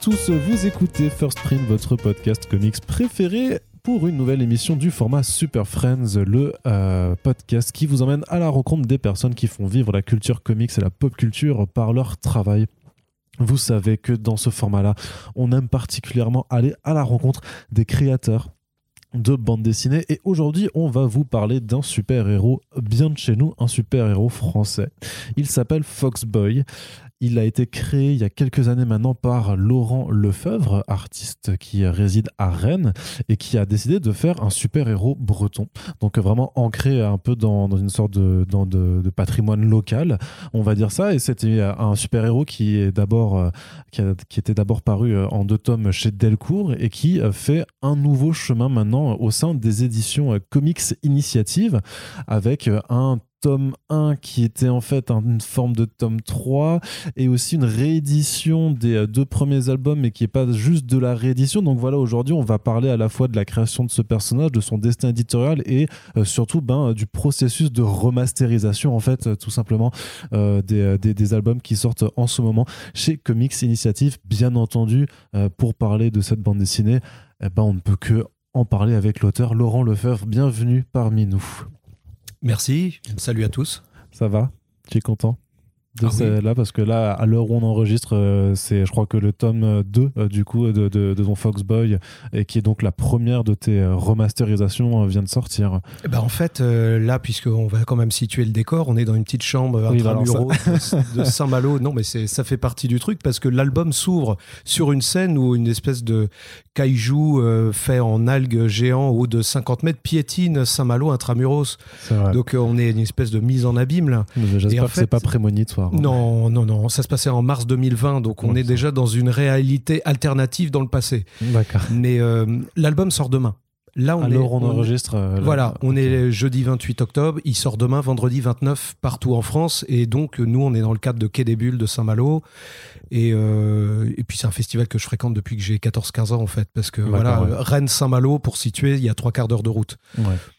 Tous, vous écoutez First Print, votre podcast comics préféré pour une nouvelle émission du format Super Friends, le euh, podcast qui vous emmène à la rencontre des personnes qui font vivre la culture comics et la pop culture par leur travail. Vous savez que dans ce format-là, on aime particulièrement aller à la rencontre des créateurs de bande dessinée et aujourd'hui on va vous parler d'un super héros bien de chez nous, un super héros français. Il s'appelle Foxboy. Il a été créé il y a quelques années maintenant par Laurent Lefebvre, artiste qui réside à Rennes et qui a décidé de faire un super-héros breton. Donc vraiment ancré un peu dans, une sorte de, patrimoine local, on va dire ça. Et c'était un super-héros qui euh, qui, était d'abord paru euh, en deux tomes chez Delcourt et qui fait un nouveau chemin maintenant au sein des éditions Comics Initiative avec un tome 1 qui était en fait une forme de tome 3 et aussi une réédition des euh, deux premiers albums mais qui est pas juste de la réédition. Donc voilà aujourd'hui on va parler à la fois de la création de ce personnage de son destin éditorial et euh, surtout ben, du processus de remasterisation en fait tout simplement euh, des, des, albums qui sortent en ce moment chez Comics Initiative. Bien entendu pour parler de cette bande dessinée eh ben, on ne peut que en parler avec l'auteur Laurent Lefebvre. Bienvenue parmi nous Merci, salut à tous. Ça va? Tu es content? De ah là parce que là à l'heure où on enregistre euh, c'est je crois que le tome 2 euh, du coup de, de, de, ton Foxboy et qui est donc la première de tes euh, remasterisations vient de sortir. Ben en fait là puisqu'on va quand même situer le décor on est dans une petite chambre oui, de, Saint-Malo. Non mais ça fait partie du truc parce que l'album s'ouvre sur une scène où une espèce de kaiju fait en algues géant haut de 50 mètres piétine Saint-Malo intramuros. Donc on est une espèce de mise en abîme là. J'espère que c'est pas prémonitoire non, non, non. Ça se passait en mars 2020, donc on est déjà dans une réalité alternative dans le passé. D'accord. Mais euh, l'album sort demain. Là, on Alors, est, on, enregistre. Euh, voilà, on est jeudi 28 octobre. Il sort demain, vendredi 29, partout en France. Et donc, nous, on est dans le cadre de Quai des Bulles de Saint-Malo. Et, euh, et puis, c'est un festival que je fréquente depuis que j'ai 14-15 ans, en fait. Parce que, voilà, Rennes-Saint-Malo, pour situer, il y a trois quarts d'heure de route.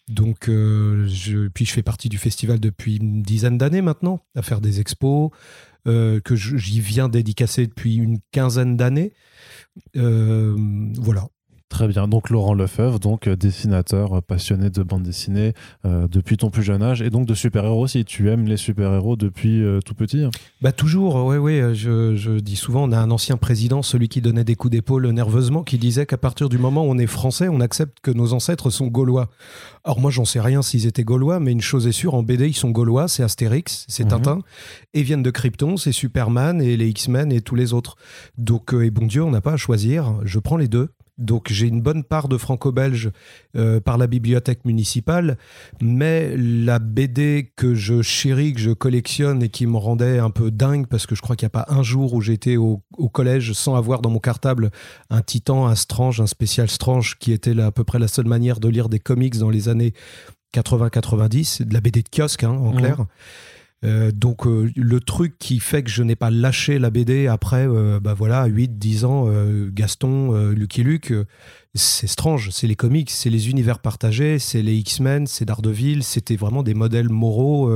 Donc, euh, je, puis, je fais partie du festival depuis une dizaine d'années maintenant, à faire des expos, que j'y viens dédicacer depuis une quinzaine d'années. voilà. Très bien. Donc Laurent Lefebvre, donc euh, dessinateur euh, passionné de bande dessinée euh, depuis ton plus jeune âge et donc de super-héros si tu aimes les super-héros depuis tout petit. Hein? Bah toujours, oui, oui. Je, je, dis souvent, on a un ancien président, celui qui donnait des coups d'épaule nerveusement, qui disait qu'à partir du moment où on est français, on accepte que nos ancêtres sont gaulois. Alors moi, j'en sais rien s'ils étaient gaulois, mais une chose est sûre, en BD, ils sont gaulois, c'est Astérix, c'est mhm. Tintin, et viennent de Krypton, c'est Superman et les X-Men et tous les autres. Donc, et bon Dieu, on n'a pas à choisir. Je prends les deux. Donc j'ai une bonne part de franco-belge euh, par la bibliothèque municipale, mais la BD que je chéris, que je collectionne et qui me rendait un peu dingue, parce que je crois qu'il n'y a pas un jour où j'étais au, collège sans avoir dans mon cartable un titan, un strange, un spécial strange, qui était à peu près la seule manière de lire des comics dans les années 80-90, de la BD de kiosque hein, en mmh. clair. Euh, donc euh, le truc qui fait que je n'ai pas lâché la BD après euh, bah voilà 8 10 ans Gaston Lucky Luke c'est strange, c'est les comics, c'est les univers partagés, c'est les X-Men, c'est Daredevil, c'était vraiment des modèles moraux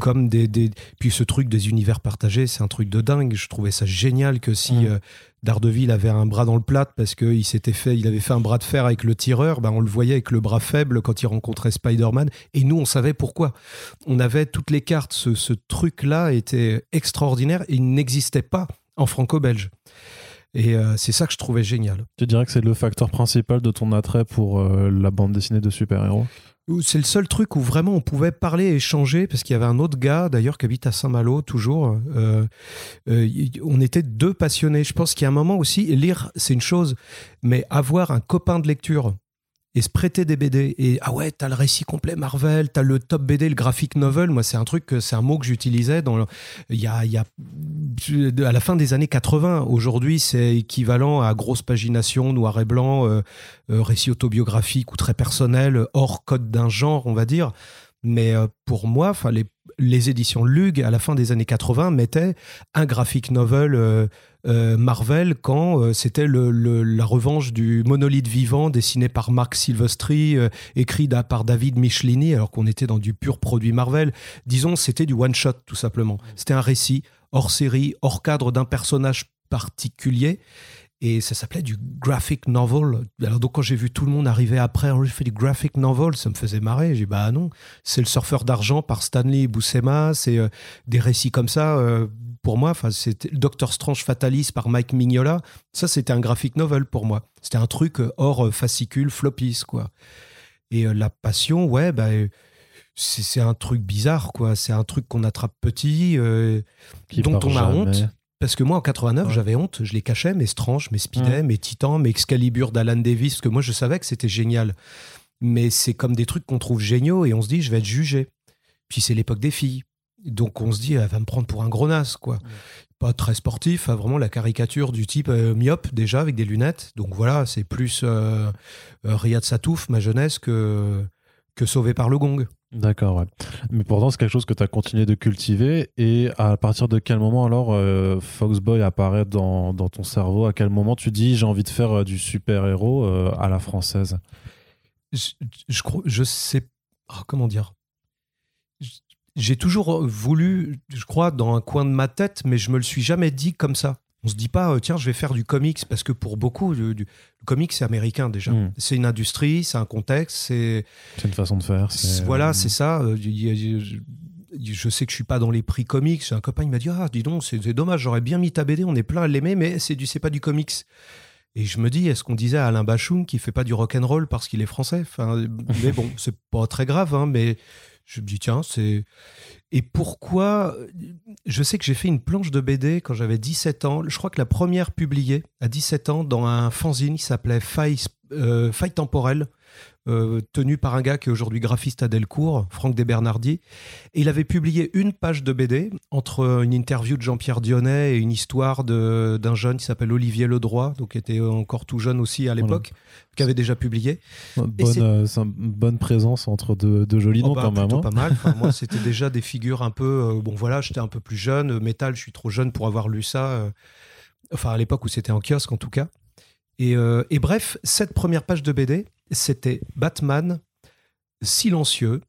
comme des, des, puis ce truc des univers partagés c'est un truc de dingue je trouvais ça génial que si mmh. Daredevil avait un bras dans le plat parce qu'il s'était fait, il avait fait un bras de fer avec le tireur, ben on le voyait avec le bras faible quand il rencontrait Spider-Man. Et nous, on savait pourquoi. On avait toutes les cartes. Ce, truc-là était extraordinaire il n'existait pas en franco-belge. Et euh, c'est ça que je trouvais génial. Tu dirais que c'est le facteur principal de ton attrait pour euh, la bande dessinée de super-héros? C'est le seul truc où vraiment on pouvait parler et échanger, parce qu'il y avait un autre gars d'ailleurs qui habite à Saint-Malo toujours. Euh, euh, on était deux passionnés. Je pense qu'il y a un moment aussi, lire c'est une chose, mais avoir un copain de lecture et se prêter des BD. Et ah ouais, t'as le récit complet Marvel, t'as le top BD, le graphic novel. Moi, c'est un truc, c'est un mot que j'utilisais dans y a, y a à la fin des années 80. Aujourd'hui, c'est équivalent à grosse pagination, noir et blanc, euh, euh, récit autobiographique ou très personnel, hors code d'un genre, on va dire. Mais euh, pour moi, les, les éditions Lug, à la fin des années 80, mettaient un graphic novel euh, euh, Marvel quand c'était le, la revanche du monolithe vivant dessiné par Mark Silvestri, écrit par David Michelini, alors qu'on était dans du pur produit Marvel. Disons, c'était du one-shot, tout simplement. C'était un récit hors série, hors cadre d'un personnage particulier. Et ça s'appelait du graphic novel. Alors donc quand j'ai vu tout le monde arriver après, j'ai fait du graphic novel, ça me faisait marrer. J'ai dit bah non, c'est le surfeur d'argent par Stanley Buscema, c'est euh, des récits comme ça. Euh, pour moi, enfin c'était Doctor Strange Fatalis par Mike Mignola. Ça c'était un graphic novel pour moi. C'était un truc euh, hors fascicule, floppies quoi. Et la passion, ouais, bah c'est un truc bizarre quoi. C'est un truc qu'on attrape petit, dont on a honte parce que moi, en 89, j'avais honte, je les cachais, mes Strange, mes Speeday, mes Titans, mes Excalibur d'Alan Davis, parce que moi, je savais que c'était génial. Mais c'est comme des trucs qu'on trouve géniaux et on se dit, je vais être jugé. Puis c'est l'époque des filles. Donc on se dit, elle va me prendre pour un gros quoi. Pas très sportif, hein, vraiment la caricature du type euh, myope, déjà, avec des lunettes. Donc voilà, c'est plus euh, euh, Riyad Satouf, ma jeunesse, que, que Sauvé par le gong. D'accord, ouais. Mais pourtant, c'est quelque chose que tu as continué de cultiver. Et à partir de quel moment, alors, euh, Foxboy apparaît dans, dans, ton cerveau? À quel moment tu dis j'ai envie de faire du super-héros euh, à la française? Je, je, je sais. Oh, comment dire? J'ai toujours voulu, je crois, dans un coin de ma tête, mais je me le suis jamais dit comme ça. On se dit pas, euh, tiens, je vais faire du comics, parce que pour beaucoup, le, comics, c'est américain déjà. Hmm. C'est une industrie, c'est un contexte, c'est. C'est une façon de faire. Voilà, c'est ça. Euh, je sais que je suis pas dans les prix comics. Un copain il m'a dit ah dis donc c'est dommage j'aurais bien mis ta BD on est plein à l'aimer mais c'est du c'est pas du comics. Et je me dis est-ce qu'on disait à Alain Bachoum qui fait pas du rock and roll parce qu'il est français? Enfin mais bon c'est pas très grave hein, mais je me dis tiens c'est et pourquoi Je sais que j'ai fait une planche de BD quand j'avais 17 ans. Je crois que la première publiée à 17 ans dans un fanzine qui s'appelait Faille, euh, temporelle. Euh, tenu par un gars qui est aujourd'hui graphiste à Delcourt, Franck Desbernardi. Et il avait publié une page de BD entre une interview de Jean-Pierre Dionnet et une histoire d'un jeune qui s'appelle Olivier Ledroit, donc qui était encore tout jeune aussi à l'époque, qui avait déjà publié. Bonne, euh, bonne présence entre deux, jolis oh, noms bah, quand même. Hein. pas mal. moi, c'était déjà des figures un peu. Euh, bon, voilà, j'étais un peu plus jeune. Métal, je suis trop jeune pour avoir lu ça. enfin, à l'époque où c'était en kiosque en tout cas. Et, et, bref, cette première page de BD, c'était Batman silencieux,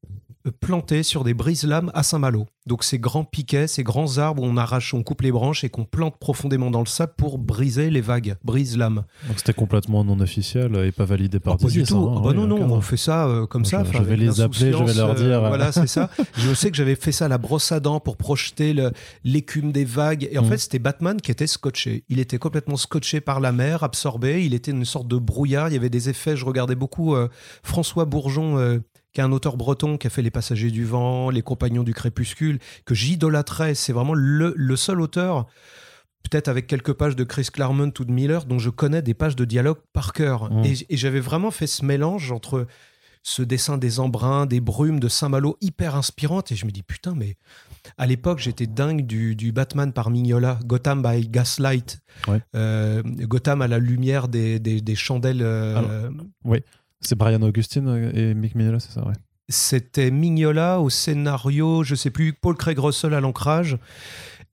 planté sur des brise-lames à Saint-Malo. Donc ces grands piquets, ces grands arbres où on arrache, on coupe les branches et qu'on plante profondément dans le sable pour briser les vagues, brise-lames. Donc c'était complètement non officiel et pas validé par oh, Pas du tout. Hein. Ah bah non, non, on fait ça euh, comme ça. Je, vais les appeler, je vais leur euh, dire. voilà, c'est ça. Je sais que j'avais fait ça à la brosse à dents pour projeter l'écume des vagues. Et en mm. fait, c'était Batman qui était scotché. Il était complètement scotché par la mer, absorbé. Il était une sorte de brouillard. Il y avait des effets. Je regardais beaucoup euh, François Bourgeon qui est un auteur breton qui a fait Les Passagers du Vent, Les Compagnons du Crépuscule, que j'idolâtrais. C'est vraiment le, seul auteur, peut-être avec quelques pages de Chris Claremont ou de Miller, dont je connais des pages de dialogue par cœur. Mmh. Et, j'avais vraiment fait ce mélange entre ce dessin des embruns, des brumes de Saint-Malo hyper inspirante. Et je me dis, putain, mais à l'époque, j'étais dingue du, Batman par Mignola, Gotham by Gaslight. Euh, Gotham à la lumière des, chandelles. Euh, oui. C'est Brian Augustine et Mick Mignola, c'est ça, ouais. C'était Mignola au scénario, je sais plus, Paul Craig Russell à l'ancrage.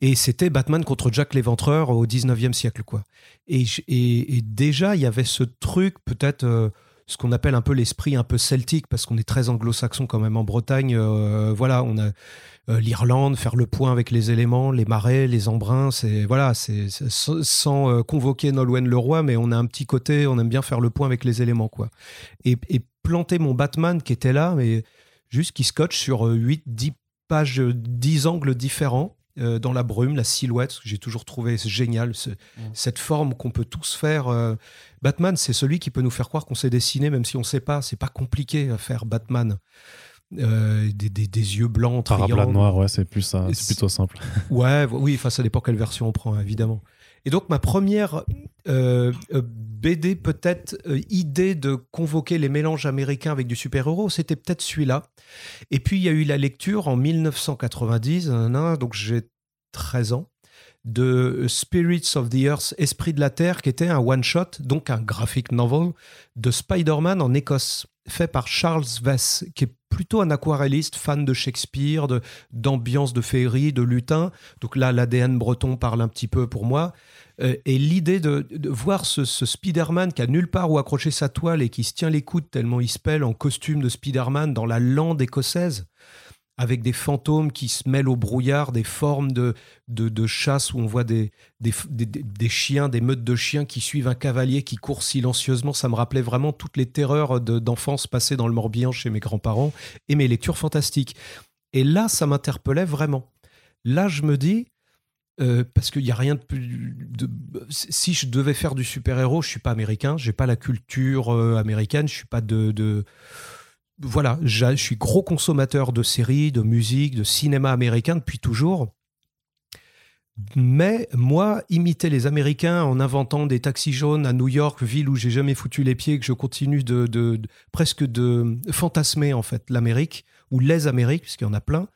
Et c'était Batman contre Jack l'Éventreur au 19e siècle, quoi. Et, et, déjà, il y avait ce truc, peut-être. Euh, ce qu'on appelle un peu l'esprit un peu celtique, parce qu'on est très anglo-saxon quand même en Bretagne. Euh, voilà, on a euh, l'Irlande, faire le point avec les éléments, les marais, les embruns. C'est voilà, c'est sans euh, convoquer Nolwenn Leroy, mais on a un petit côté, on aime bien faire le point avec les éléments, quoi. Et, planter mon Batman qui était là, mais juste qui scotche sur 8, 10 pages, 10 angles différents. Dans la brume, la silhouette, j'ai toujours trouvé génial, mmh. cette forme qu'on peut tous faire. Batman, c'est celui qui peut nous faire croire qu'on sait dessiner, même si on ne sait pas. C'est pas compliqué à faire Batman. Euh, des, yeux blancs, Paraplat noir, ouais, c'est plus ça, c'est plutôt simple. ouais, oui, enfin, ça dépend quelle version on prend, évidemment. Et donc, ma première euh, euh, BD, peut-être idée de convoquer les mélanges américains avec du super-héros, c'était peut-être celui-là. Et puis, il y a eu la lecture en 1990, donc j'ai 13 ans de Spirits of the Earth, Esprit de la Terre, qui était un one-shot, donc un graphic novel, de Spider-Man en Écosse, fait par Charles Vess, qui est plutôt un aquarelliste, fan de Shakespeare, d'ambiance de, féerie, de lutin. Donc là, l'ADN breton parle un petit peu pour moi. Euh, et l'idée de, voir ce, Spider-Man qui a nulle part où accrocher sa toile et qui se tient les coudes tellement il se pèle en costume de Spider-Man dans la lande écossaise, avec des fantômes qui se mêlent au brouillard, des formes de, de, chasse où on voit des des, des, chiens, des meutes de chiens qui suivent un cavalier qui court silencieusement. Ça me rappelait vraiment toutes les terreurs d'enfance passées dans le Morbihan chez mes grands-parents et mes lectures fantastiques. Et là, ça m'interpellait vraiment. Là, je me dis, euh, parce qu'il n'y a rien de plus. Si je devais faire du super-héros, je suis pas américain, j'ai pas la culture euh, américaine, je suis pas de, de voilà, je suis gros consommateur de séries, de musique, de cinéma américain depuis toujours. Mais moi, imiter les Américains en inventant des taxis jaunes à New York, ville où j'ai jamais foutu les pieds, que je continue de, presque de fantasmer en fait l'Amérique ou les Amériques, puisqu'il y en a plein.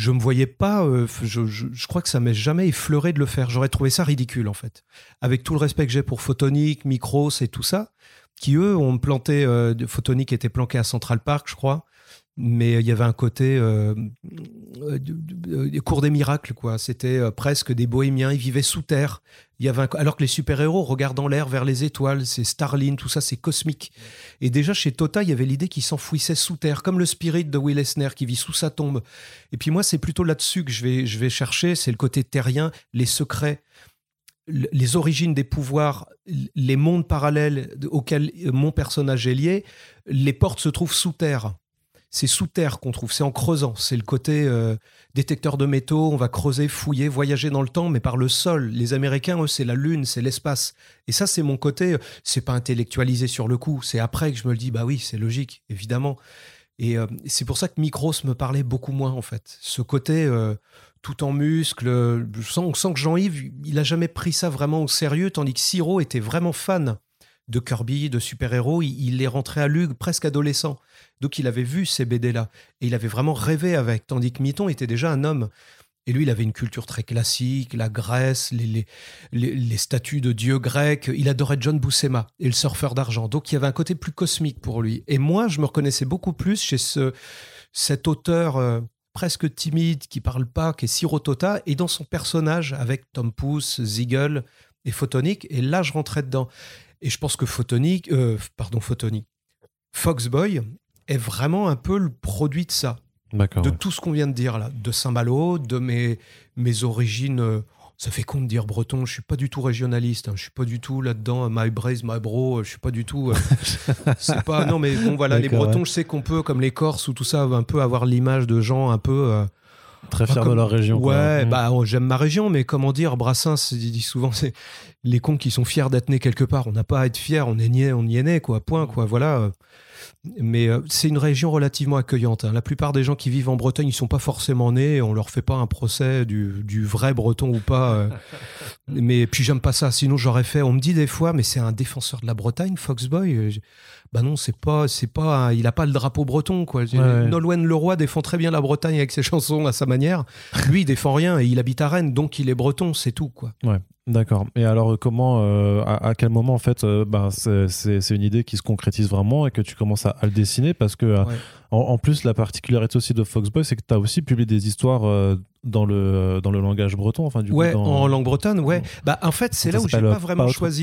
Je me voyais pas, euh, je, crois que ça m'est jamais effleuré de le faire. J'aurais trouvé ça ridicule en fait. Avec tout le respect que j'ai pour Photonic, Micros et tout ça, qui eux ont planté, euh, Photonic était planqué à Central Park, je crois, mais il y avait un côté euh, euh cours des miracles, quoi. C'était euh, presque des bohémiens, ils vivaient sous terre. Il y avait alors que les super-héros regardent en l'air vers les étoiles, c'est Starline, tout ça, c'est cosmique. Et déjà chez Tota, il y avait l'idée qu'il s'enfouissait sous terre, comme le spirit de Will Eisner qui vit sous sa tombe. Et puis moi, c'est plutôt là-dessus que je vais, je vais chercher, c'est le côté terrien, les secrets les origines des pouvoirs, les mondes parallèles auxquels mon personnage est lié, les portes se trouvent sous terre. C'est sous terre qu'on trouve, c'est en creusant. C'est le côté euh, détecteur de métaux, on va creuser, fouiller, voyager dans le temps, mais par le sol. Les Américains, eux, c'est la Lune, c'est l'espace. Et ça, c'est mon côté, euh, c'est pas intellectualisé sur le coup. C'est après que je me le dis, bah oui, c'est logique, évidemment. Et euh, c'est pour ça que Micros me parlait beaucoup moins, en fait. Ce côté tout en muscles. On sent, que Jean-Yves, il a jamais pris ça vraiment au sérieux, tandis que Siro était vraiment fan de Kirby, de super-héros. Il, est rentré à Lug presque adolescent. Donc il avait vu ces BD-là. Et il avait vraiment rêvé avec. Tandis que Miton était déjà un homme. Et lui, il avait une culture très classique, la Grèce, les, les, statues de dieux grecs. Il adorait John Buscema et le surfeur d'argent. Donc il y avait un côté plus cosmique pour lui. Et moi, je me reconnaissais beaucoup plus chez ce, cet auteur euh, presque timide, qui parle pas, qui est Sirotota, et dans son personnage avec Tom Pouce, Ziegel et Photonic. Et là, je rentrais dedans. Et je pense que Photonic, euh, pardon, Photonic, Foxboy est vraiment un peu le produit de ça. De tout ce qu'on vient de dire là, de Saint-Malo, de mes, mes origines. Euh, ça fait con de dire breton. Je suis pas du tout régionaliste. Hein. Je suis pas du tout là-dedans. My braise, my bro. Je suis pas du tout. Euh, c'est pas. Non, mais bon, voilà. Les Bretons, je sais qu'on peut, comme les Corses ou tout ça, un peu avoir l'image de gens un peu. Très fiers de leur région. Ouais, mmh. bah oh, j'aime ma région, mais comment dire, Brassens dit souvent, c'est les cons qui sont fiers d'être nés quelque part. On n'a pas à être fiers, on est né, on y est né, quoi. Point, quoi. Voilà. Mais euh, c'est une région relativement accueillante. Hein. La plupart des gens qui vivent en Bretagne, ils sont pas forcément nés. On leur fait pas un procès du, du vrai breton ou pas. Euh. mais puis j'aime pas ça. Sinon j'aurais fait. On me dit des fois, mais c'est un défenseur de la Bretagne, Foxboy. Bah non, c'est pas, c'est pas, il a pas le drapeau breton quoi. Nolwenn Leroy défend très bien la Bretagne avec ses chansons à sa manière. Lui, il défend rien et il habite à Rennes, donc il est breton, c'est tout quoi. Ouais. D'accord. Et alors, comment, euh, à, quel moment, en fait, euh, bah, c'est une idée qui se concrétise vraiment et que tu commences à, le dessiner Parce que, euh, en, plus, la particularité aussi de Foxboy, c'est que tu as aussi publié des histoires dans le dans le langage breton enfin du ouais coup, en langue bretonne ouais. Bah en fait c'est là où j'ai pas vraiment choisi.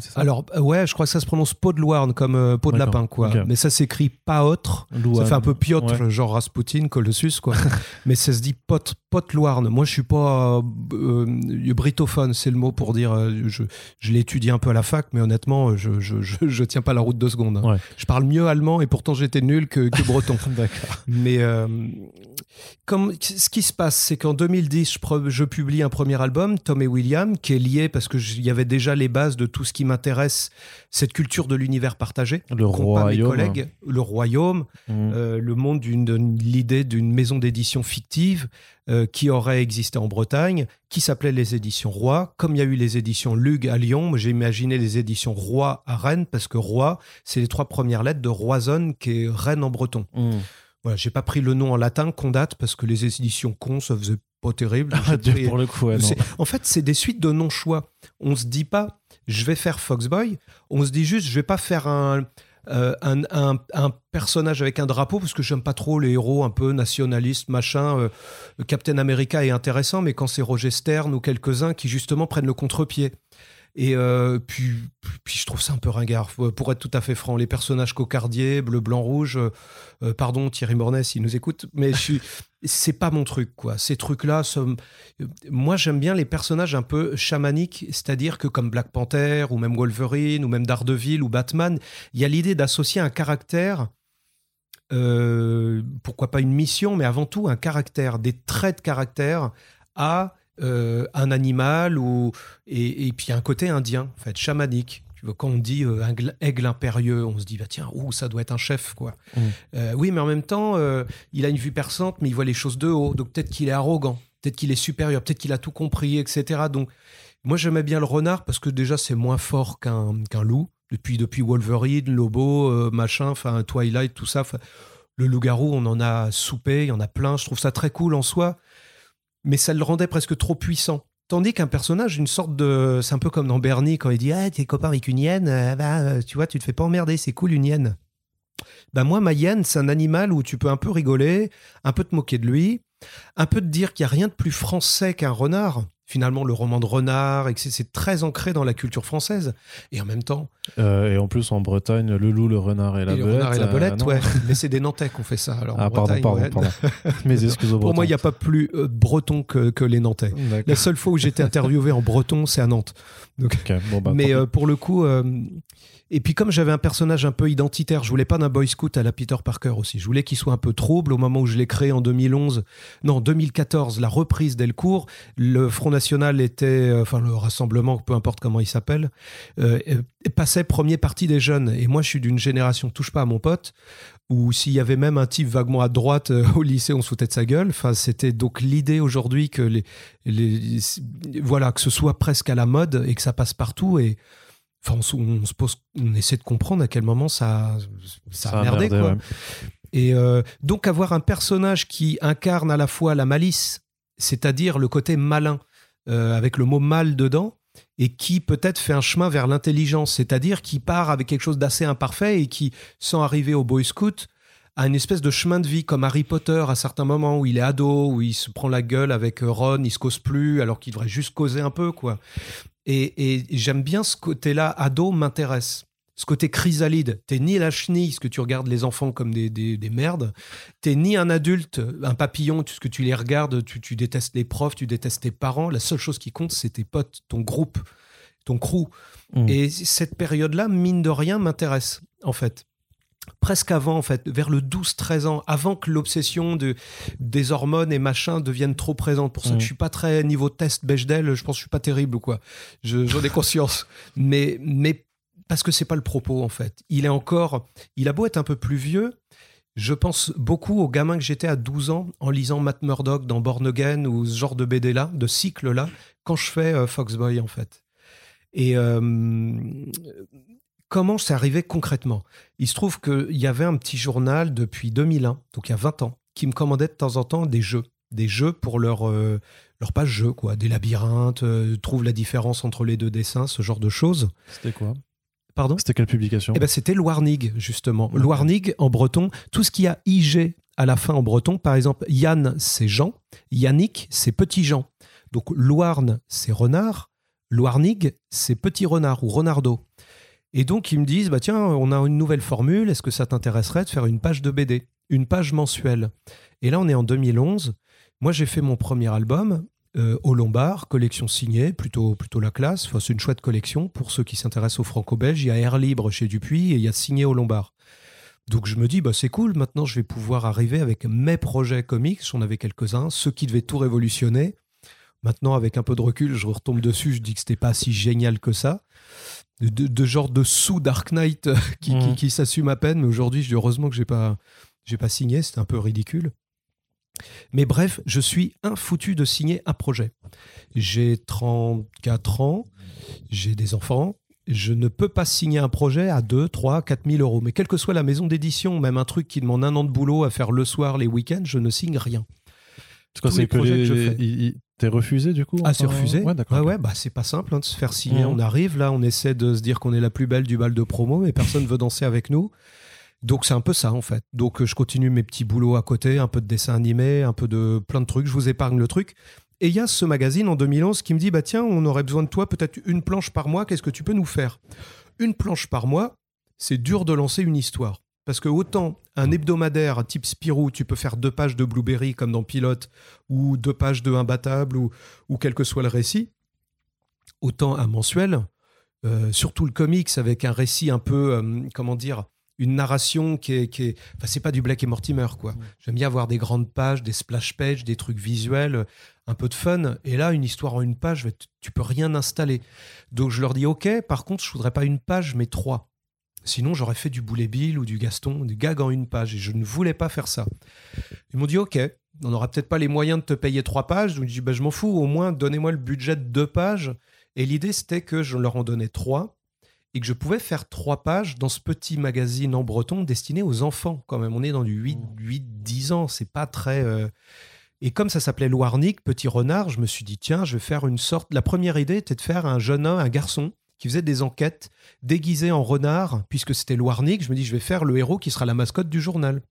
C'est ça? Alors ouais je crois que ça se prononce peau de Louarn comme euh, peau de lapin quoi. mais ça s'écrit paotre. Ça fait un peu Piotr genre Rasputin Colossus quoi. Mais ça se dit pot pot Louarn moi je suis pas euh, britophone c'est le mot pour dire euh, je, je l'ai étudié un peu à la fac mais honnêtement je je, je, tiens pas la route deux secondes hein. je parle mieux allemand et pourtant j'étais nul que, que breton. D'accord. Mais comme ce qui se passe c'est qu'en 2010, je, publie un premier album, Tom et William, qui est lié parce qu'il y avait déjà les bases de tout ce qui m'intéresse, cette culture de l'univers partagé. Le royaume. collègues, le royaume, mmh. euh, le monde d'une l'idée d'une maison d'édition fictive euh, qui aurait existé en Bretagne, qui s'appelait les éditions Roi. Comme il y a eu les éditions Lug à Lyon, j'ai imaginé les éditions Roi à Rennes parce que Roi, c'est les trois premières lettres de Roisonne, qui est Rennes en breton. Mmh. Voilà, j'ai pas pris le nom en latin date parce que les éditions con, ça faisait pas terrible. Ah, pour le coup, En fait, c'est des suites de non-choix. On se dit pas, je vais faire Foxboy. On se dit juste, je vais pas faire un, euh, un, un, personnage avec un drapeau parce que j'aime pas trop les héros un peu nationalistes, machin. Euh, Captain America est intéressant, mais quand c'est Roger Stern ou quelques-uns qui justement prennent le contre-pied. Et euh, puis, puis je trouve ça un peu ringard. Pour être tout à fait franc, les personnages cocardiers, bleu, blanc, rouge. euh, pardon Thierry Mornay s'il nous écoute, mais c'est pas mon truc quoi. Ces trucs-là, moi j'aime bien les personnages un peu chamaniques, c'est-à-dire que comme Black Panther ou même Wolverine ou même Daredevil ou Batman, il y a l'idée d'associer un caractère. euh, pourquoi pas une mission, mais avant tout un caractère, des traits de caractère à euh, un animal ou et, et puis un côté indien, en fait, chamanique. Tu vois, quand on dit euh, un aigle impérieux, on se dit bah tiens, ouh, ça doit être un chef quoi. Mm. Euh, oui, mais en même temps, il a une vue perçante, mais il voit les choses de haut, donc peut-être qu'il est arrogant, peut-être qu'il est supérieur, peut-être qu'il a tout compris, etc. Donc moi j'aimais bien le renard parce que déjà c'est moins fort qu'un qu'un loup. Depuis depuis Wolverine, Lobo, machin, enfin Twilight, tout ça. 'fin, le loup-garou, on en a soupé, il y en a plein. Je trouve ça très cool en soi, mais ça le rendait presque trop puissant. Tandis qu'un personnage, une sorte de. C'est un peu comme dans Bernie quand il dit Ah, t'es copain avec une hyène, euh, bah, euh, tu vois, tu te fais pas emmerder, c'est cool une hyène. Bah, moi, ma hyène, c'est un animal où tu peux un peu rigoler, un peu te moquer de lui, un peu te dire qu'il n'y a rien de plus français qu'un renard. Finalement, le roman de renard, et que c'est- très ancré dans la culture française. Et en même temps, Euh, et en plus, en Bretagne, le loup, le renard et la et le belette. renard et la euh, belette, non. ouais. Mais c'est des Nantais qu'on fait ça. Alors, en Ah, pardon, Bretagne, pardon, ouais. pardon. Mes excuses au Pour moi, il n'y a breton. pas plus euh, breton que, que les Nantais. La seule fois où j'ai été interviewé en breton, c'est à Nantes. Bon, bah, Mais euh, pour le coup, euh, et puis comme j'avais un personnage un peu identitaire, je voulais pas d'un boy scout à la Peter Parker aussi. Je voulais qu'il soit un peu trouble au moment où je l'ai créé en 2011. Non, 2014, la reprise d'Elcourt. Le Front National était, euh, enfin le rassemblement, peu importe comment il s'appelle, euh, passait premier parti des jeunes. Et moi, je suis d'une génération, touche pas à mon pote, où s'il y avait même un type vaguement à droite euh, au lycée, on se foutait de sa gueule. Enfin, c'était donc l'idée aujourd'hui que les, les, voilà, que ce soit presque à la mode et que ça passe partout. Et enfin, on, se- on se pose, on essaie de comprendre à quel moment ça, ça, a merdé, quoi. ouais. Et euh, donc avoir un personnage qui incarne à la fois la malice, c'est-à-dire le côté malin, euh, avec le mot mal dedans, et qui peut-être fait un chemin vers l'intelligence, c'est-à-dire qui part avec quelque chose d'assez imparfait et qui, sans arriver au Boy Scout, a une espèce de chemin de vie comme Harry Potter à certains moments où il est ado, où il se prend la gueule avec euh, Ron, il se cause plus alors qu'il devrait juste causer un peu quoi. Et, et j'aime bien ce côté-là, ado m'intéresse. Ce côté chrysalide, t'es ni la chenille, parce que tu regardes les enfants comme des, des, des merdes, t'es ni un adulte, un papillon, parce que tu les regardes, tu, tu détestes les profs, tu détestes tes parents, la seule chose qui compte, c'est tes potes, ton groupe, ton crew. Mm. Et cette période-là, mine de rien, m'intéresse, en fait. Presque avant, en fait, vers le 12-13 ans, avant que l'obsession de, des hormones et machin devienne trop présente. Pour ça Mm. que je suis pas très niveau test Bechdel, je pense que je suis pas terrible ou quoi. Je- J'en ai conscience. mais, mais parce que c'est pas le propos, en fait. Il est encore, il a beau être un peu plus vieux, je pense beaucoup au gamin que j'étais à 12 ans en lisant Matt Murdock dans Born Again ou ce genre de BD-là, de cycle-là, quand je fais euh, Foxboy, en fait. Et euh, comment c'est arrivé concrètement? Il se trouve qu'il y avait un petit journal depuis 2001, donc il y a 20 ans, qui me commandait de temps en temps des jeux. Des jeux pour leur, euh, leur page jeu, quoi. Des labyrinthes, euh, trouve la différence entre les deux dessins, ce genre de choses. C'était quoi? Pardon? C'était quelle publication? Eh ben, c'était Loarnig, justement. Ok. Loarnig, en breton, tout ce qui a IG à la fin en breton, par exemple, Yann, c'est Jean, Yannick, c'est petit Jean. Donc, Loarn, c'est renard, Loarnig, c'est petit renard ou renardo. Et donc, ils me disent, bah, tiens, on a une nouvelle formule, est-ce que ça t'intéresserait de faire une page de BD, une page mensuelle? Et là, on est en 2011. Moi, j'ai fait mon premier album, euh, au Lombard, collection signée, plutôt, plutôt la classe. Enfin, c'est une chouette collection pour ceux qui s'intéressent au franco-belge. Il y a Air Libre chez Dupuis et il y a signé au Lombard. Donc je me dis, bah, c'est cool, maintenant je vais pouvoir arriver avec mes projets comics, j'en avais quelques-uns, ceux qui devaient tout révolutionner. Maintenant, avec un peu de recul, je retombe dessus, je dis que c'était pas si génial que ça. De, genre de sous Dark Knight euh, qui, qui- Mhm. qui s'assume à peine, mais aujourd'hui, je dis heureusement que j'ai pas, j'ai pas signé, c'était un peu ridicule. Mais bref, je suis infoutu de signer un projet. J'ai 34 ans, j'ai des enfants, je ne peux pas signer un projet à 2, 3, 4 000 euros. Mais quelle que soit la maison d'édition, même un truc qui demande un an de boulot à faire le soir, les week-ends, je ne signe rien. C'est les que les- que je fais. T'es refusé du coup Ah, c'est refusé Ouais, d'accord. Ok. ouais, bah, c'est pas simple hein, de se faire signer. Mhm. On arrive là, on essaie de se dire qu'on est la plus belle du bal de promo, mais personne veut danser avec nous. Donc c'est un peu ça en fait. Donc euh, je continue mes petits boulots à côté, un peu de dessin animé, un peu de plein de trucs. Je vous épargne le truc. Et il y a ce magazine en 2011 qui me dit bah tiens, on aurait besoin de toi peut-être une planche par mois, qu'est-ce que tu peux nous faire? Une planche par mois, c'est dur de lancer une histoire. Parce que autant un hebdomadaire type Spirou, tu peux faire deux pages de Blueberry comme dans Pilote, ou deux pages de Imbattable, ou, ou quel que soit le récit, autant un mensuel, euh, surtout le comics avec un récit un peu, euh, comment dire, une narration qui est, qui est... enfin c'est pas du Black et Mortimer quoi. J'aime bien avoir des grandes pages, des splash pages, des trucs visuels, un peu de fun. Et là, une histoire en une page, tu peux rien installer. Donc je leur dis ok. Par contre, je voudrais pas une page, mais trois. Sinon, j'aurais fait du Boulet Bill ou du Gaston, du gag en une page. Et je ne voulais pas faire ça. Ils m'ont dit ok. On n'aura peut-être pas les moyens de te payer trois pages. Donc je dis bah, je m'en fous. Au moins, donnez-moi le budget de deux pages. Et l'idée, c'était que je leur en donnais trois et que je pouvais faire trois pages dans ce petit magazine en breton destiné aux enfants quand même. On est dans du 8, 8 10 ans, c'est pas très... euh, Et comme ça s'appelait Loarnic, Petit Renard, je me suis dit, tiens, je vais faire une sorte... La première idée était de faire un jeune homme, un garçon, qui faisait des enquêtes déguisé en renard, puisque c'était Loarnic. Je me dis, je vais faire le héros qui sera la mascotte du journal.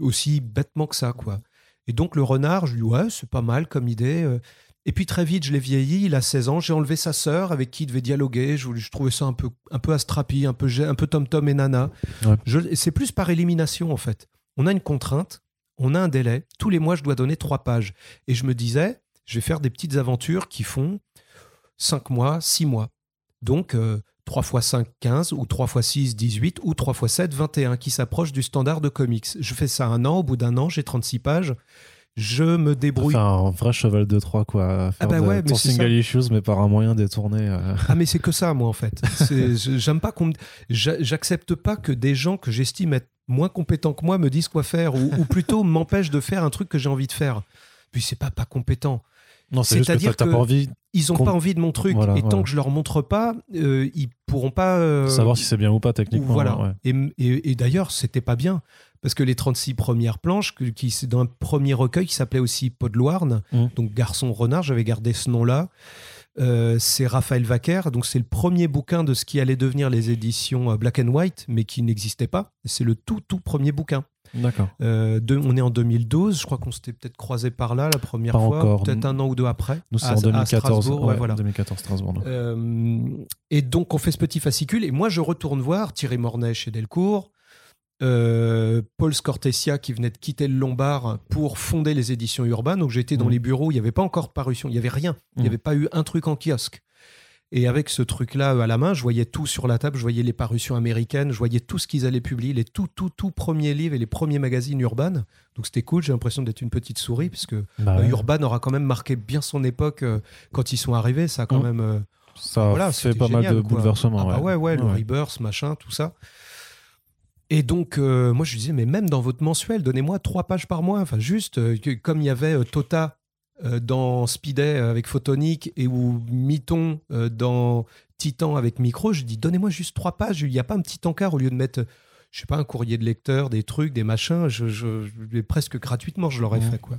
Aussi bêtement que ça, quoi. Et donc le renard, je lui dis, ouais, c'est pas mal comme idée. euh. Et puis très vite, je l'ai vieilli, il a 16 ans, j'ai enlevé sa sœur avec qui il devait dialoguer, je, je trouvais ça un peu, un peu astrapi, un peu, un peu Tom-Tom et Nana. Ouais. C'est plus par élimination en fait. On a une contrainte, on a un délai, tous les mois je dois donner trois pages. Et je me disais, je vais faire des petites aventures qui font 5 mois, 6 mois. Donc euh, 3 x 5, 15, ou 3 x 6, 18, ou 3 x 7, 21, qui s'approche du standard de comics. Je fais ça un an, au bout d'un an, j'ai 36 pages. Je me débrouille Faire un vrai cheval de Troie, quoi. Faire bah de- ouais, mais ton c'est single ça. issues, mais par un moyen détourné. euh. Ah mais c'est que ça moi en fait. J'aime pas qu'on me- j'accepte pas que des gens que j'estime être moins compétents que moi me disent quoi faire ou, ou plutôt m'empêchent de faire un truc que j'ai envie de faire. Puis c'est pas pas compétent. Non, c'est juste que t'as que- pas envie Ils ont pas envie de mon truc Voilà, et tant que je leur montre pas, euh, ils pourront pas euh, savoir si c'est bien ou pas techniquement. voilà. ouais. Et, et- et d'ailleurs, c'était pas bien. Parce que les 36 premières planches, qui, c'est dans un premier recueil qui s'appelait aussi Pot de Loarn, Mm. donc Garçon Renard, j'avais gardé ce nom-là. Euh, c'est Raphaël Vaquer, donc c'est le premier bouquin de ce qui allait devenir les éditions euh, Black and White, mais qui n'existait pas. C'est le tout, tout premier bouquin. D'accord. Euh, on est en 2012, je crois qu'on s'était peut-être croisé par là la première Pas fois, peut-être un an ou deux après. Nous, c'est en à 2014. Strasbourg, ouais, ouais, voilà. 2014, Strasbourg. Euh, et donc, on fait ce petit fascicule. Et moi, je retourne voir Thierry Mornay chez Delcourt, euh, Paul Scortesia qui venait de quitter le Lombard pour fonder les éditions urbaines. Donc, j'étais dans Mhm. les bureaux. Il n'y avait pas encore de parution. Il n'y avait rien. Il n'y Mhm. avait pas eu un truc en kiosque. Et avec ce truc-là euh, à la main, je voyais tout sur la table. Je voyais les parutions américaines. Je voyais tout ce qu'ils allaient publier, les tout, tout, tout premiers livres et les premiers magazines urbains. Donc, c'était cool. J'ai l'impression d'être une petite souris, puisque Bah euh, ouais. Urban aura quand même marqué bien son époque euh, quand ils sont arrivés. Ça a quand Mhm. même. Ça voilà, fait pas mal de quoi. bouleversements. Ah bah ouais, ouais, le Ouais. Rebirth, machin, tout ça. Et donc, euh, moi, je disais, mais même dans votre mensuel, donnez-moi trois pages par mois. Enfin, juste, euh, comme il y avait euh, Tota dans Speeday euh, avec Photonic et ou Miton euh, dans Titan avec Micro, je dis, donnez-moi juste trois pages. Il n'y a pas un petit encart au lieu de mettre, euh, je sais pas, un courrier de lecteur, des trucs, des machins. Je, je- je- presque gratuitement, je l'aurais fait, quoi.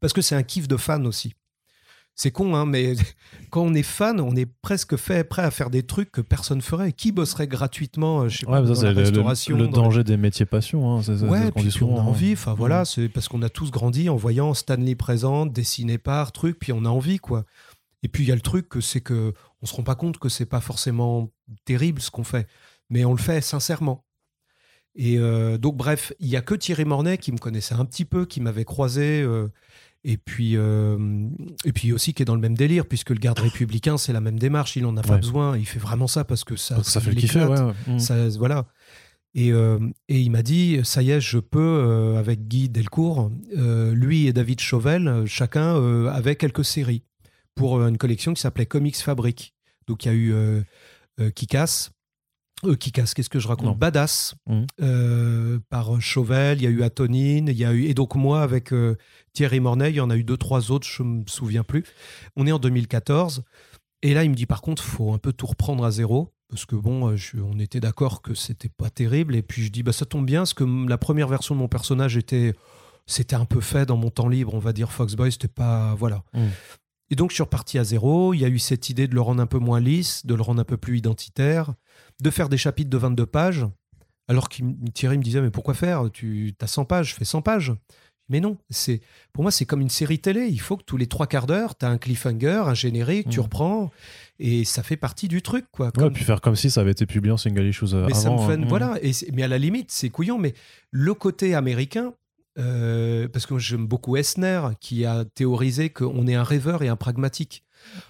Parce que c'est un kiff de fan aussi. C'est con, hein, mais quand on est fan, on est presque fait prêt à faire des trucs que personne ferait. Qui bosserait gratuitement, euh, je sais Ouais, pas, dans la le, restauration le dans danger des métiers passion. Hein. C'est Ouais, ce qu'on dit on a souvent. envie. Enfin voilà, c'est parce qu'on a tous grandi en voyant Stanley présent, dessiné par truc, puis on a envie quoi. Et puis il y a le truc c'est que on se rend pas compte que c'est pas forcément terrible ce qu'on fait, mais on le fait sincèrement. Et euh, donc bref, il y a que Thierry Mornay qui me connaissait un petit peu, qui m'avait croisé. euh, et puis, euh, et puis aussi qui est dans le même délire, puisque le garde républicain, c'est la même démarche, il en a pas Ouais. besoin, il fait vraiment ça parce que ça, Parce que ça fait kiffer, ouais. Mhm. Ça, voilà. Et, euh, et il m'a dit, ça y est, je peux, euh, avec Guy Delcourt, lui et David Chauvel, chacun avait quelques séries pour une collection qui s'appelait Comics Fabric. Donc il y a eu euh, euh, euh, Kikas, qu'est-ce que je raconte Non. Badass, Mhm. euh, par Chauvel, il y a eu Atonine, il y a eu, et donc moi avec euh, Thierry Mornay, il y en a eu deux, trois autres, je me souviens plus. On est en 2014. Et là, il me dit par contre, faut un peu tout reprendre à zéro. Parce que bon, je- on était d'accord que c'était pas terrible. Et puis je dis, bah ça tombe bien, parce que la première version de mon personnage était, c'était un peu fait dans mon temps libre, on va dire Foxboy, c'était pas, voilà. Mm. Et donc je suis reparti à zéro. Il y a eu cette idée de le rendre un peu moins lisse, de le rendre un peu plus identitaire, de faire des chapitres de 22 pages. Alors que Thierry me disait, mais pourquoi faire? Tu as 100 pages, fais 100 pages. Mais non, c'est pour moi, c'est comme une série télé. Il faut que tous les trois quarts d'heure, tu as un cliffhanger, un générique, tu Mm. reprends, et ça fait partie du truc. quoi. Ouais, Comme- puis faire comme si ça avait été publié en single issues euh, mais ça me avant. fait, hein. voilà. Et mais à la limite, c'est couillon. Mais le côté américain, euh, parce que j'aime beaucoup Esner, qui a théorisé qu'on est un rêveur et un pragmatique.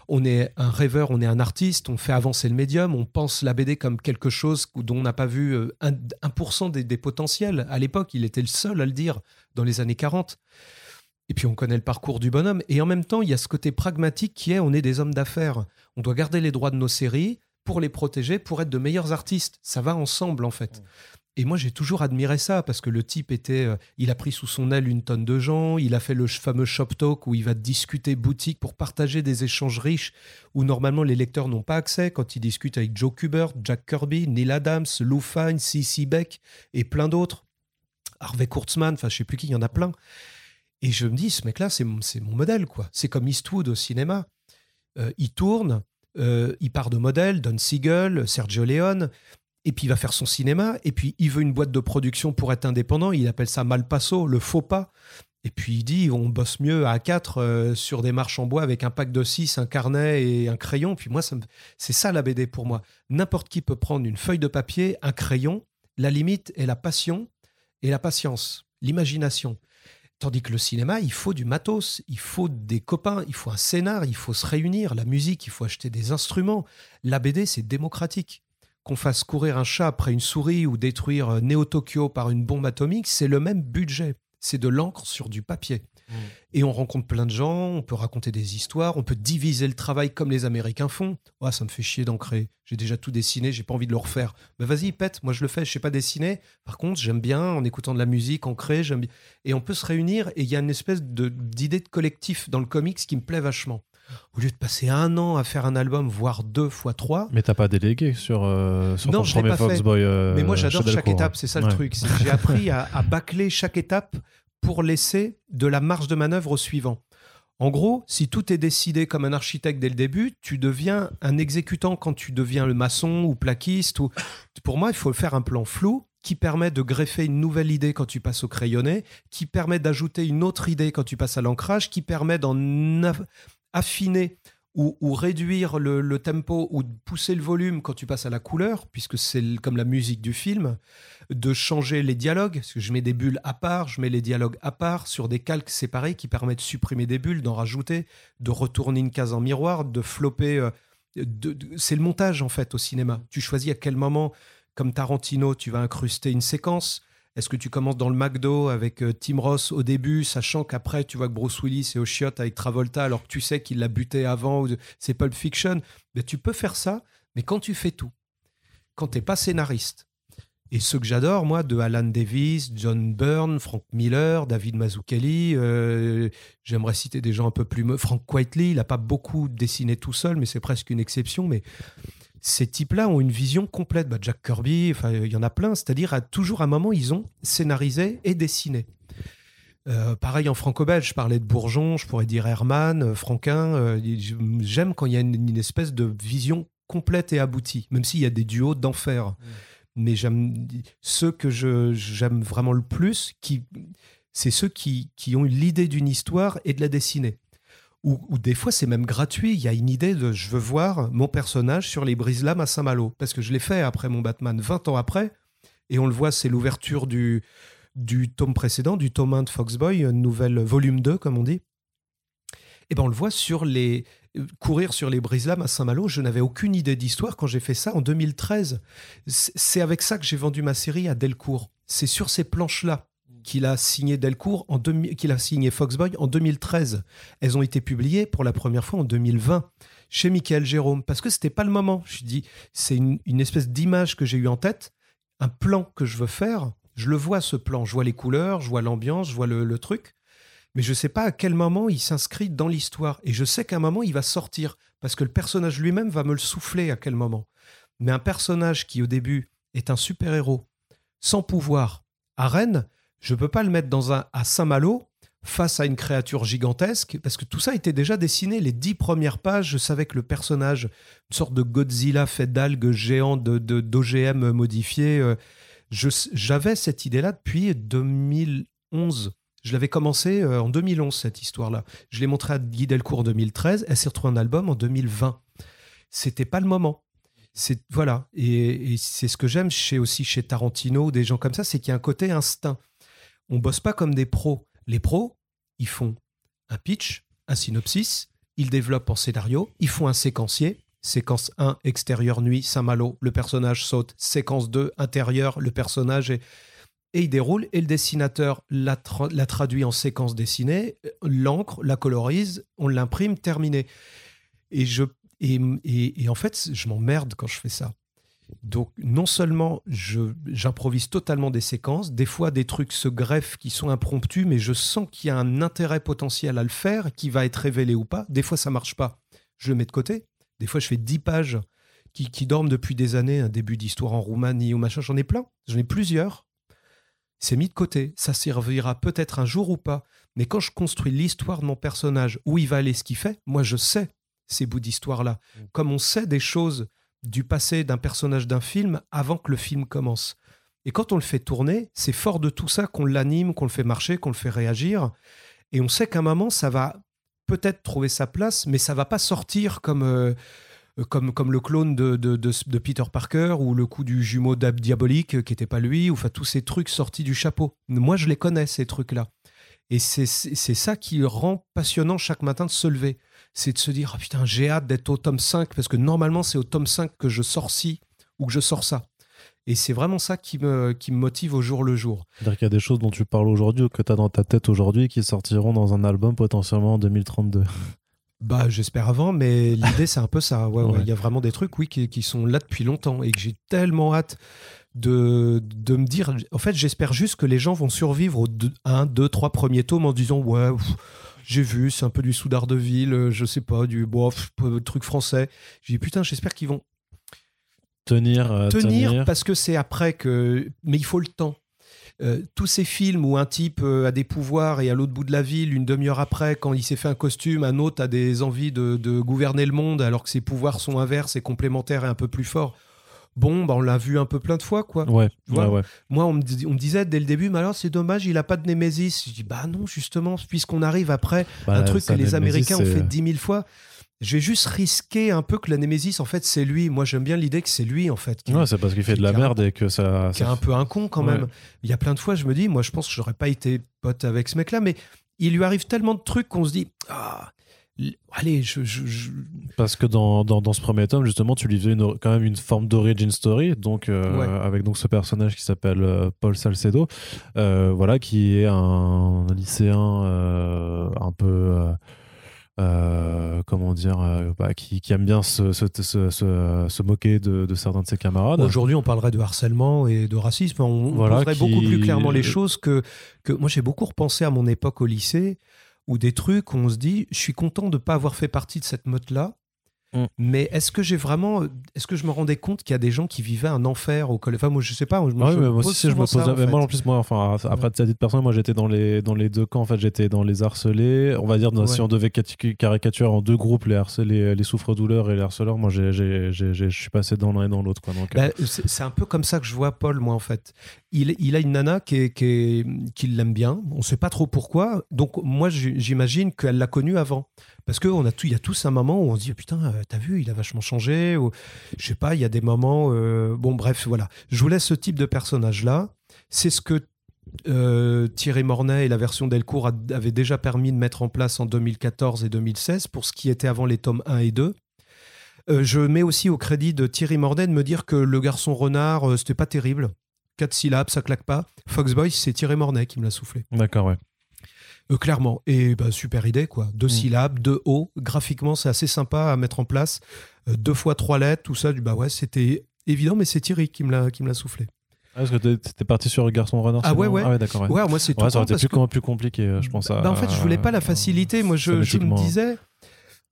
On est un rêveur, on est un artiste, on fait avancer le médium, on pense la BD comme quelque chose dont on n'a pas vu euh, un 1% des, des potentiels. À l'époque, il était le seul à le dire dans les années 40. Et puis on connaît le parcours du bonhomme. Et en même temps, il y a ce côté pragmatique qui est on est des hommes d'affaires. On doit garder les droits de nos séries pour les protéger, pour être de meilleurs artistes. Ça va ensemble en fait. Et moi, j'ai toujours admiré ça parce que le type était, euh, il a pris sous son aile une tonne de gens. Il a fait le fameux shop talk où il va discuter boutique pour partager des échanges riches où normalement les lecteurs n'ont pas accès quand il discute avec Joe Kubert, Jack Kirby, Neil Adams, Lou Fine, C.C. Beck et plein d'autres. Harvey Kurtzman, enfin, je sais plus qui, il y en a plein. Et je me dis, ce mec-là, c'est mon, c'est mon modèle, quoi. C'est comme Eastwood au cinéma. Euh, il tourne, euh, il part de modèle, Don Siegel, Sergio Leone, et puis il va faire son cinéma, et puis il veut une boîte de production pour être indépendant, il appelle ça Malpasso, le faux pas. Et puis il dit, on bosse mieux à 4 sur des marches en bois avec un pack de 6, un carnet et un crayon. Puis moi, c'est ça la BD pour moi. N'importe qui peut prendre une feuille de papier, un crayon. La limite est la passion et la patience, l'imagination. Tandis que le cinéma, il faut du matos, il faut des copains, il faut un scénar, il faut se réunir. La musique, il faut acheter des instruments. La BD, c'est démocratique. Qu'on fasse courir un chat après une souris ou détruire euh, Néo-Tokyo par une bombe atomique, c'est le même budget. C'est de l'encre sur du papier. Et on rencontre plein de gens, on peut raconter des histoires, on peut diviser le travail comme les Américains font. Ouais, ça me fait chier d'ancrer. J'ai déjà tout dessiné, j'ai pas envie de le refaire. Mais vas-y, pète, moi je le fais, je sais pas dessiner. Par contre, j'aime bien en écoutant de la musique, ancrer, j'aime bien. Et on peut se réunir et il y a une espèce de- d'idée de collectif dans le comics qui me plaît vachement. Au lieu de passer un an à faire un album, voire deux fois trois, Mais t'as pas délégué sur, euh, sur Non, ton premier pas fait. Foxboy. euh, Mais moi, j'adore chaque Delcourt. étape, c'est ça le truc. J'ai appris à, à bâcler chaque étape pour laisser de la marge de manœuvre au suivant. En gros, si tout est décidé comme un architecte dès le début, tu deviens un exécutant quand tu deviens le maçon ou plaquiste. Ou... Pour moi, il faut faire un plan flou qui permet de greffer une nouvelle idée quand tu passes au crayonné, qui permet d'ajouter une autre idée quand tu passes à l'ancrage, qui permet d'en affiner ou, réduire le, tempo ou pousser le volume quand tu passes à la couleur, puisque c'est comme la musique du film, de changer les dialogues, parce que je mets des bulles à part, je mets les dialogues à part sur des calques séparés qui permettent de supprimer des bulles, d'en rajouter, de retourner une case en miroir, de flopper. euh, c'est le montage en fait au cinéma. Tu choisis à quel moment, comme Tarantino, tu vas incruster une séquence. Est-ce que tu commences dans le McDo avec euh, Tim Ross au début, sachant qu'après tu vois que Bruce Willis est au chiottes avec Travolta alors que tu sais qu'il l'a buté avant, c'est Pulp Fiction. Mais Tu peux faire ça, mais quand tu fais tout, quand t'es pas scénariste, et ceux que j'adore, moi, de Alan Davis, John Byrne, Frank Miller, David Mazzucchelli, euh, j'aimerais citer des gens un peu plus... Frank Quitely, il n'a pas beaucoup dessiné tout seul, mais c'est presque une exception, mais ces types-là ont une vision complète. Bah, Jack Kirby, enfin, il y en a plein. C'est-à-dire, à toujours un moment, ils ont scénarisé et dessiné. Euh, pareil en franco-belge, je parlais de Bourgeon, je pourrais dire Herman, euh, Franquin. euh, J'aime quand il y a une, une espèce de vision complète et aboutie, même s'il y a des duos d'enfer. Mais j'aime ceux que j'aime vraiment le plus, qui, c'est ceux qui, qui ont eu l'idée d'une histoire et de la dessiner. Ou, des fois, c'est même gratuit. Il y a une idée de je veux voir mon personnage sur les brise-lames à Saint-Malo. Parce que je l'ai fait après mon Batman, 20 ans après. Et on le voit, c'est l'ouverture du, du tome précédent, du tome 1 de Foxboy, nouvelle volume 2, comme on dit. Et ben on le voit sur les courir sur les brise-lames à Saint-Malo. Je n'avais aucune idée d'histoire quand j'ai fait ça en 2013. C'est c'est avec ça que j'ai vendu ma série à Delcourt. C'est sur ces planches-là qu'il a signé Delcourt, en 2000 qu'il a signé Foxboy en 2013. Elles ont été publiées pour la première fois en 2020 chez Michael Jérôme, parce que c'était pas le moment. Je dis, c'est une, espèce d'image que j'ai eue en tête, un plan que je veux faire. Je le vois ce plan, je vois les couleurs, je vois l'ambiance, je vois le, truc, mais je sais pas à quel moment il s'inscrit dans l'histoire. Et je sais qu'à un moment il va sortir, parce que le personnage lui-même va me le souffler à quel moment. Mais un personnage qui au début est un super-héros sans pouvoir à Rennes, je peux pas le mettre dans un à Saint-Malo face à une créature gigantesque parce que tout ça était déjà dessiné les dix premières pages je savais que le personnage une sorte de Godzilla fait d'algues géants de de- d'OGM modifié euh, j'avais cette idée là depuis 2011 Je l'avais commencé euh, en 2011, cette histoire-là. Je l'ai montré à Guy Delcourt en 2013. Elle s'est retrouvée en album en 2020. C'était pas le moment. Voilà, et, et c'est ce que j'aime chez aussi chez Tarantino, des gens comme ça, c'est qu'il y a un côté instinct. On bosse pas comme des pros. Les pros, ils font un pitch, un synopsis, ils développent en scénario, ils font un séquencier. Séquence 1, extérieur nuit, Saint-Malo, le personnage saute. Séquence 2, intérieur, le personnage est. Et il déroule, et le dessinateur la, tra- la traduit en séquence dessinée, l'encre, la colorise, on l'imprime, terminé. Et, je, et- et en fait, je m'emmerde quand je fais ça. Donc, non seulement j'improvise totalement des séquences, des fois des trucs se greffent qui sont impromptus, mais je sens qu'il y a un intérêt potentiel à le faire, qui va être révélé ou pas. Des fois, ça marche pas. Je le mets de côté. Des fois, je fais 10 pages qui, qui dorment depuis des années, un début d'histoire en Roumanie ou machin. J'en ai plein. J'en ai plusieurs. C'est mis de côté. Ça servira peut-être un jour ou pas. Mais quand je construis l'histoire de mon personnage, où il va aller, ce qu'il fait, moi, je sais ces bouts d'histoire-là. Comme on sait des choses du passé d'un personnage d'un film avant que le film commence. Et quand on le fait tourner, c'est fort de tout ça qu'on l'anime, qu'on le fait marcher, qu'on le fait réagir. Et on sait qu'à un moment, ça va peut-être trouver sa place, mais ça va pas sortir comme, euh, comme, comme le clone de, de, de- Peter Parker ou le coup du jumeau diabolique euh, qui n'était pas lui, ou enfin tous ces trucs sortis du chapeau. Moi, je les connais, ces trucs-là. Et c'est ça qui rend passionnant chaque matin de se lever. C'est de se dire, ah putain, j'ai hâte d'être au tome 5, parce que normalement, c'est au tome 5 que je sors ci ou que je sors ça. Et c'est vraiment ça qui me, qui me motive au jour le jour. C'est-à-dire qu'il y a des choses dont tu parles aujourd'hui ou que tu as dans ta tête aujourd'hui qui sortiront dans un album potentiellement en 2032. Bah, j'espère avant, mais l'idée, c'est un peu ça. Ouais. Il y a vraiment des trucs, oui, qui, qui sont là depuis longtemps et que j'ai tellement hâte de, de me dire. En fait, j'espère juste que les gens vont survivre aux deux, un, deux, trois premiers tomes en disant Ouais, pff, j'ai vu, c'est un peu du soudard de ville, euh, je sais pas, du peu- truc français. J'ai dit Putain, j'espère qu'ils vont Tenir, euh, tenir, tenir. parce que c'est après que. Mais il faut le temps. Euh, tous ces films où un type euh, a des pouvoirs et à l'autre bout de la ville, une demi-heure après, quand il s'est fait un costume, un autre a des envies de, de gouverner le monde alors que ses pouvoirs sont inverses et complémentaires et un peu plus forts. Bon, bah, on l'a vu un peu plein de fois, quoi. Ouais. Moi, on me, dis- on me disait dès le début, mais alors c'est dommage, il a pas de Némésis. Je dis, bah non, justement, puisqu'on arrive après Bah, un truc que les Américains ont c'est- fait dix mille fois. Je vais juste risquer un peu que la Némésis, en fait, c'est lui. Moi, j'aime bien l'idée que c'est lui, en fait. qui- Ouais, c'est parce qu'il fait de la un- merde et que ça. qui est ça- un peu un con quand Ouais. même. Il y a plein de fois, je me dis, moi, je pense que j'aurais pas été pote avec ce mec-là, mais il lui arrive tellement de trucs qu'on se dit, ah, allez, je, je- je- Parce que dans, dans, dans ce premier tome, justement, tu lui faisais une- quand même une forme d'origin story, donc euh, Ouais. avec donc ce personnage qui s'appelle euh, Paul Salcedo, euh, voilà, qui est un lycéen un peu, euh, comment dire, euh, bah, qui, qui aime bien se, se, se, moquer de, de certains de ses camarades. Aujourd'hui, on parlerait de harcèlement et de racisme. On, on Voilà, poserait qui- beaucoup plus clairement les choses que, que moi, j'ai beaucoup repensé à mon époque au lycée où des trucs où on se dit, je suis content de ne pas avoir fait partie de cette meute-là. Mm. Mais est-ce que j'ai vraiment, est-ce que je me rendais compte qu'il y a des gens qui vivaient un enfer au collège Enfin, moi, je sais pas. je Ouais, mais me moi aussi, je me pose. ça, en mais moi, en plus, moi, enfin, après, de cette personne, moi, j'étais dans les, dans les deux camps. En fait, j'étais dans les harcelés. On va dire, dans- si Ouais. on devait caricaturer en deux groupes, les harcelés, les souffres-douleurs et les harceleurs, moi, je suis passé dans l'un et dans l'autre. Euh, Bah, c'est un peu comme ça que je vois Paul, moi, en fait. Il, a une nana qui, l'aime bien. On ne sait pas trop pourquoi. Donc, moi, j'imagine qu'elle l'a connu avant. Parce qu'il y a tous un moment où on se dit Putain, euh, t'as vu, il a vachement changé. Ou, je sais pas, il y a des moments. euh, bon, bref, voilà. Je voulais ce type de personnage-là. C'est ce que. euh, Thierry Mornay et la version Delcourt avaient déjà permis de mettre en place en 2014 et 2016 pour ce qui était avant les tomes 1 et 2. Euh, je mets aussi au crédit de Thierry Mordet de me dire que le garçon renard, c'était pas terrible. Quatre syllabes, ça claque pas. Foxboy, c'est Thierry Mornay qui me l'a soufflé. D'accord, ouais. Euh, clairement. Et bah, super idée, quoi. Deux Mm. syllabes, deux hauts. Graphiquement, c'est assez sympa à mettre en place. Euh, deux fois trois lettres, tout ça. du- Bah ouais, c'était évident, mais c'est Thierry qui me l'a qui me l'a soufflé. Ah, parce que t'étais parti sur Garçon Renard Ah ouais, ouais. Ah ouais, d'accord. Ouais. Ouais, moi, c'est tout. Ouais, ça aurait été plus, que- com- plus compliqué, euh, je pense. à- Bah, en fait, je voulais pas la facilité. Moi, je, je me disais,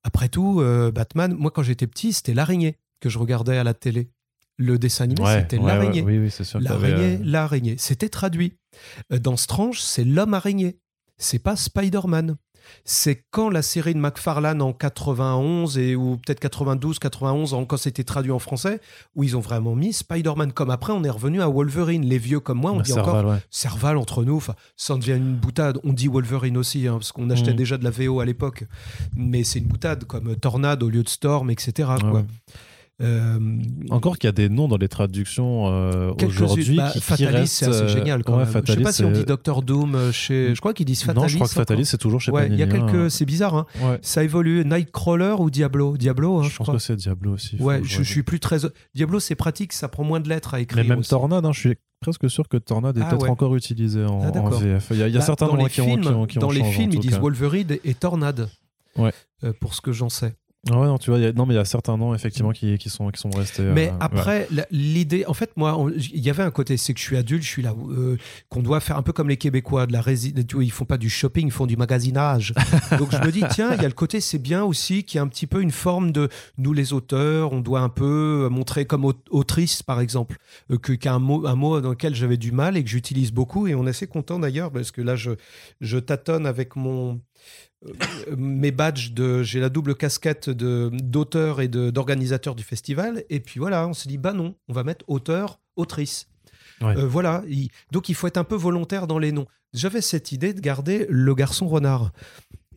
après tout, euh, Batman, moi, quand j'étais petit, c'était l'araignée que je regardais à la télé. Le dessin animé, Ouais, c'était ouais, l'araignée. ouais, oui, L'araignée, euh, l'araignée. C'était traduit. Euh, Dans Strange, c'est l'homme araignée. C'est pas Spider-Man. c'est quand la série de McFarlane en 91 et ou peut-être 92, 91, quand c'était traduit en français, où ils ont vraiment mis Spider-Man. Comme après, on est revenu à Wolverine. Les vieux comme moi, on Bah, dit Serval, encore. Serval entre nous. Enfin, ça en devient une boutade. On dit Wolverine aussi, hein, parce qu'on achetait Mhm. déjà de la VO à l'époque. Mais c'est une boutade, comme Tornade au lieu de Storm, etc. Quoi. Euh, Encore qu'il y a des noms dans les traductions euh, aujourd'hui bah, qui, Fatalis, c'est assez euh, génial quand ouais, même. Je sais pas si on dit Doctor Doom euh, chez. Je crois qu'ils disent Fatalis. Non, je crois que. Fatalis, c'est toujours chez Ouais, il y a Panini, hein. quelques. C'est bizarre, hein. Ouais. Ça évolue. Nightcrawler ou Diablo? Diablo, hein, je je, pense crois. que c'est Diablo aussi. Ouais, je, je suis plus très. Diablo, c'est pratique, ça prend moins de lettres à écrire. Mais même aussi. Tornade, hein, je suis presque sûr que Tornade est Ah peut-être ouais. encore utilisé en, Ah, en. VF. Il y a, il y a Bah, certains dans noms les qui ont, films, qui ont, qui ont dans les films, ils disent. Wolverine et Tornade. Ouais. Euh, pour ce que j'en sais. Ah ouais, non, tu vois, il y a- non, mais il y a certains noms effectivement qui, qui sont, qui sont restés. Mais euh, ouais. après, l'idée, en fait, moi, il y avait un côté, c'est que je suis adulte, je suis là, euh, qu'on doit faire un peu comme les Québécois, de la rési- tu vois, ils font pas du shopping, ils font du magasinage. Donc je me dis, tiens, il y a le côté, c'est bien aussi, qu'il y a un petit peu une forme de nous les auteurs, on doit un peu euh, montrer comme au- autrice, par exemple, euh, que qu'il y a un mot, un mot dans lequel j'avais du mal et que j'utilise beaucoup, et on est assez content d'ailleurs, parce que là, je, je tâtonne avec mon mes badges de j'ai la double casquette de d'auteur et d'organisateur du festival. Et puis voilà on s'est dit bah non on va mettre auteur autrice. Ouais. Euh, voilà. Il- donc il faut être un peu volontaire dans les noms. J'avais cette idée de garder le garçon renard.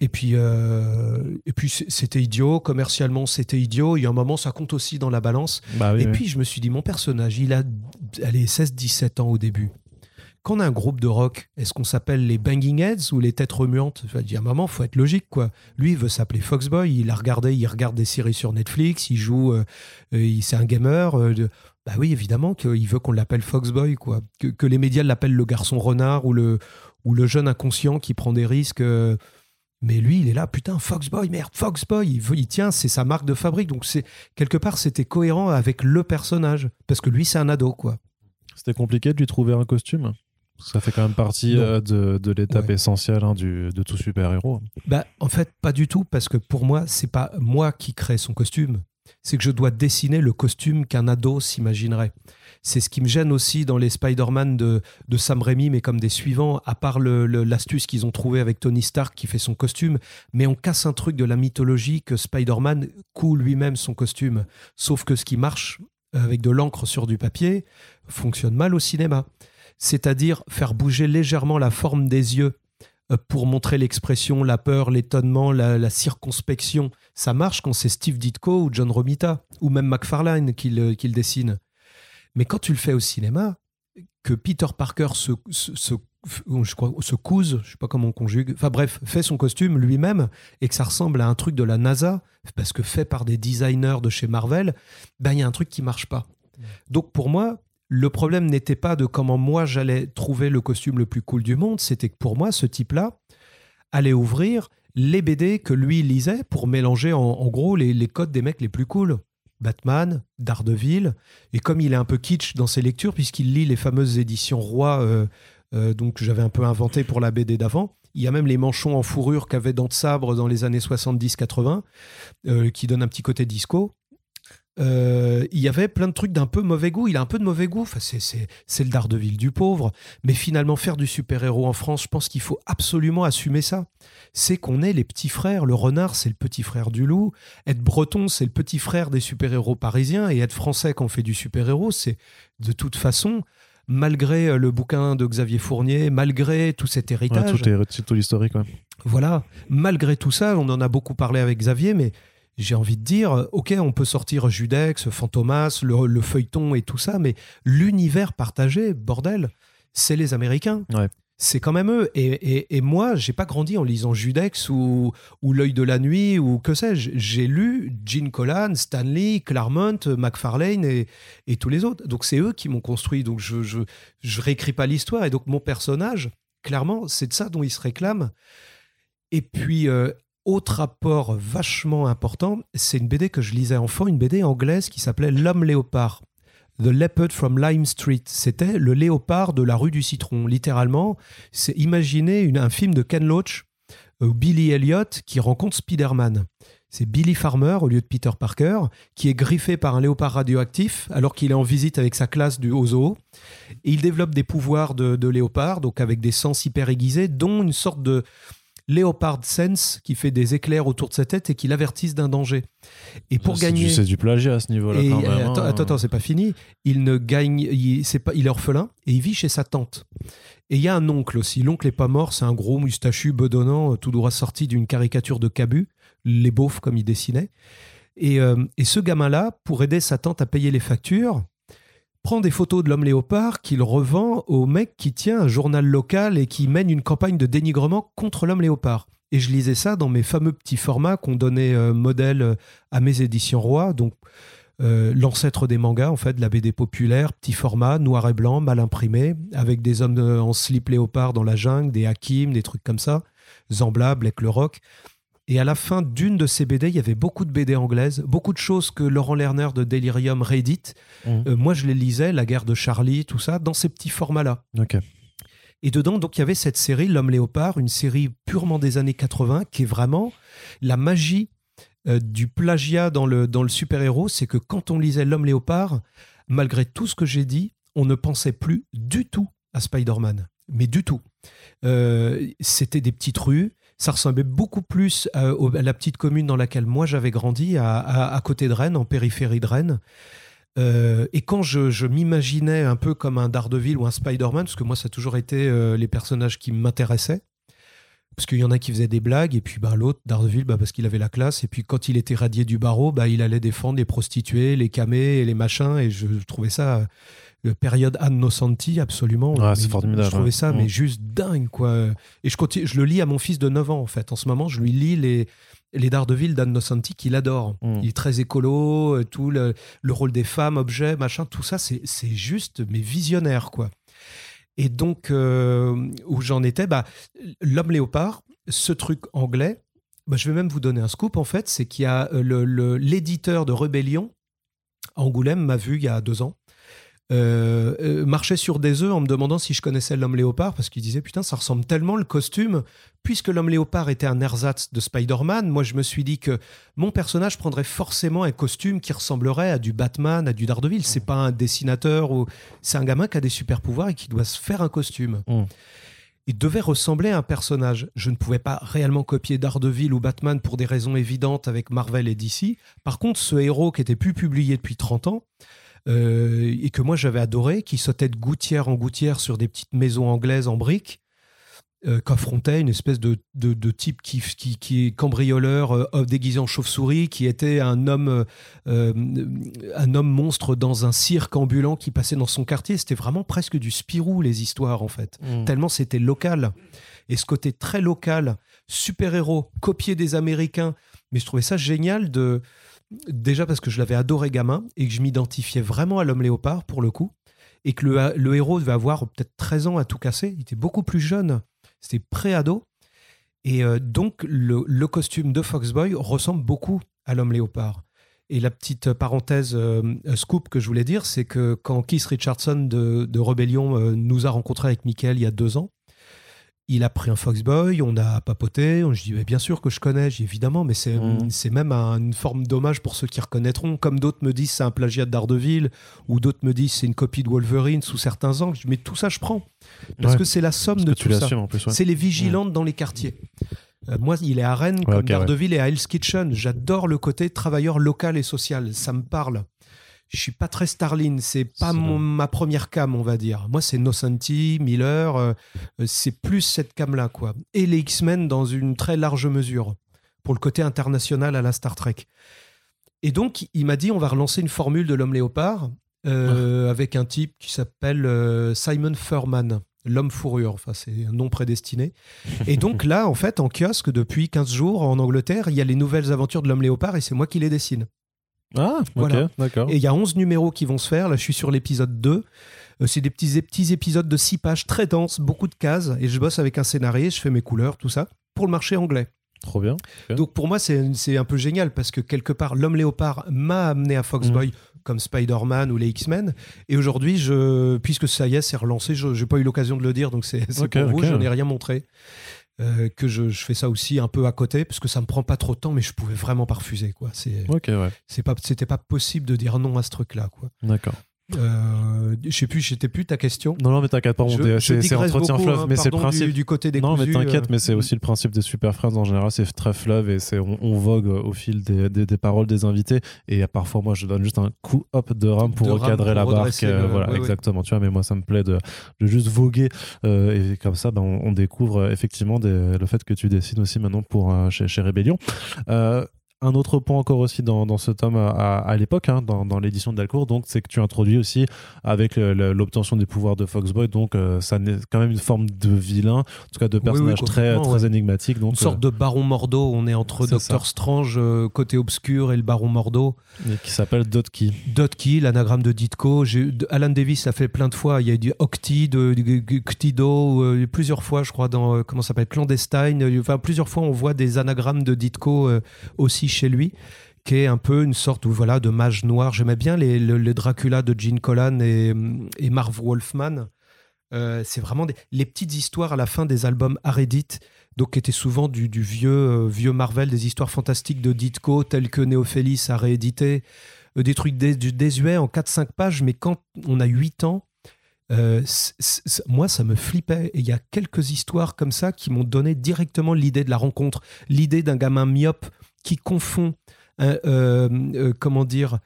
Et puis euh, et puis c'était idiot. Commercialement c'était idiot. Il y a un moment ça compte aussi dans la balance. Bah oui, et oui. puis je me suis dit mon personnage il a allez 16 17 ans au début quand on a un groupe de rock, est-ce qu'on s'appelle les Banging Heads ou les Têtes Remuantes? A un moment, faut être logique. Lui, il veut s'appeler Foxboy, il a regardé, il regarde des séries sur Netflix, il joue, euh, euh, c'est un gamer. euh, Bah oui, évidemment qu'il veut qu'on l'appelle Foxboy, quoi. Que, les médias l'appellent le garçon renard ou le, jeune inconscient qui prend des risques. euh, mais lui, il est là, putain, Foxboy, merde, Foxboy, il, il tient, c'est sa marque de fabrique. Donc, c'est quelque part, c'était cohérent avec le personnage. Parce que lui, c'est un ado, quoi. C'était compliqué de lui trouver un costume? Ça fait quand même partie Non. euh, de, de l'étape Ouais. essentielle hein, du, de tout super-héros. Bah, en fait, pas du tout, parce que pour moi, c'est pas moi qui crée son costume. C'est que je dois dessiner le costume qu'un ado s'imaginerait. C'est ce qui me gêne aussi dans les Spider-Man de, de Sam Raimi, mais comme des suivants, à part l'astuce qu'ils ont trouvé avec Tony Stark qui fait son costume, mais on casse un truc de la mythologie que Spider-Man coud lui-même son costume. Sauf que ce qui marche avec de l'encre sur du papier fonctionne mal au cinéma. C'est-à-dire faire bouger légèrement la forme des yeux euh, pour montrer l'expression, la peur, l'étonnement, la, la circonspection. Ça marche quand c'est Steve Ditko ou John Romita, ou même McFarlane qui le, qui le dessine. Mais quand tu le fais au cinéma, que Peter Parker se, se, se- je crois, se couse, je sais pas comment on conjugue, enfin bref, fait son costume lui-même et que ça ressemble à un truc de la NASA, parce que fait par des designers de chez Marvel, ben il y a un truc qui marche pas. Donc pour moi, le problème n'était pas de comment moi j'allais trouver le costume le plus cool du monde, c'était que pour moi, ce type-là allait ouvrir les BD que lui lisait pour mélanger en, gros les, codes des mecs les plus cool. Batman, Daredevil, et comme il est un peu kitsch dans ses lectures, puisqu'il lit les fameuses éditions Roi, euh, euh, donc que j'avais un peu inventé pour la BD d'avant, il y a même les manchons en fourrure qu'avait Dante Sabre dans les années 70-80, euh, qui donnent un petit côté disco. Euh, il y avait plein de trucs d'un peu mauvais goût. Il a un peu de mauvais goût. Enfin, c'est, le Daredevil du pauvre. Mais finalement, faire du super-héros en France, je pense qu'il faut absolument assumer ça. C'est qu'on est les petits frères. Le renard, c'est le petit frère du loup. Être breton, c'est le petit frère des super-héros parisiens. Et être français quand on fait du super-héros, c'est de toute façon, malgré euh, le bouquin de Xavier Fournier, malgré tout cet Ouais, héritage, tout, est, c'est tout l'historique. ouais. voilà, malgré tout ça, on en a beaucoup parlé avec Xavier, mais j'ai envie de dire, euh, ok, on peut sortir Judex, Fantomas, le, le feuilleton et tout ça, mais l'univers partagé, bordel, c'est les Américains. Ouais. C'est quand même eux. Et, et, et moi, j'ai pas grandi en lisant Judex ou, ou L'œil de la nuit ou que sais-je. J'ai lu Gene Colan, Stanley, Claremont, McFarlane et, et tous les autres. Donc c'est eux qui m'ont construit. Donc je, je, je réécris pas l'histoire. Et donc mon personnage, clairement, c'est de ça dont il se réclame. Et puis, euh, autre rapport vachement important, c'est une BD que je lisais enfant, une BD anglaise qui s'appelait L'homme léopard. The Leopard from Lime Street. C'était le léopard de la rue du citron. Littéralement, c'est imaginer un film de Ken Loach, euh, Billy Elliot, qui rencontre Spider-Man. C'est Billy Farmer, au lieu de Peter Parker, qui est griffé par un léopard radioactif alors qu'il est en visite avec sa classe du au zoo. Et il développe des pouvoirs de, de léopard, donc avec des sens hyper aiguisés, dont une sorte de, Léopard Sense qui fait des éclairs autour de sa tête et qui l'avertissent d'un danger. Et pour gagner. du- C'est du plagiat à ce niveau-là Et, quand même. euh, attends, hein. attends, attends, c'est pas fini. Il ne gagne, il, c'est pas, il est orphelin et il vit chez sa tante. Et il y a un oncle aussi. L'oncle est pas mort, c'est un gros moustachu bedonnant, euh, tout droit sorti d'une caricature de Cabu, les beaufs comme il dessinait. Et, euh, et ce gamin-là, pour aider sa tante à payer les factures, prend des photos de l'homme léopard qu'il revend au mec qui tient un journal local et qui mène une campagne de dénigrement contre l'homme léopard. Et je lisais ça dans mes fameux petits formats qu'on donnait euh, modèle euh, à mes éditions Roi, donc euh, l'ancêtre des mangas, en fait, la BD populaire, petit format, noir et blanc, mal imprimé, avec des hommes en slip léopard dans la jungle, des Hakim, des trucs comme ça, Zambla, Black le Rock. Et à la fin d'une de ces BD, il y avait beaucoup de BD anglaises, beaucoup de choses que Laurent Lerner de Delirium réédite. Mhm. Euh, moi, je les lisais, La guerre de Charlie, tout ça, dans ces petits formats-là. Et dedans, donc, il y avait cette série, L'homme léopard, une série purement des années 80, qui est vraiment la magie euh, du plagiat dans le, dans le super-héros. C'est que quand on lisait L'homme léopard, malgré tout ce que j'ai dit, on ne pensait plus du tout à Spider-Man. Mais du tout. Euh, C'était des petites rues. Ça ressemblait beaucoup plus à, au- à la petite commune dans laquelle moi j'avais grandi, à, côté de Rennes, en périphérie de Rennes. Euh, et quand je, m'imaginais un peu comme un Daredevil ou un Spider-Man, parce que moi ça a toujours été euh, les personnages qui m'intéressaient, parce qu'il y en a qui faisaient des blagues, et puis bah, l'autre, Daredevil, bah, parce qu'il avait la classe, et puis quand il était radié du barreau, bah, il allait défendre les prostituées, les camés et les machins, et je trouvais ça, euh, période Santi, absolument. Ah, c'est formidable, Je trouvais ouais. ça, Mm. mais juste dingue, quoi. Et je, continue, je le lis à mon fils de 9 ans, en fait. En ce moment, je lui lis les, les Daredevil Santi qu'il adore. Mm. Il est très écolo, euh, tout le, le rôle des femmes, objets, machin, tout ça, c'est juste, mais visionnaire, quoi. Et donc, euh, où j'en étais, bah, l'homme léopard, ce truc anglais, bah, je vais même vous donner un scoop, en fait, c'est qu'il y a euh, le- le- l'éditeur de Rébellion, Angoulême, m'a vu il y a deux ans. Euh, euh, marchait sur des œufs en me demandant si je connaissais l'homme léopard parce qu'il disait putain ça ressemble tellement le costume puisque l'homme léopard était un ersatz de Spider-Man moi je me suis dit que mon personnage prendrait forcément un costume qui ressemblerait à du Batman à du Daredevil c'est pas un dessinateur ou c'est un gamin qui a des super pouvoirs et qui doit se faire un costume Mm. il devait ressembler à un personnage. Je ne pouvais pas réellement copier Daredevil ou Batman pour des raisons évidentes avec Marvel et DC. Par contre, ce héros qui était plus publié depuis 30 ans euh, et que moi j'avais adoré, qui sautait de gouttière en gouttière sur des petites maisons anglaises en briques, euh, qu'affrontait une espèce de, de, de type qui, qui, qui est cambrioleur euh, déguisé en chauve-souris, qui était un homme, un homme monstre dans un cirque ambulant qui passait dans son quartier. C'était vraiment presque du Spirou, les histoires, en fait Mm. tellement c'était local. Et ce côté très local, super-héros, copié des Américains. Mais je trouvais ça génial de. Déjà parce que je l'avais adoré gamin et que je m'identifiais vraiment à l'homme léopard pour le coup. Et que le, le héros devait avoir peut-être 13 ans à tout casser. Il était beaucoup plus jeune. C'était pré-ado. Et euh, donc, le, le costume de Foxboy ressemble beaucoup à l'homme léopard. Et la petite parenthèse euh, scoop que je voulais dire, c'est que quand Keith Richardson de, de Rebellion euh, nous a rencontrés avec Michael il y a deux ans, il a pris un Foxboy, on a papoté, on, je dis mais bien sûr que je connais, j'ai dit, évidemment, mais c'est c'est même un- une forme d'hommage pour ceux qui reconnaîtront, comme d'autres me disent c'est un plagiat de Daredevil, ou d'autres me disent c'est une copie de Wolverine sous certains angles, Je dis, mais tout ça je prends, parce Ouais. que c'est la somme Parce de tout ça. ouais. C'est les vigilantes dans les quartiers. Euh, moi, il est à Rennes comme ok, ouais. Daredevil et à Hell's Kitchen. J'adore le côté travailleur local et social. Ça me parle. Je suis pas très Starlin. C'est pas mon- ma première cam, on va dire. Moi, c'est Nosanti, Miller. euh, euh, c'est plus cette cam-là, quoi. Et les X-Men dans une très large mesure pour le côté international à la Star Trek. Et donc, il m'a dit, on va relancer une formule de l'homme léopard euh, avec un type qui s'appelle euh, Simon Furman, l'homme fourrure. Enfin, c'est un nom prédestiné. Et donc là, en fait, en kiosque, depuis 15 jours en Angleterre, il y a les nouvelles aventures de l'homme léopard et c'est moi qui les dessine. Ah, ok, Voilà. d'accord. Et il y a 11 numéros qui vont se faire. Là, je suis sur l'épisode 2. Euh, c'est des petits, des petits épisodes de 6 pages très denses, beaucoup de cases. Et je bosse avec un scénariste, je fais mes couleurs, tout ça, pour le marché anglais. Trop bien. Donc pour moi, c'est un peu génial parce que quelque part, l'homme léopard m'a amené à Foxboy Mm. comme Spider-Man ou les X-Men. Et aujourd'hui, je, puisque ça y est, c'est relancé, je n'ai pas eu l'occasion de le dire, donc c'est c'est Ok, pour vous, ok. j'en ai rien montré. Euh, que je, je fais ça aussi un peu à côté parce que ça me prend pas trop de temps mais je pouvais vraiment pas refuser quoi c'est ouais. c'est pas c'était pas possible de dire non à ce truc là quoi D'accord. Euh, je sais plus, j'étais plus ta question. Non, non, mais t'inquiète pas, c'est entretien beaucoup, fleuve, hein, mais c'est le principe. du, du côté des Non, mais t'inquiète, euh, mais c'est aussi le principe des Super Friends en général, c'est très fleuve et c'est on, on vogue au fil des, des, des paroles des invités. Et parfois, moi, je donne juste un coup hop de rame pour De rame recadrer pour la barque. euh, le- voilà, ouais, ouais. exactement. Tu vois, mais moi, ça me plaît de, de juste voguer. euh, et comme ça, ben, on, on découvre euh, effectivement des- le fait que tu dessines aussi maintenant pour, euh, chez, chez Rébellion. Euh, un autre point encore aussi dans, dans ce tome à, l'époque, hein, dans, dans l'édition de Delcourt, donc c'est que tu introduis aussi avec l'obtention des pouvoirs de Foxboy, donc euh, ça n'est quand même une forme de vilain, en tout cas de oui, personnage très, très ouais. énigmatique. Donc, Une sorte de baron Mordo. On est entre Docteur ça. Strange, euh, côté obscur, et le baron Mordo. euh, qui s'appelle Dotki. Dotki, l'anagramme de Ditko. Alan Davis l'a fait plein de fois. Il y a eu du Octi, de, du du Ctido, euh, plusieurs fois, je crois, dans euh, comment s'appelle, Clandestine. Euh, Enfin, plusieurs fois, on voit des anagrammes de Ditko euh, aussi chez lui, qui est un peu une sorte voilà, de mage noir. J'aimais bien les, le- les Dracula de Gene Colan et, Marv Wolfman. Euh, c'est vraiment les petites histoires à la fin des albums Aredith, donc qui étaient souvent du, vieux, euh, vieux Marvel, des histoires fantastiques de Ditko, telles que Néophélis a réédité, euh, des trucs dés- du désuets en 4-5 pages, mais quand on a 8 ans, euh, moi ça me flippait. Et il y a quelques histoires comme ça qui m'ont donné directement l'idée de la rencontre, l'idée d'un gamin myope qui confond, euh, euh, euh, comment dire,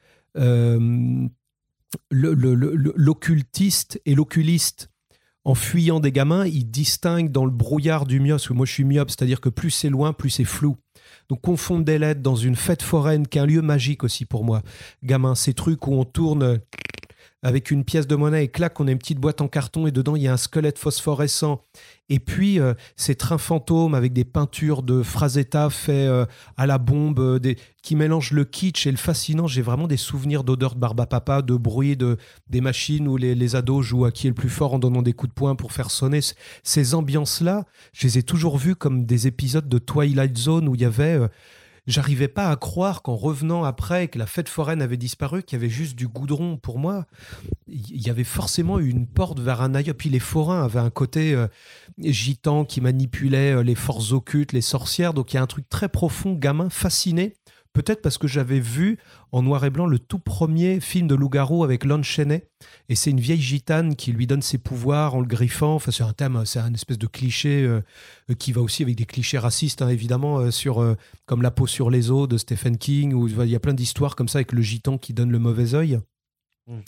l'occultiste et l'oculiste en fuyant des gamins, ils distinguent dans le brouillard du myope, parce moi je suis myope, c'est-à-dire que plus c'est loin, plus c'est flou. Donc confondre des lettres dans une fête foraine, qui est un lieu magique aussi pour moi. Gamin, ces trucs où on tourne avec une pièce de monnaie et on a une petite boîte en carton et dedans il y a un squelette phosphorescent. Et puis euh, ces trains fantômes avec des peintures de Frazetta fait euh, à la bombe, euh, qui mélangent le kitsch et le fascinant. J'ai vraiment des souvenirs d'odeur de barbe à papa, de bruit de, des machines où les, les ados jouent à qui est le plus fort en donnant des coups de poing pour faire sonner. Ces ambiances-là, je les ai toujours vues comme des épisodes de Twilight Zone où il y avait. J'arrivais pas à croire qu'en revenant après que la fête foraine avait disparu, qu'il y avait juste du goudron pour moi. Il y avait forcément une porte vers un ailleurs. Puis les forains avaient un côté euh, gitan qui manipulait euh, les forces occultes, les sorcières. Donc il y a un truc très profond, gamin, fasciné. Peut-être parce que j'avais vu en noir et blanc le tout premier film de loup-garou avec Lon Chaney. Et c'est une vieille gitane qui lui donne ses pouvoirs en le griffant. Enfin, c'est un thème, c'est un espèce de cliché euh, euh, qui va aussi avec des clichés racistes, hein, évidemment, euh, sur, euh, comme La peau sur les os de Stephen King, où il y a plein d'histoires comme ça avec le gitan qui donne le mauvais œil. Mm.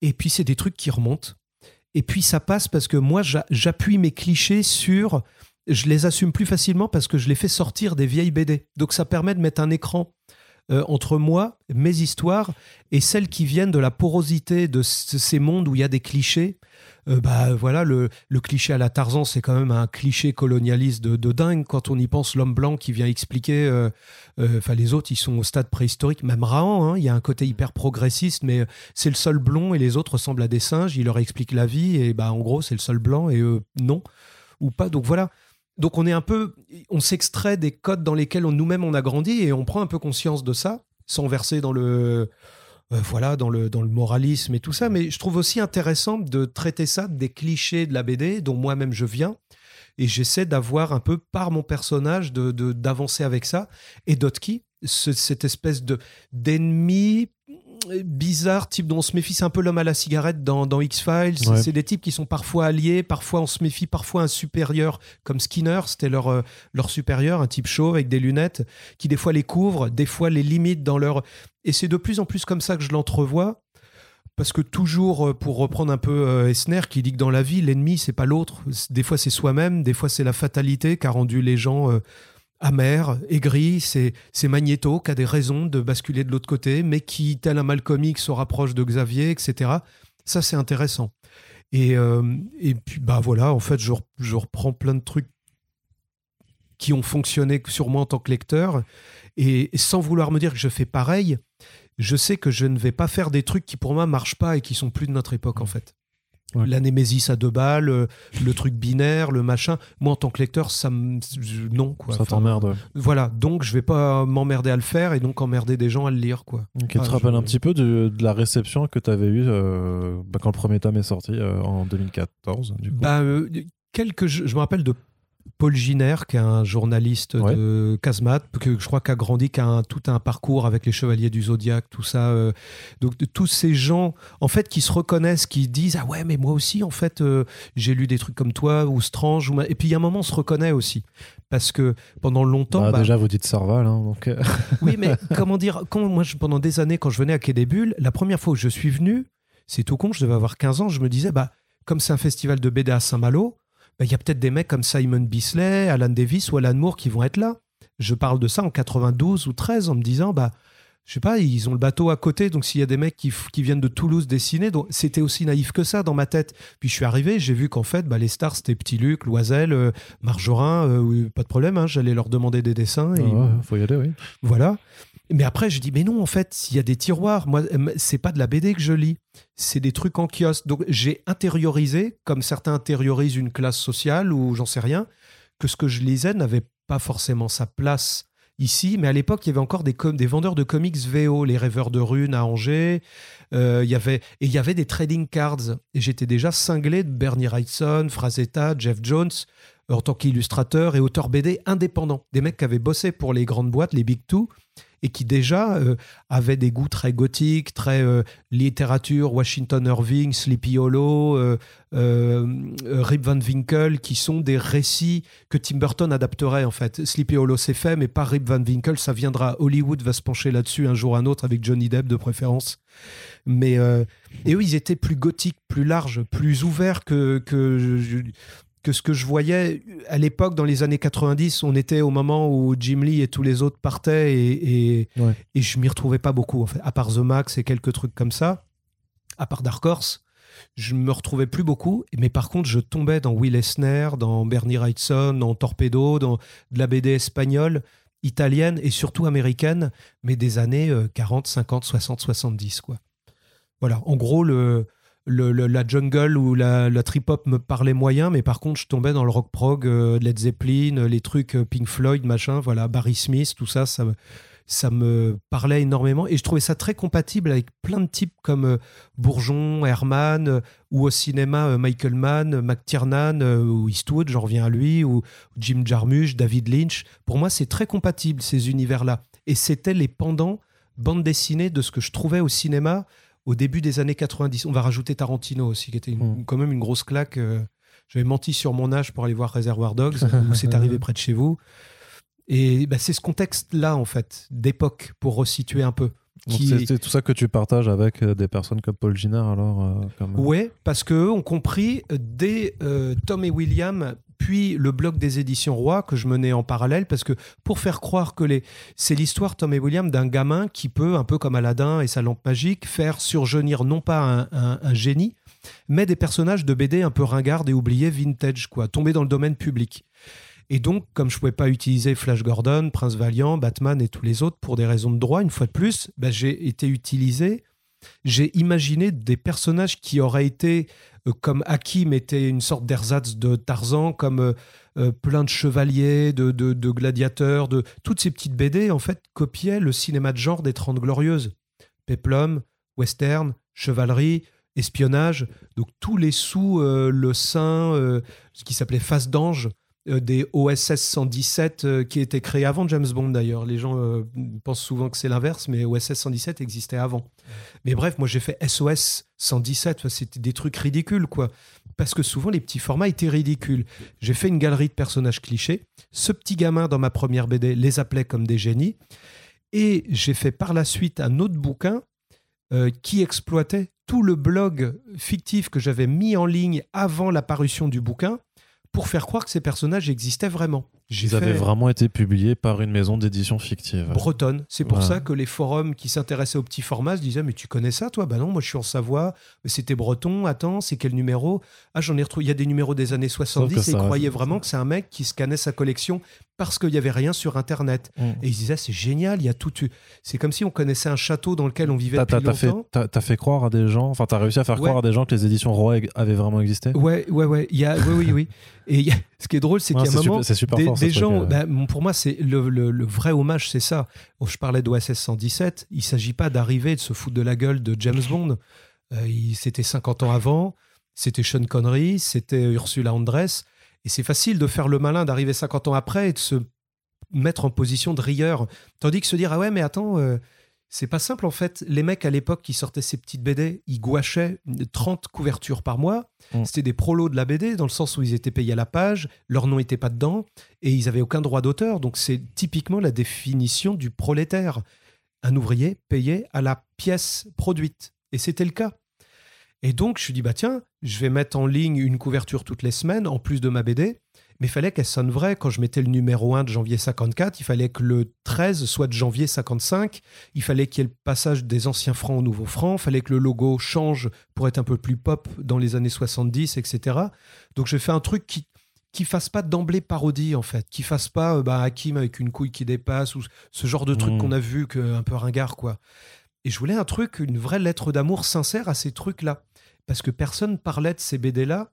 Et puis, c'est des trucs qui remontent. Et puis, ça passe parce que moi, j'a- j'appuie mes clichés sur. Je les assume plus facilement parce que je les fais sortir des vieilles BD. Donc, ça permet de mettre un écran euh, entre moi, mes histoires, et celles qui viennent de la porosité de ces mondes où il y a des clichés. Euh, bah voilà, le, cliché à la Tarzan, c'est quand même un cliché colonialiste de, dingue. Quand on y pense, l'homme blanc qui vient expliquer, euh, enfin les autres, ils sont au stade préhistorique, même Rahan, hein, il y a un côté hyper progressiste, mais c'est le seul blond et les autres ressemblent à des singes. Il leur explique la vie et bah en gros c'est le seul blanc et eux non ou pas. Donc voilà. Donc on est un peu, on s'extrait des codes dans lesquels nous-mêmes on a grandi et on prend un peu conscience de ça, sans verser dans le, euh, voilà, dans le, dans le moralisme et tout ça. Mais je trouve aussi intéressant de traiter ça des clichés de la BD dont moi-même je viens. Et j'essaie d'avoir un peu par mon personnage de d'avancer avec ça. Et Dotki, ce- cette espèce de d'ennemi bizarre, type dont on se méfie, c'est un peu l'homme à la cigarette dans, dans X-Files. Ouais. C'est des types qui sont parfois alliés, parfois on se méfie, parfois un supérieur comme Skinner, c'était leur, euh, leur supérieur, un type chaud avec des lunettes, qui des fois les couvre, des fois les limite dans leur... Et c'est de plus en plus comme ça que je l'entrevois. Parce que toujours, euh, pour reprendre un peu euh, Esner, qui dit que dans la vie, l'ennemi, c'est pas l'autre. Des fois, c'est soi-même, des fois, c'est la fatalité qui a rendu les gens euh, amers, aigris. C'est Magneto qui a des raisons de basculer de l'autre côté, mais qui, tel un Malcolm X, se rapproche de Xavier, etc. Ça, c'est intéressant. Et, euh, et puis, bah voilà, en fait, je, re- je reprends plein de trucs qui ont fonctionné sur moi en tant que lecteur. Et sans vouloir me dire que je fais pareil, je sais que je ne vais pas faire des trucs qui pour moi marchent pas et qui sont plus de notre époque en fait. Ouais. La Némésis à deux balles, le, le truc binaire, le machin. Moi en tant que lecteur, ça me non quoi. Ça t'emmerde. ouais. Voilà, donc je vais pas m'emmerder à le faire et donc emmerder des gens à le lire quoi. Ok, tu Ah, te rappelles je- un petit peu de, de la réception que tu avais eue euh, bah, quand le premier tome est sorti euh, en 2014 du coup? Bah, euh, quelques, je, je me rappelle de Paul Giner, qui est un journaliste Ouais. de Casemate, que je crois qu'a grandi, qui a un- tout un parcours avec les Chevaliers du Zodiaque, tout ça. euh, donc de tous ces gens, en fait, qui se reconnaissent, qui disent ah ouais, mais moi aussi, en fait, euh, j'ai lu des trucs comme toi ou Strange. Ou ma- Et puis il y a un moment, on se reconnaît aussi, parce que pendant longtemps, Bah, bah, Déjà, vous dites Sarval, hein, donc. euh, oui, mais comment dire, quand moi, je- pendant des années, quand je venais à Quai des Bulles, la première fois où je suis venu, c'est tout con, je devais avoir 15 ans, je me disais, bah, comme c'est un festival de BD à Saint-Malo, bah, il y a peut-être des mecs comme Simon Bisley, Alan Davis ou Alan Moore qui vont être là. Je parle de ça en 92 ou 13 en me disant, bah, je sais pas, ils ont le bateau à côté, donc s'il y a des mecs qui, qui viennent de Toulouse dessiner, donc c'était aussi naïf que ça dans ma tête. Puis je suis arrivé, j'ai vu qu'en fait, bah, les stars, c'était Petit Luc, Loisel, euh, Margerin, euh, pas de problème, hein, j'allais leur demander des dessins. Et ils- ouais, faut y aller, oui. voilà. Mais après, je dis, mais non, en fait, s'il y a des tiroirs, moi, c'est pas de la BD que je lis, c'est des trucs en kiosque. Donc, j'ai intériorisé, comme certains intériorisent une classe sociale ou j'en sais rien, que ce que je lisais n'avait pas forcément sa place ici. Mais à l'époque, il y avait encore des, vendeurs de comics VO, les rêveurs de runes à Angers. Euh, il y avait, et il y avait des trading cards. Et j'étais déjà cinglé de Bernie Wrightson, Frazetta, Jeff Jones en tant qu'illustrateur et auteur BD indépendant. Des mecs qui avaient bossé pour les grandes boîtes, les Big Two, et qui déjà euh, avaient des goûts très gothiques, très euh, littérature, Washington Irving, Sleepy Hollow, euh, euh, Rip Van Winkle, qui sont des récits que Tim Burton adapterait en fait. Sleepy Hollow c'est fait, mais pas Rip Van Winkle, ça viendra. Hollywood va se pencher là-dessus un jour ou un autre avec Johnny Depp de préférence. Mais et eux, ils étaient plus gothiques, plus larges, plus ouverts que que que ce que je voyais à l'époque, dans les années 90, on était au moment où Jim Lee et tous les autres partaient et, et, Ouais. et je m'y retrouvais pas beaucoup, en fait. À part The Max et quelques trucs comme ça, à part Dark Horse, je me retrouvais plus beaucoup. Mais par contre, je tombais dans Will Eisner, dans Bernie Wrightson, dans Torpedo, dans de la BD espagnole, italienne et surtout américaine, mais des années euh, 40, 50, 60, 70, quoi. Voilà, en gros, le, le- la jungle ou la, trip-hop me parlait moyen, mais par contre, je tombais dans le rock prog, euh, Led Zeppelin, euh, les trucs euh, Pink Floyd, machin, voilà, Barry Smith, tout ça, ça ça me parlait énormément. Et je trouvais ça très compatible avec plein de types comme Bourgeon, Herman, ou au cinéma, Michael Mann, McTiernan, ou Eastwood, j'en reviens à lui, ou Jim Jarmusch, David Lynch. Pour moi, c'est très compatible, ces univers-là. Et c'était les pendants bande dessinée de ce que je trouvais au cinéma au début des années 90. On va rajouter Tarantino aussi, qui était une- Mm. quand même une grosse claque. euh, J'avais menti sur mon âge pour aller voir Reservoir Dogs, où c'est arrivé près de chez vous. Et bah, c'est ce contexte-là, en fait, d'époque, pour resituer un peu. Qui- c'est- tout ça que tu partages avec euh, des personnes comme Paul Giner, alors euh, comme, Ouais, parce qu'eux ont compris euh, dès euh, Tom et William, puis le blog des éditions Roy que je menais en parallèle, parce que pour faire croire que les... c'est l'histoire Tom et William d'un gamin qui peut, un peu comme Aladdin et sa lampe magique, faire surgir non pas un, génie, mais des personnages de BD un peu ringards et oubliés, vintage, quoi, tombés dans le domaine public. Et donc, comme je pouvais pas utiliser Flash Gordon, Prince Valiant, Batman et tous les autres pour des raisons de droit, une fois de plus, bah, j'ai été utilisé. J'ai imaginé des personnages qui auraient été, euh, comme Hakim était une sorte d'ersatz de Tarzan, comme euh, euh, plein de chevaliers, de, de, gladiateurs, de toutes ces petites BD, en fait, copiaient le cinéma de genre des Trente Glorieuses. Peplum, western, chevalerie, espionnage, donc tous les sous le sein, ce qui s'appelait Face d'ange, des OSS 117 euh, qui étaient créés avant James Bond d'ailleurs. Les gens euh, pensent souvent que c'est l'inverse, mais OSS 117 existait avant. Mais bref, moi j'ai fait SOS 117, Enfin, c'était des trucs ridicules quoi. Parce que souvent les petits formats étaient ridicules. J'ai fait une galerie de personnages clichés. Ce petit gamin dans ma première BD les appelait comme des génies. Et j'ai fait par la suite un autre bouquin euh, qui exploitait tout le blog fictif que j'avais mis en ligne avant la parution du bouquin pour faire croire que ces personnages existaient vraiment. Ils fait avaient vraiment été publiés par une maison d'édition fictive. bretonne. C'est pour Ouais. ça que les forums qui s'intéressaient aux petits formats se disaient Mais tu connais ça, toi? Bah non, moi je suis en Savoie. Mais C'était breton. Attends, c'est quel numéro? Ah, j'en ai retrouvé. Il y a des numéros des années 70 que et ils croyaient vraiment que c'est un mec qui scannait sa collection parce qu'il n'y avait rien sur Internet. Mm. Et ils disaient C'est génial, il y a tout. C'est comme si on connaissait un château dans lequel on vivait T'as depuis t'as- t'as fait, longtemps. t'as- t'as fait croire à des gens, enfin t'as réussi à faire Ouais. croire à des gens que les éditions Roy avaient vraiment existé? Ouais, ouais, ouais. Y a, oui, oui, oui. Et il y a- ce qui est drôle, c'est Ouais, qu'il y a un moment. super, c'est super des, fort, des gens, euh. bah, pour moi, c'est le, le- le vrai hommage, c'est ça. Oh, je parlais d'OSS 117. Il s'agit pas d'arriver et de se foutre de la gueule de James Bond. Euh, il- c'était 50 ans avant. C'était Sean Connery. C'était Ursula Andress. Et c'est facile de faire le malin, d'arriver 50 ans après et de se mettre en position de rieur. Tandis que se dire, ah ouais, mais attends, euh, c'est pas simple en fait. Les mecs à l'époque qui sortaient ces petites BD, ils gouachaient 30 couvertures par mois. Mm. C'était des prolos de la BD dans le sens où ils étaient payés à la page, leur nom n'était pas dedans et ils avaient aucun droit d'auteur. Donc c'est typiquement la définition du prolétaire. Un ouvrier payé à la pièce produite. Et c'était le cas. Et donc, je me suis dit, bah tiens, je vais mettre en ligne une couverture toutes les semaines, en plus de ma BD. Mais il fallait qu'elle sonne vraie. Quand je mettais le numéro 1 de janvier 54, il fallait que le 13 soit de janvier 55. Il fallait qu'il y ait le passage des anciens francs aux nouveaux francs. Il fallait que le logo change pour être un peu plus pop dans les années 70, etc. Donc, je fais un truc qui qui fasse pas d'emblée parodie en fait, qui fasse pas euh, bah, Hakim avec une couille qui dépasse ou ce genre de truc Mm. qu'on a vu que un peu ringard quoi. Et je voulais un truc, une vraie lettre d'amour sincère à ces trucs-là. Parce que personne parlait de ces BD-là.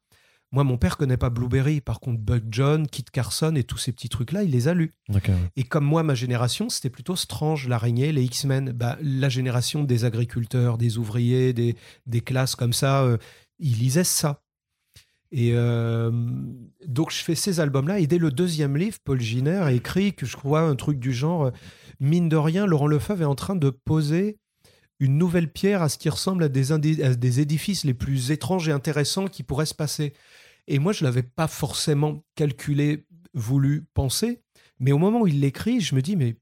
Moi, mon père connaît pas Blueberry. Par contre, Buck John, Kit Carson et tous ces petits trucs-là, il les a lus. Et comme moi, ma génération, c'était plutôt Strange, l'araignée, les X-Men. Bah, la génération des agriculteurs, des ouvriers, des, des classes comme ça, euh, ils lisaient ça. Et euh, donc, je fais ces albums-là. Et dès le deuxième livre, Paul Giner a écrit que je crois un truc du genre euh, mine de rien, Laurent Lefebvre est en train de poser une nouvelle pierre à ce qui ressemble à des, indé- à des édifices les plus étranges et intéressants qui pourraient se passer. Et moi, je ne l'avais pas forcément calculé, voulu, pensé. Mais au moment où il l'écrit, je me dis, mais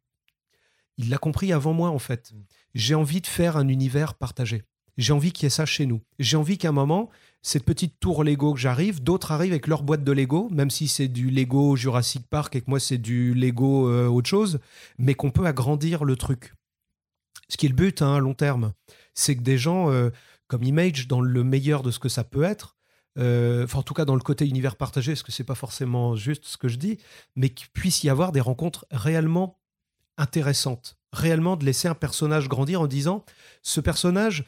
il l'a compris avant moi, en fait. J'ai envie de faire un univers partagé. J'ai envie qu'il y ait ça chez nous. J'ai envie qu'à un moment, cette petite tour Lego que j'arrive, d'autres arrivent avec leur boîte de Lego, même si c'est du Lego Jurassic Park et que moi c'est du Lego euh, autre chose, mais qu'on peut agrandir le truc. Ce qui est le but hein, à long terme, c'est que des gens euh, comme Image, dans le meilleur de ce que ça peut être, euh, en tout cas dans le côté univers partagé, parce que c'est pas forcément juste ce que je dis, mais qu'il puisse y avoir des rencontres réellement intéressantes, réellement de laisser un personnage grandir en disant ce personnage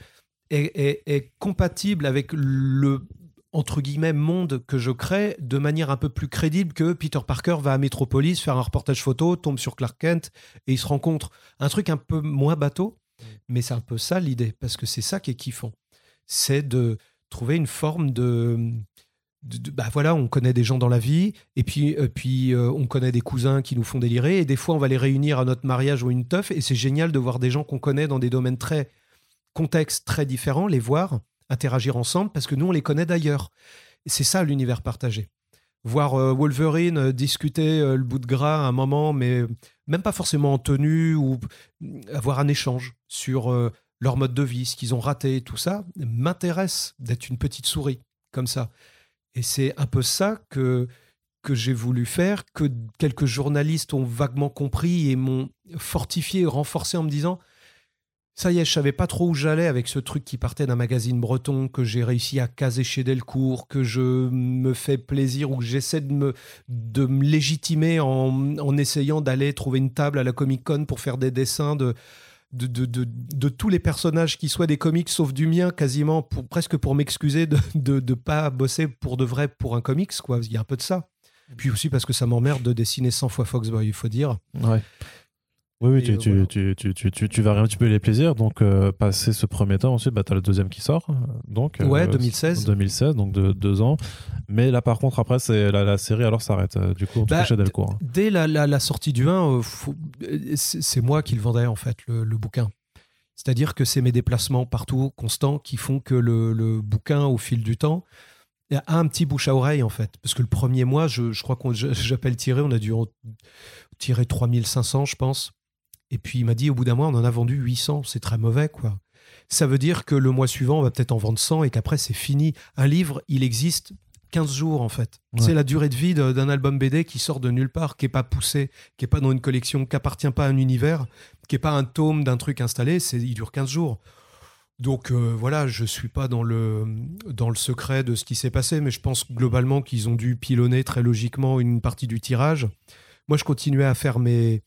est compatible avec le entre guillemets monde que je crée de manière un peu plus crédible que Peter Parker va à Metropolis faire un reportage photo, tombe sur Clark Kent et ils se rencontrent. Un truc un peu moins bateau, mais c'est un peu ça l'idée, parce que c'est ça qui est kiffant. C'est de trouver une forme de, de- de- bah voilà, on connaît des gens dans la vie, et puis, euh, puis euh, on connaît des cousins qui nous font délirer, et des fois on va les réunir à notre mariage ou une teuf, et c'est génial de voir des gens qu'on connaît dans des domaines très contextes très différents, les voir interagir ensemble, parce que nous on les connaît d'ailleurs. C'est ça l'univers partagé. Voir euh, Wolverine euh, discuter euh, le bout de gras à un moment, mais même pas forcément en tenue, ou avoir un échange sur leur mode de vie, ce qu'ils ont raté, tout ça, m'intéresse d'être une petite souris comme ça. Et c'est un peu ça que, que j'ai voulu faire, que quelques journalistes ont vaguement compris et m'ont fortifié, renforcé en me disant ça y est, je savais pas trop où j'allais avec ce truc qui partait d'un magazine breton, que j'ai réussi à caser chez Delcourt, que je me fais plaisir ou que j'essaie de me, de me légitimer en, en essayant d'aller trouver une table à la Comic Con pour faire des dessins de, de, de, de- de tous les personnages qui soient des comics, sauf du mien, quasiment, pour, presque pour m'excuser de ne pas bosser pour de vrai pour un comics. Quoi. Il y a un peu de ça. Puis aussi parce que ça m'emmerde de dessiner 100 fois Foxboy, il faut dire. Ouais. Oui, oui, tu, euh, tu, tu, tu, tu, tu, tu varies un petit peu les plaisirs. Donc, euh, passer ce premier temps, ensuite, bah, tu as le deuxième qui sort. Donc, Ouais, euh, 2016. 2016, donc de deux ans. Mais là, par contre, après, c'est la, la série alors s'arrête. euh, Du coup, tout Bah, chez Delcourt. hein. Dès la, la- la sortie du 1, euh, faut- euh, c'est c'est moi qui le vendais en fait, le, le bouquin. C'est-à-dire que c'est mes déplacements partout constants qui font que le, le bouquin, au fil du temps, a un petit bouche à oreille en fait. Parce que le premier mois, je, je crois qu'on j'appelle tirer, on a dû en tirer 3500, je pense. Et puis il m'a dit, au bout d'un mois, on en a vendu 800. C'est très mauvais, quoi. Ça veut dire que le mois suivant, on va peut-être en vendre 100 et qu'après, c'est fini. Un livre, il existe 15 jours, en fait. Ouais. C'est la durée de vie d'un album BD qui sort de nulle part, qui n'est pas poussé, qui n'est pas dans une collection, qui appartient pas à un univers, qui n'est pas un tome d'un truc installé. C'est, il dure 15 jours. Donc euh, voilà, je suis pas dans le, dans le secret de ce qui s'est passé, mais je pense globalement qu'ils ont dû pilonner très logiquement une partie du tirage. Moi, je continuais à faire mes,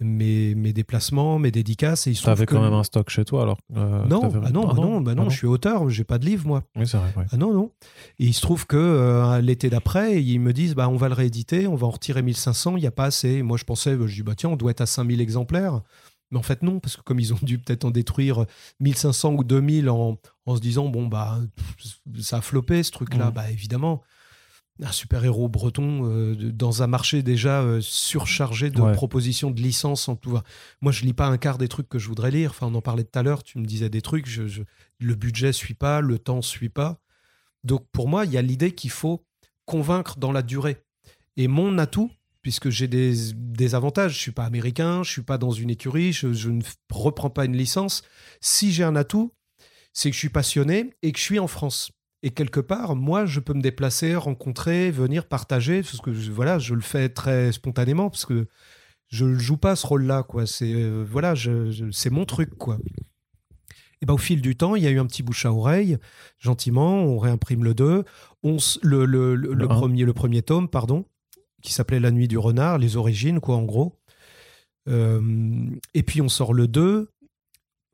mes, mes déplacements, mes dédicaces, et il se Tu trouve avais que- quand même un stock chez toi alors euh, non, t'avais- ah non, bah non, bah non, Ah je suis auteur, j'ai pas de livre moi. Oui, c'est vrai. ouais. Ah non, non. Et il se trouve que euh, l'été d'après, ils me disent bah, on va le rééditer, on va en retirer 1500, il n'y a pas assez. Et moi, je pensais, je dis bah, tiens, on doit être à 5000 exemplaires. Mais en fait, non, parce que comme ils ont dû peut-être en détruire 1500 ou 2000 en, en se disant bon, bah, ça a floppé ce truc-là, Mhm. bah évidemment. Un super-héros breton euh, dans un marché déjà euh, surchargé de Ouais. propositions de licences en pouvoir. Moi, je lis pas un quart des trucs que je voudrais lire. Enfin, on en parlait tout à l'heure, tu me disais des trucs, je, je- le budget suit pas, le temps suit pas. Donc pour moi, il y a l'idée qu'il faut convaincre dans la durée. Et mon atout, puisque j'ai des, des avantages, je suis pas américain, je suis pas dans une écurie, je, je ne reprends pas une licence. Si j'ai un atout, c'est que je suis passionné et que je suis en France. Et quelque part, moi, je peux me déplacer, rencontrer, venir partager, parce que je, voilà, je le fais très spontanément, parce que je ne joue pas ce rôle-là, quoi. C'est euh, voilà, je- je- c'est mon truc, quoi. Et ben, au fil du temps, il y a eu un petit bouche à oreille, gentiment, on réimprime le 2, on s- le, le, le- Le le un. premier, le premier tome, pardon, qui s'appelait La nuit du renard, les origines, quoi, en gros. Euh, et puis on sort le 2,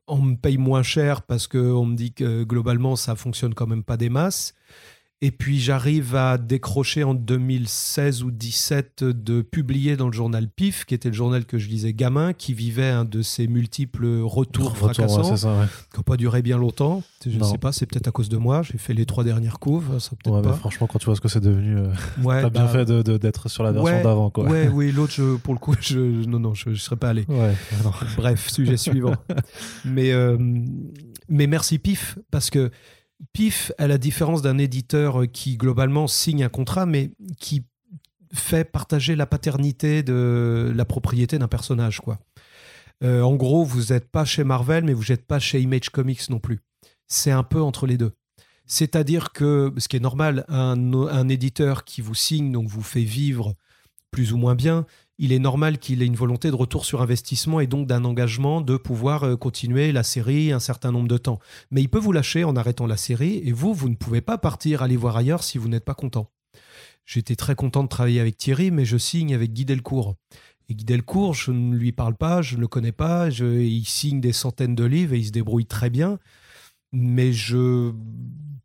on me paye moins cher parce qu'on me dit que globalement ça fonctionne quand même pas des masses. Et puis j'arrive à décrocher en 2016 ou 17 de publier dans le journal PIF, qui était le journal que je lisais gamin, qui vivait un de ces multiples retours Retour, ouais, fracassants, c'est ça, ouais. qui n'ont pas duré bien longtemps. Je ne sais pas, c'est peut-être à cause de moi. J'ai fait les trois dernières couves, ça peut-être Ouais, franchement, quand tu vois ce que c'est devenu, euh, Ouais, t'as bien bah, fait de- de- d'être sur la version ouais, d'avant, quoi. Ouais, oui, l'autre, pour le coup, je, non, non, je ne serais pas allé. Ouais. Bref, sujet suivant. Mais, euh, mais merci PIF, parce que PIF, à la différence d'un éditeur qui globalement signe un contrat, mais qui fait partager la paternité de la propriété d'un personnage. Quoi. Euh, en gros, vous n'êtes pas chez Marvel, mais vous n'êtes pas chez Image Comics non plus. C'est un peu entre les deux. C'est-à-dire que, ce qui est normal, un éditeur qui vous signe, donc vous fait vivre plus ou moins bien, il est normal qu'il ait une volonté de retour sur investissement et donc d'un engagement de pouvoir euh, continuer la série un certain nombre de temps. Mais il peut vous lâcher en arrêtant la série et vous, vous ne pouvez pas partir aller voir ailleurs si vous n'êtes pas content. J'étais très content de travailler avec Thierry, mais je signe avec Guy Delcourt. Et Guy Delcourt, je ne lui parle pas, je ne le connais pas, il signe des centaines de livres et il se débrouille très bien. Mais je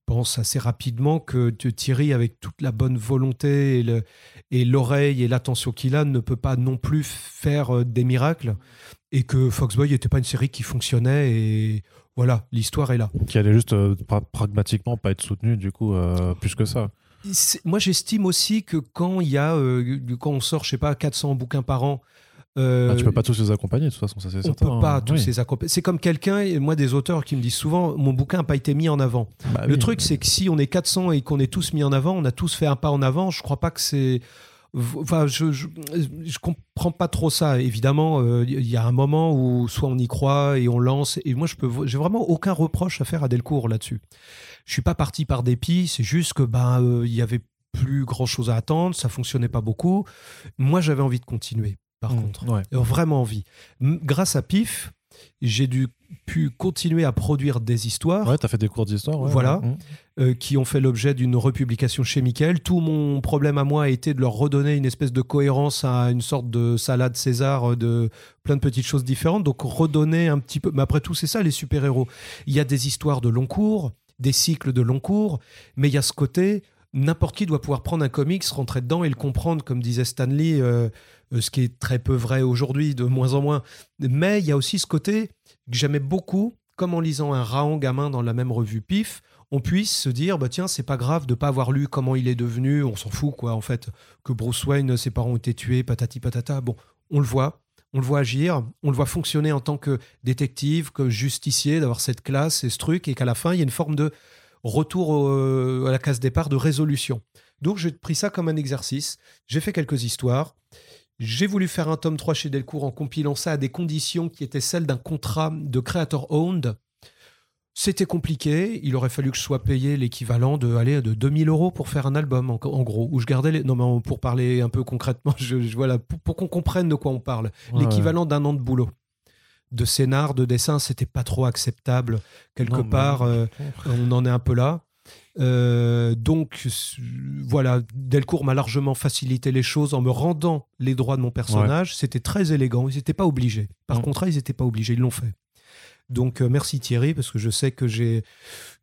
pense assez rapidement que Thierry, avec toute la bonne volonté et le, et l'oreille et l'attention qu'il a ne peut pas non plus faire euh, des miracles et que Foxboy n'était pas une série qui fonctionnait et voilà l'histoire est là Qui allait juste euh, pra- pragmatiquement pas être soutenu, du coup, euh, plus que ça. Moi j'estime aussi que quand il y a euh, quand on sort je sais pas 400 bouquins par an euh, Ah, tu peux pas tous les accompagner, de toute façon, ça c'est on certain. peut pas hein. tous Oui. les accompagner. C'est comme quelqu'un, et moi des auteurs qui me disent souvent, mon bouquin n'a pas été mis en avant. Bah Le oui. truc, c'est que si on est 400 et qu'on est tous mis en avant, on a tous fait un pas en avant. Je crois pas que c'est. Enfin, je, je, je comprends pas trop ça. Évidemment, euh, il y a un moment où soit on y croit et on lance. Et moi, je peux, j'ai vraiment aucun reproche à faire à Delcourt là-dessus. Je suis pas parti par dépit. C'est juste que ben, euh, il y avait plus grand chose à attendre. Ça fonctionnait pas beaucoup. Moi, j'avais envie de continuer. Par Mmh, contre, ouais. Vraiment envie. Grâce à PIF, j'ai dû pu continuer à produire des histoires Ouais, t'as fait des cours d'histoire. ouais, Voilà. ouais. Mmh. euh, qui ont fait l'objet d'une republication chez Michael. Tout mon problème à moi a été de leur redonner une espèce de cohérence à une sorte de salade César euh, de plein de petites choses différentes. Donc redonner un petit peu. Mais après tout, c'est ça les super-héros. Il y a des histoires de long cours, des cycles de long cours, mais il y a ce côté. N'importe qui doit pouvoir prendre un comics, rentrer dedans et le comprendre, comme disait Stanley, euh, euh, ce qui est très peu vrai aujourd'hui, de moins en moins. Mais il y a aussi ce côté que j'aimais beaucoup, comme en lisant un Raon gamin dans la même revue PIF, on puisse se dire bah tiens c'est pas grave de pas avoir lu comment il est devenu on s'en fout quoi en fait que Bruce Wayne ses parents ont été tués patati patata bon on le voit on le voit agir on le voit fonctionner en tant que détective que justicier d'avoir cette classe et ce truc et qu'à la fin il y a une forme de retour au- à la case départ de résolution donc j'ai pris ça comme un exercice j'ai fait quelques histoires j'ai voulu faire un tome 3 chez Delcourt en compilant ça à des conditions qui étaient celles d'un contrat de creator owned c'était compliqué. Il aurait fallu que je sois payé l'équivalent de, allez, de 2000 euros pour faire un album, en, en gros. Où je gardais les. Non, mais pour parler un peu concrètement, je, je- voilà, pour, pour qu'on comprenne de quoi on parle. Ouais, l'équivalent d'un an de boulot. De scénar, de dessin, c'était pas trop acceptable. Quelque Non, part, euh, on en est un peu là. Euh, donc voilà, Delcourt m'a largement facilité les choses en me rendant les droits de mon personnage. C'était très élégant. Ils n'étaient pas obligés. Par contrat, ils n'étaient pas obligés. Ils l'ont fait. Donc euh, merci Thierry parce que je sais que j'ai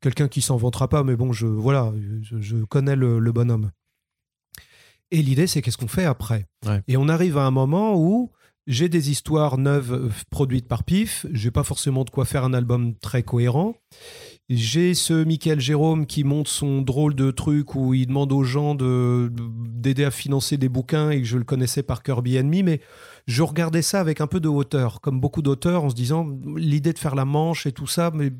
quelqu'un qui s'en vantera pas, mais bon, je voilà, je, je connais le, le bonhomme. Et l'idée, c'est qu'est-ce qu'on fait après? Ouais. Et on arrive à un moment où j'ai des histoires neuves euh, produites par Pif. J'ai pas forcément de quoi faire un album très cohérent. J'ai ce Michael Jérôme qui monte son drôle de truc où il demande aux gens de, d'aider à financer des bouquins et que je le connaissais par Kirby Enemy, mais je regardais ça avec un peu de hauteur, comme beaucoup d'auteurs, en se disant l'idée de faire la manche et tout ça, mais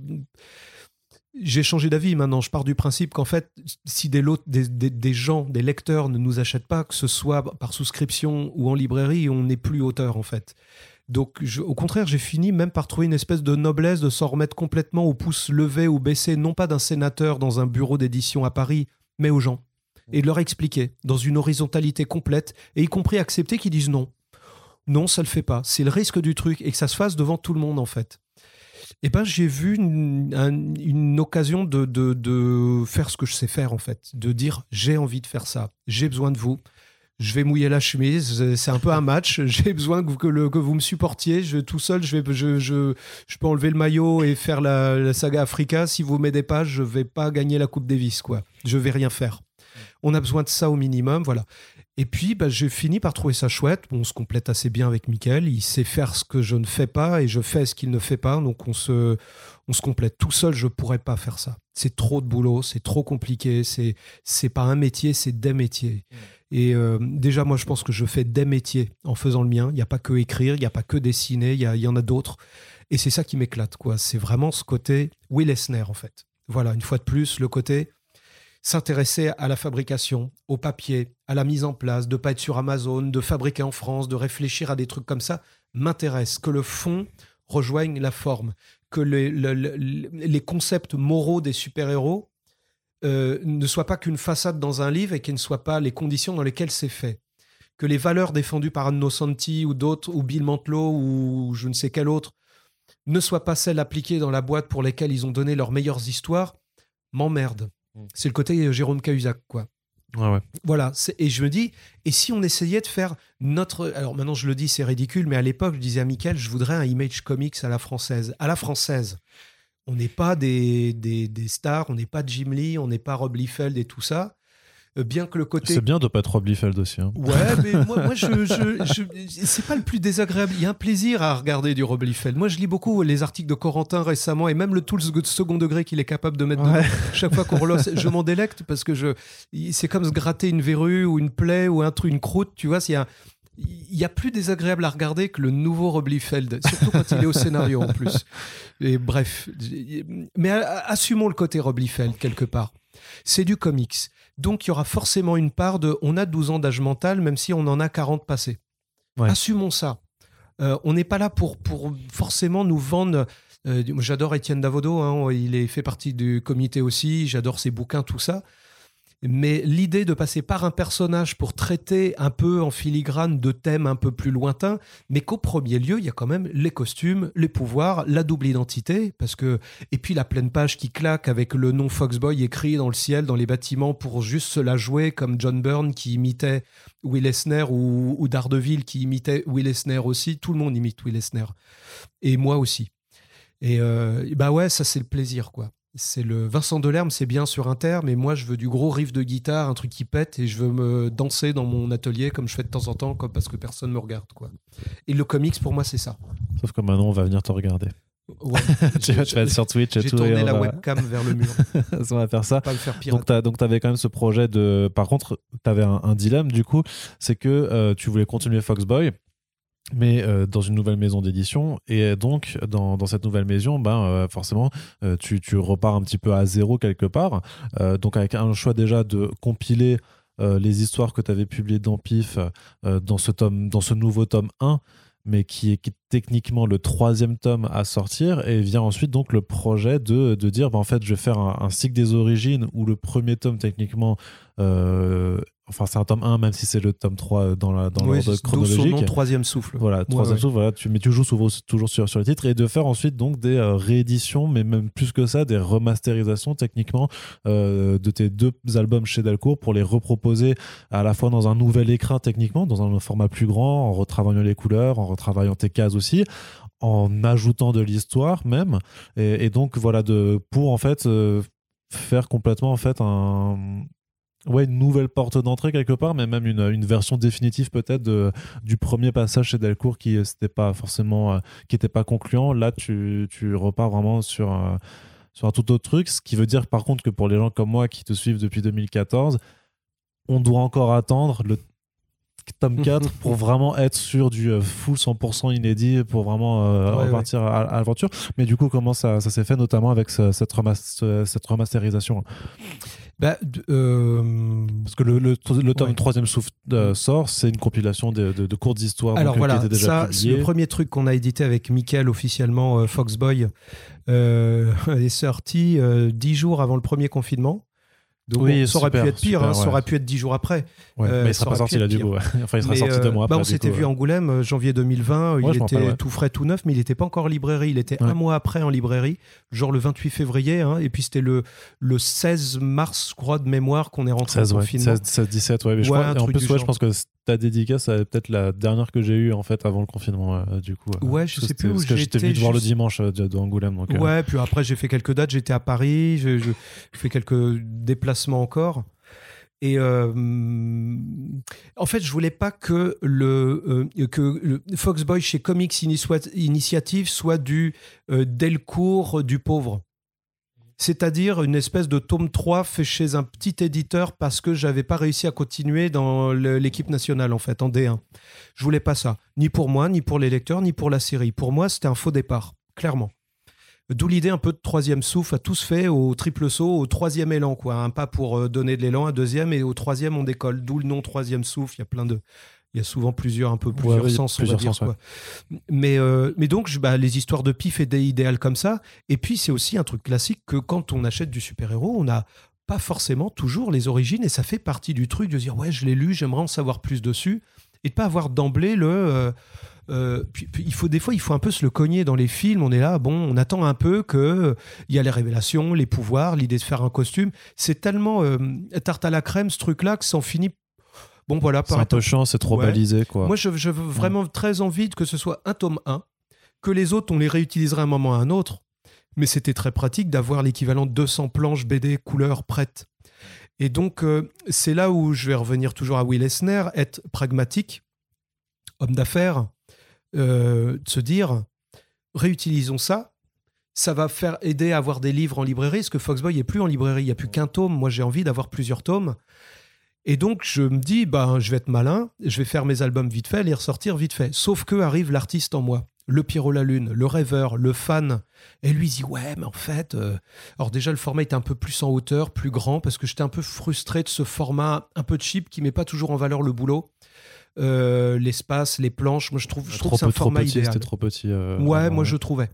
j'ai changé d'avis maintenant. Je pars du principe qu'en fait, si des, des, gens, des lecteurs ne nous achètent pas, que ce soit par souscription ou en librairie, on n'est plus auteur en fait. Donc, au contraire, j'ai fini même par trouver une espèce de noblesse de s'en remettre complètement au pouce levé ou baissé, non pas d'un sénateur dans un bureau d'édition à Paris, mais aux gens. Et de leur expliquer, dans une horizontalité complète, et y compris accepter qu'ils disent non. Non, ça le fait pas. C'est le risque du truc, et que ça se fasse devant tout le monde, en fait. Eh ben, j'ai vu une, occasion de, de, faire ce que je sais faire, en fait. De dire, j'ai envie de faire ça, j'ai besoin de vous je vais mouiller la chemise. C'est un peu un match. J'ai besoin que, que, vous me supportiez. Je, tout seul, je, vais, je, je, je peux enlever le maillot et faire la, saga Africa. Si vous m'aidez pas, je vais pas gagner la Coupe Davis. Quoi. Je vais rien faire. On a besoin de ça au minimum. Voilà. Et puis, bah, j'ai fini par trouver ça chouette. on se complète assez bien avec Michael. Il sait faire ce que je ne fais pas et je fais ce qu'il ne fait pas. Donc, on se, on se complète. Tout seul, je pourrais pas faire ça. C'est trop de boulot, c'est trop compliqué. C'est, c'est pas un métier, c'est des métiers. Et euh, déjà, moi, je pense que je fais des métiers en faisant le mien. Il n'y a pas que écrire, il n'y a pas que dessiner, il y, y en a d'autres. Et c'est ça qui m'éclate, quoi. C'est vraiment ce côté Will Eisner, en fait. Voilà, une fois de plus, le côté s'intéresser à la fabrication, au papier, à la mise en place, de pas être sur Amazon, de fabriquer en France, de réfléchir à des trucs comme ça, m'intéresse. Que le fond rejoigne la forme, que les, concepts moraux des super-héros euh, ne soit pas qu'une façade dans un livre et qu'elles ne soient pas les conditions dans lesquelles c'est fait. Que les valeurs défendues par Anno Santi ou d'autres, ou Bill Mantlo ou je ne sais quel autre, ne soient pas celles appliquées dans la boîte pour lesquelles ils ont donné leurs meilleures histoires, m'emmerde. Mm. C'est le côté euh, Jérôme Cahuzac, quoi. Voilà, et je me dis, et si on essayait de faire notre. Alors maintenant, je le dis, c'est ridicule, mais à l'époque, je disais à Michael, je voudrais un Image Comics à la française. À la française on n'est pas des, des, stars, on n'est pas Jim Lee, on n'est pas Rob Liefeld et tout ça. Euh, bien que le côté. C'est bien de pas être Rob Liefeld aussi. Hein. Ouais, mais moi, moi je, je, c'est pas le plus désagréable. Il y a un plaisir à regarder du Rob Liefeld. Moi, je lis beaucoup les articles de Corentin récemment et même le tout le second degré qu'il est capable de mettre dedans. Chaque fois qu'on relance, je m'en délecte parce que je, c'est comme se gratter une verrue ou une plaie ou un truc, une croûte. Tu vois, y a il y a plus désagréable à regarder que le nouveau Rob Liefeld, surtout quand il est au scénario en plus. Et bref, mais assumons le côté Rob Liefeld quelque part. C'est du comics. Donc il y aura forcément une part de on a 12 ans d'âge mental même si on en a 40 passés. Assumons ça. Euh, on n'est pas là pour, pour forcément nous vendre. Euh, j'adore Étienne Davodo, hein, il est fait partie du comité aussi, j'adore ses bouquins, tout ça. Mais l'idée de passer par un personnage pour traiter un peu en filigrane de thèmes un peu plus lointains, mais qu'au premier lieu, il y a quand même les costumes, les pouvoirs, la double identité, parce que et puis la pleine page qui claque avec le nom Foxboy écrit dans le ciel, dans les bâtiments, pour juste se la jouer comme John Byrne qui imitait Will Eisner ou, ou Daredevil qui imitait Will Eisner aussi. Tout le monde imite Will Eisner et moi aussi. Et euh, bah ouais, ça c'est le plaisir quoi c'est le Vincent Delerme, c'est bien sur Inter, mais moi je veux du gros riff de guitare, un truc qui pète, et je veux me danser dans mon atelier comme je fais de temps en temps, comme parce que personne me regarde, quoi. Et le comics pour moi c'est ça. Sauf que maintenant on va venir te regarder. Ouais, tu, vas, être sur Twitch et tout. J'ai tourné la webcam vers le mur. on va faire ça. Pas le faire donc tu avais quand même ce projet de. Par contre, tu avais un, dilemme du coup, c'est que euh, tu voulais continuer Foxboy mais euh, dans une nouvelle maison d'édition. Et donc, dans, cette nouvelle maison, ben, euh, forcément, euh, tu, repars un petit peu à zéro quelque part. donc, avec un choix déjà de compiler les histoires que tu avais publiées dans PIF dans, ce tome, dans ce nouveau tome 1 mais qui est, techniquement le troisième tome à sortir, et vient ensuite donc le projet de, de dire, ben, en fait, je vais faire un, un, cycle des origines où le premier tome techniquement Enfin, c'est un tome 1, même si c'est le tome 3 dans l'ordre dans oui, chronologique. Son nom, troisième souffle. Voilà, troisième souffle, voilà, tu, mais tu joues souvent, toujours sur, sur les titres et de faire ensuite donc des euh, rééditions, mais même plus que ça, des remasterisations techniquement euh, de tes deux albums chez Delcourt pour les reproposer à la fois dans un nouvel écran techniquement, dans un format plus grand, en retravaillant les couleurs, en retravaillant tes cases aussi, en ajoutant de l'histoire même. Et, donc voilà, de, pour en fait euh, faire complètement en fait un ouais, une nouvelle porte d'entrée quelque part, mais même une, version définitive peut-être du premier passage chez Delcourt qui n'était pas forcément, euh, qui pas concluant. Là, tu, repars vraiment sur, sur un tout autre truc. Ce qui veut dire par contre que pour les gens comme moi qui te suivent depuis 2014, on doit encore attendre le tome 4 pour vraiment être sur du euh, full 100% inédit pour vraiment euh, Ouais, repartir à, à l'aventure. Mais du coup, comment ça, ça s'est fait, notamment avec ce- cette, remas- cette remasterisation Bah, euh, Parce que le, le, le tome Ouais. 3 souffle euh, sort, c'est une compilation de, de- de courtes histoires Alors donc, voilà, qui déjà ça, c'est publiées. le premier truc qu'on a édité avec Michael officiellement, Foxboy, est sorti dix jours avant le premier confinement. Donc Oui, ça aurait super, pu être pire, super, hein, ça aurait pu être dix jours après. Ouais, euh, mais il sera pas sorti là du coup. ouais. Enfin, il sera Mais, sorti deux euh, mois après. bah, on s'était vu à. Angoulême, euh, janvier 2020, Ouais, il était rappelle, tout frais, tout neuf, mais il n'était pas encore en librairie. Il était un mois après en librairie, genre le 28 février, hein, et puis c'était le, le 16 mars, je crois, de mémoire qu'on est rentré 16, en ouais. confinement. 16, 16, 17, ouais. Mais je crois, en plus, ouais, je pense que ta dédicace, c'est peut-être la dernière que j'ai eue en fait avant le confinement, euh, du coup. euh, Ouais, je sais plus où Parce que j'étais venu te voir le dimanche euh, de, de Angoulême. Donc, euh, Ouais, puis après j'ai fait quelques dates, j'étais à Paris, je fais quelques déplacements encore. Et en fait, je voulais pas que le que le Foxboy chez Comics Initiative soit du Delcourt du pauvre. C'est-à-dire une espèce de tome 3 fait chez un petit éditeur parce que j'avais pas réussi à continuer dans l'équipe nationale en fait en D1. Je voulais pas ça, ni pour moi, ni pour les lecteurs, ni pour la série. Pour moi, c'était un faux départ, clairement. D'où l'idée un peu de troisième souffle, à tous fait au triple saut, au troisième élan, quoi. Un pas pour euh, donner de l'élan, un deuxième, et au troisième, on décolle. D'où le nom troisième souffle. Il y a plein de. Il y a souvent plusieurs, un peu plusieurs oui, sens, plusieurs on va dire. sens, ouais. quoi. Mais, euh, mais donc, je- bah, les histoires de pif et des idéales comme ça. Et puis, c'est aussi un truc classique que quand on achète du super-héros, on n'a pas forcément toujours les origines, et ça fait partie du truc de dire, ouais, je l'ai lu, j'aimerais en savoir plus dessus, et de pas avoir d'emblée le. euh, euh, puis, puis il faut des fois il faut un peu se le cogner dans les films on est là bon on attend un peu que euh, il y a les révélations les pouvoirs l'idée de faire un costume c'est tellement tarte à la crème ce truc là que ça en finit bon voilà C'est un peu chiant, c'est trop Ouais. balisé, quoi. moi, je, je veux vraiment très envie que ce soit un tome 1, que les autres, on les réutiliserait à un moment à un autre. Mais c'était très pratique d'avoir l'équivalent de 200 planches BD couleurs prêtes. Et donc, euh, c'est là où je vais revenir toujours à Will Eisner, être pragmatique, homme d'affaires, euh, de se dire, réutilisons ça. Ça va faire aider à avoir des livres en librairie, parce que Foxboy n'est plus en librairie, il n'y a plus qu'un tome. Moi, j'ai envie d'avoir plusieurs tomes. Et donc, je me dis, ben, je vais être malin, je vais faire mes albums vite fait, les ressortir vite fait. Sauf que arrive l'artiste en moi, le Pierrot la Lune, le rêveur, le fan. Et lui il dit, ouais, mais en fait. euh, Alors, déjà, le format était un peu plus en hauteur, plus grand, parce que j'étais un peu frustré de ce format un peu cheap qui met pas toujours en valeur le boulot. Euh, L'espace, les planches, moi, je trouve, je trouve que c'est un trop format petit, idéal. c'était trop petit. euh, Ouais, vraiment, moi je trouvais.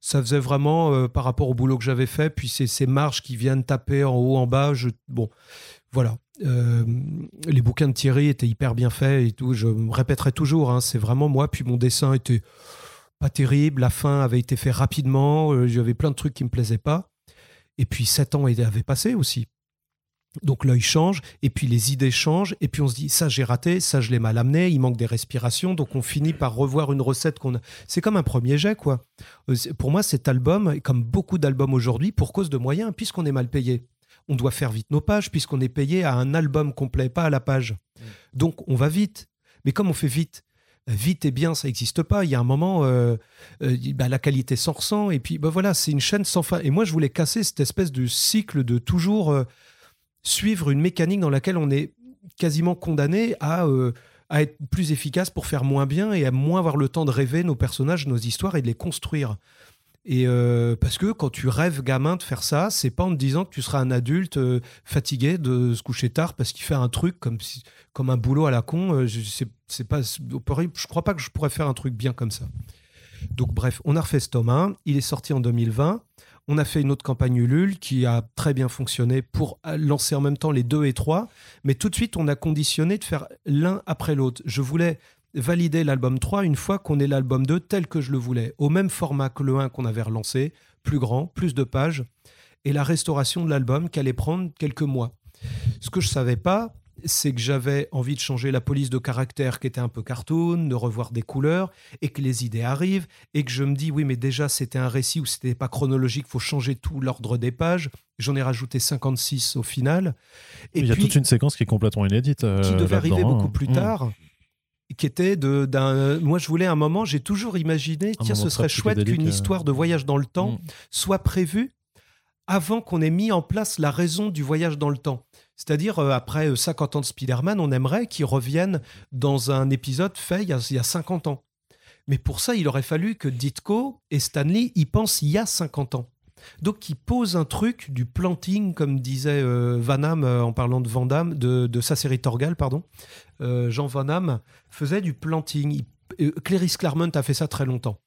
Ça faisait vraiment euh, par rapport au boulot que j'avais fait, puis ces, ces marges qui viennent taper en haut, en bas. Je, bon, voilà. Euh, les bouquins de Thierry étaient hyper bien faits et tout. Je me répéterai toujours, hein, c'est vraiment moi. Puis mon dessin était pas terrible. La fin avait été fait rapidement. euh, J'avais plein de trucs qui me plaisaient pas. Et puis sept ans avaient passé aussi. Donc l'œil change, et puis les idées changent, et puis on se dit ça j'ai raté, ça je l'ai mal amené, il manque des respirations, donc on finit par revoir une recette qu'on a. C'est comme un premier jet quoi. Euh, Pour moi cet album, comme beaucoup d'albums aujourd'hui, pour cause de moyens, puisqu'on est mal payé, on doit faire vite nos pages, puisqu'on est payé à un album complet, pas à la page. Donc on va vite. Mais comme on fait vite, vite et bien, ça n'existe pas. Il y a un moment, euh, euh, bah, la qualité s'en ressent, et puis bah, voilà, c'est une chaîne sans fin. Et moi je voulais casser cette espèce de cycle de toujours. euh, suivre une mécanique dans laquelle on est quasiment condamné à, à être plus efficace pour faire moins bien et à moins avoir le temps de rêver nos personnages, nos histoires et de les construire. Et euh, parce que quand tu rêves gamin de faire ça, c'est pas en te disant que tu seras un adulte euh, fatigué de se coucher tard parce qu'il fait un truc comme comme un boulot à la con. euh, je c'est pas, je crois pas que je pourrais faire un truc bien comme ça. Donc bref, on a refait ce tome 1, il est sorti en 2020. On a fait une autre campagne Ulule qui a très bien fonctionné pour lancer en même temps les 2 et 3. Mais tout de suite, on a conditionné de faire l'un après l'autre. Je voulais valider l'album 3 une fois qu'on ait l'album 2 tel que je le voulais, au même format que le 1 qu'on avait relancé, plus grand, plus de pages, et la restauration de l'album qui allait prendre quelques mois. Ce que je savais pas, c'est que j'avais envie de changer la police de caractère qui était un peu cartoon, de revoir des couleurs, et que les idées arrivent, et que je me dis, oui, mais déjà, c'était un récit où c'était pas chronologique, faut changer tout l'ordre des pages. J'en ai rajouté 56 au final. Et Il y a toute une séquence qui est complètement inédite. euh, qui devait arriver beaucoup hein. plus Mmh. tard. Qui était de, d'un. Moi, je voulais un moment, j'ai toujours imaginé, tiens, ce serait chouette qu'une euh. histoire de voyage dans le temps Mmh. soit prévue avant qu'on ait mis en place la raison du voyage dans le temps. C'est-à-dire, euh, après 50 ans de Spider-Man, on aimerait qu'il revienne dans un épisode fait il y, a, il y a 50 ans. Mais pour ça, il aurait fallu que Ditko et Stanley y pensent il y a 50 ans. Donc, il pose un truc du planting, comme disait euh, Van Damme euh, en parlant de Van de, de sa série Torgal, pardon. Euh, Jean Van Damme faisait du planting. Il- Cléris Claremont a fait ça très longtemps.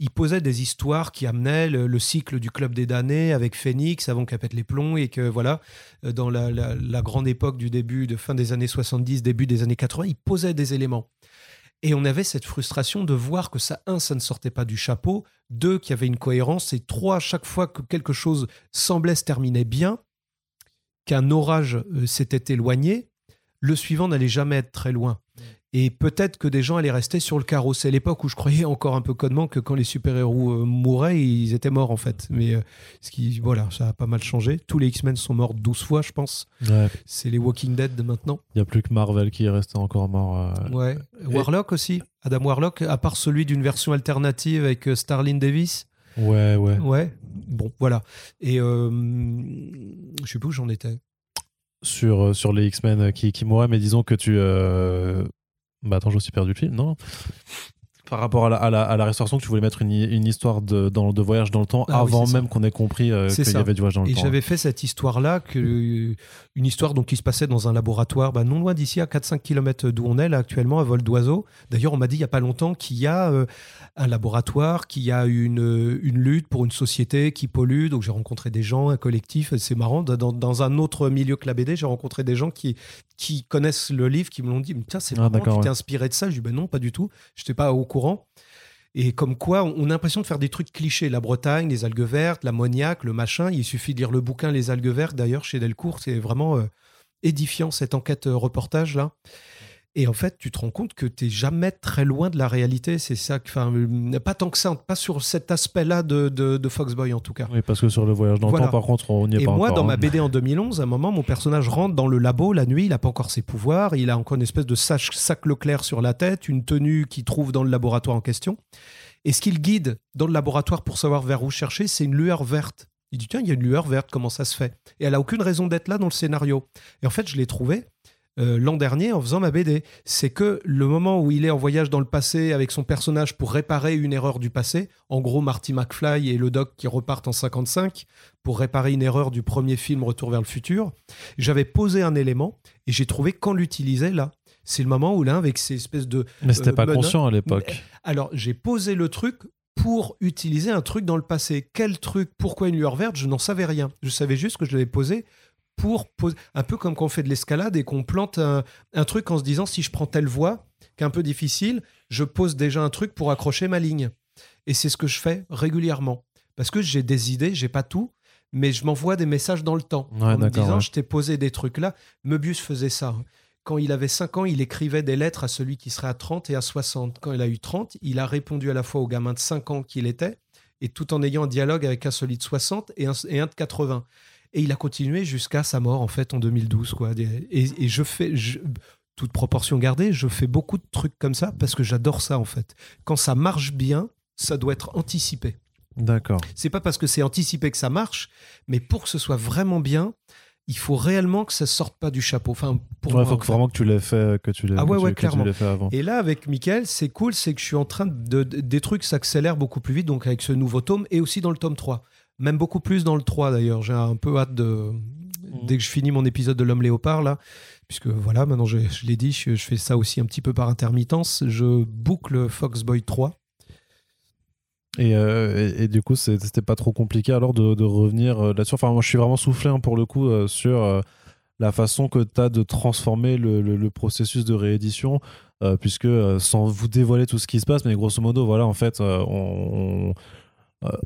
Il posait des histoires qui amenaient le, le cycle du club des damnés avec Phoenix avant qu'elle pète les plombs et que voilà, dans la- la grande époque du début, de fin des années 70, début des années 80, il posait des éléments. Et on avait cette frustration de voir que ça, un, ça ne sortait pas du chapeau, deux, qu'il y avait une cohérence, et trois, chaque fois que quelque chose semblait se terminer bien, qu'un orage euh, s'était éloigné, le suivant n'allait jamais être très loin. Et peut-être que des gens allaient rester sur le carreau. C'est l'époque où je croyais encore un peu connement que quand les super-héros euh, mouraient, ils étaient morts en fait. Mais euh, ce qui, voilà, ça a pas mal changé. Tous les X-Men sont morts 12 fois, je pense. Ouais. C'est les Walking Dead de maintenant. Il n'y a plus que Marvel qui est resté encore mort. euh. Ouais. Warlock aussi. Adam Warlock, à part celui d'une version alternative avec Starlin Davis. Ouais, ouais. Ouais. Bon, voilà. Et euh, je sais plus où j'en étais. Sur, sur les X-Men qui, qui mouraient, mais disons que tu. euh, Bah attends, j'ai aussi perdu le film, non Par rapport à la, à, la, à la restauration, que tu voulais mettre une, une histoire de, dans, de voyage dans le temps Ah avant même qu'on ait compris euh, qu'il y avait du voyage dans le Et temps. j'avais fait cette histoire-là, que, une histoire donc, qui se passait dans un laboratoire bah, non loin d'ici, à 4-5 km d'où on est là actuellement, à vol d'oiseau. D'ailleurs, on m'a dit il n'y a pas longtemps qu'il y a euh, un laboratoire, qu'il y a une, une lutte pour une société qui pollue. Donc j'ai rencontré des gens, un collectif, c'est marrant. Dans, dans un autre milieu que la BD, j'ai rencontré des gens qui, qui connaissent le livre, qui me l'ont dit, mais tiens, c'est Ah, d'accord, tu t'es ouais. inspiré de ça? Je dis, ben non, pas du tout. Je n'étais pas au courant. Et comme quoi, on a l'impression de faire des trucs clichés. La Bretagne, les algues vertes, l'ammoniac, le machin. Il suffit de lire le bouquin Les algues vertes, d'ailleurs, chez Delcourt. C'est vraiment euh, édifiant, cette enquête euh, reportage là. Et en fait, tu te rends compte que tu jamais très loin de la réalité. C'est ça, que- enfin, euh, pas tant que ça, pas sur cet aspect-là de, de, de Foxboy en tout cas. Oui, parce que sur le voyage dans Voilà. le temps, par contre, on n'y est Et pas moi, encore. dans ma hein. BD en 2011, à un moment, mon personnage rentre dans le labo la nuit. Il n'a pas encore ses pouvoirs. Il a encore une espèce de sac, sac Leclerc sur la tête, une tenue qu'il trouve dans le laboratoire en question. Et ce qu'il guide dans le laboratoire pour savoir vers où chercher, c'est une lueur verte. Il dit tiens, il y a une lueur verte, comment ça se fait? Et elle a aucune raison d'être là dans le scénario. Et en fait, je l'ai trouvé euh, l'an dernier en faisant ma BD. C'est que le moment où il est en voyage dans le passé avec son personnage pour réparer une erreur du passé, en gros Marty McFly et le doc qui repartent en 55 pour réparer une erreur du premier film Retour vers le futur, j'avais posé un élément et j'ai trouvé qu'on l'utilisait là. C'est le moment où là, avec ces espèces de... Mais c'était euh, pas conscient à l'époque. Alors, j'ai posé le truc pour utiliser un truc dans le passé. Quel truc? Pourquoi une lueur verte? Je n'en savais rien. Je savais juste que je l'avais posé pour poser. Un peu comme quand on fait de l'escalade et qu'on plante un, un truc en se disant si je prends telle voie, qui est un peu difficile, je pose déjà un truc pour accrocher ma ligne. Et c'est ce que je fais régulièrement. Parce que j'ai des idées, j'ai pas tout, mais je m'envoie des messages dans le temps. Ouais, en me disant ouais. je t'ai posé des trucs là. Möbius faisait ça. Quand il avait 5 ans, il écrivait des lettres à celui qui serait à 30 et à 60. Quand il a eu 30, il a répondu à la fois au gamin de 5 ans qu'il était, et tout en ayant un dialogue avec un celui de 60 et un, et un de 80. Et il a continué jusqu'à sa mort, en fait, en 2012. Quoi. Et, et je fais, je- toute proportion gardée, je fais beaucoup de trucs comme ça parce que j'adore ça, en fait. Quand ça marche bien, ça doit être anticipé. D'accord. C'est pas parce que c'est anticipé que ça marche, mais pour que ce soit vraiment bien, il faut réellement que ça sorte pas du chapeau. Enfin, pour Il moi, faut en que fait. vraiment que tu l'aies fait, que tu l'aies Ah ouais, ouais, clairement. fait avant. Et là, avec Michael, c'est cool, c'est que je suis en train de, de- des trucs s'accélèrent beaucoup plus vite, donc avec ce nouveau tome et aussi dans le tome 3. Même beaucoup plus dans le 3 d'ailleurs. J'ai un peu hâte de. Dès que je finis mon épisode de l'homme léopard, là, puisque voilà, maintenant je, je l'ai dit, je, je fais ça aussi un petit peu par intermittence. Je boucle Foxboy 3. Et, euh, et, et du coup, c'était pas trop compliqué alors de, de revenir euh, là-dessus. Enfin, moi, je suis vraiment soufflé hein, pour le coup euh, sur euh, la façon que tu as de transformer le, le- le processus de réédition, euh, puisque euh, sans vous dévoiler tout ce qui se passe, mais grosso modo, voilà, en fait, euh, on, on-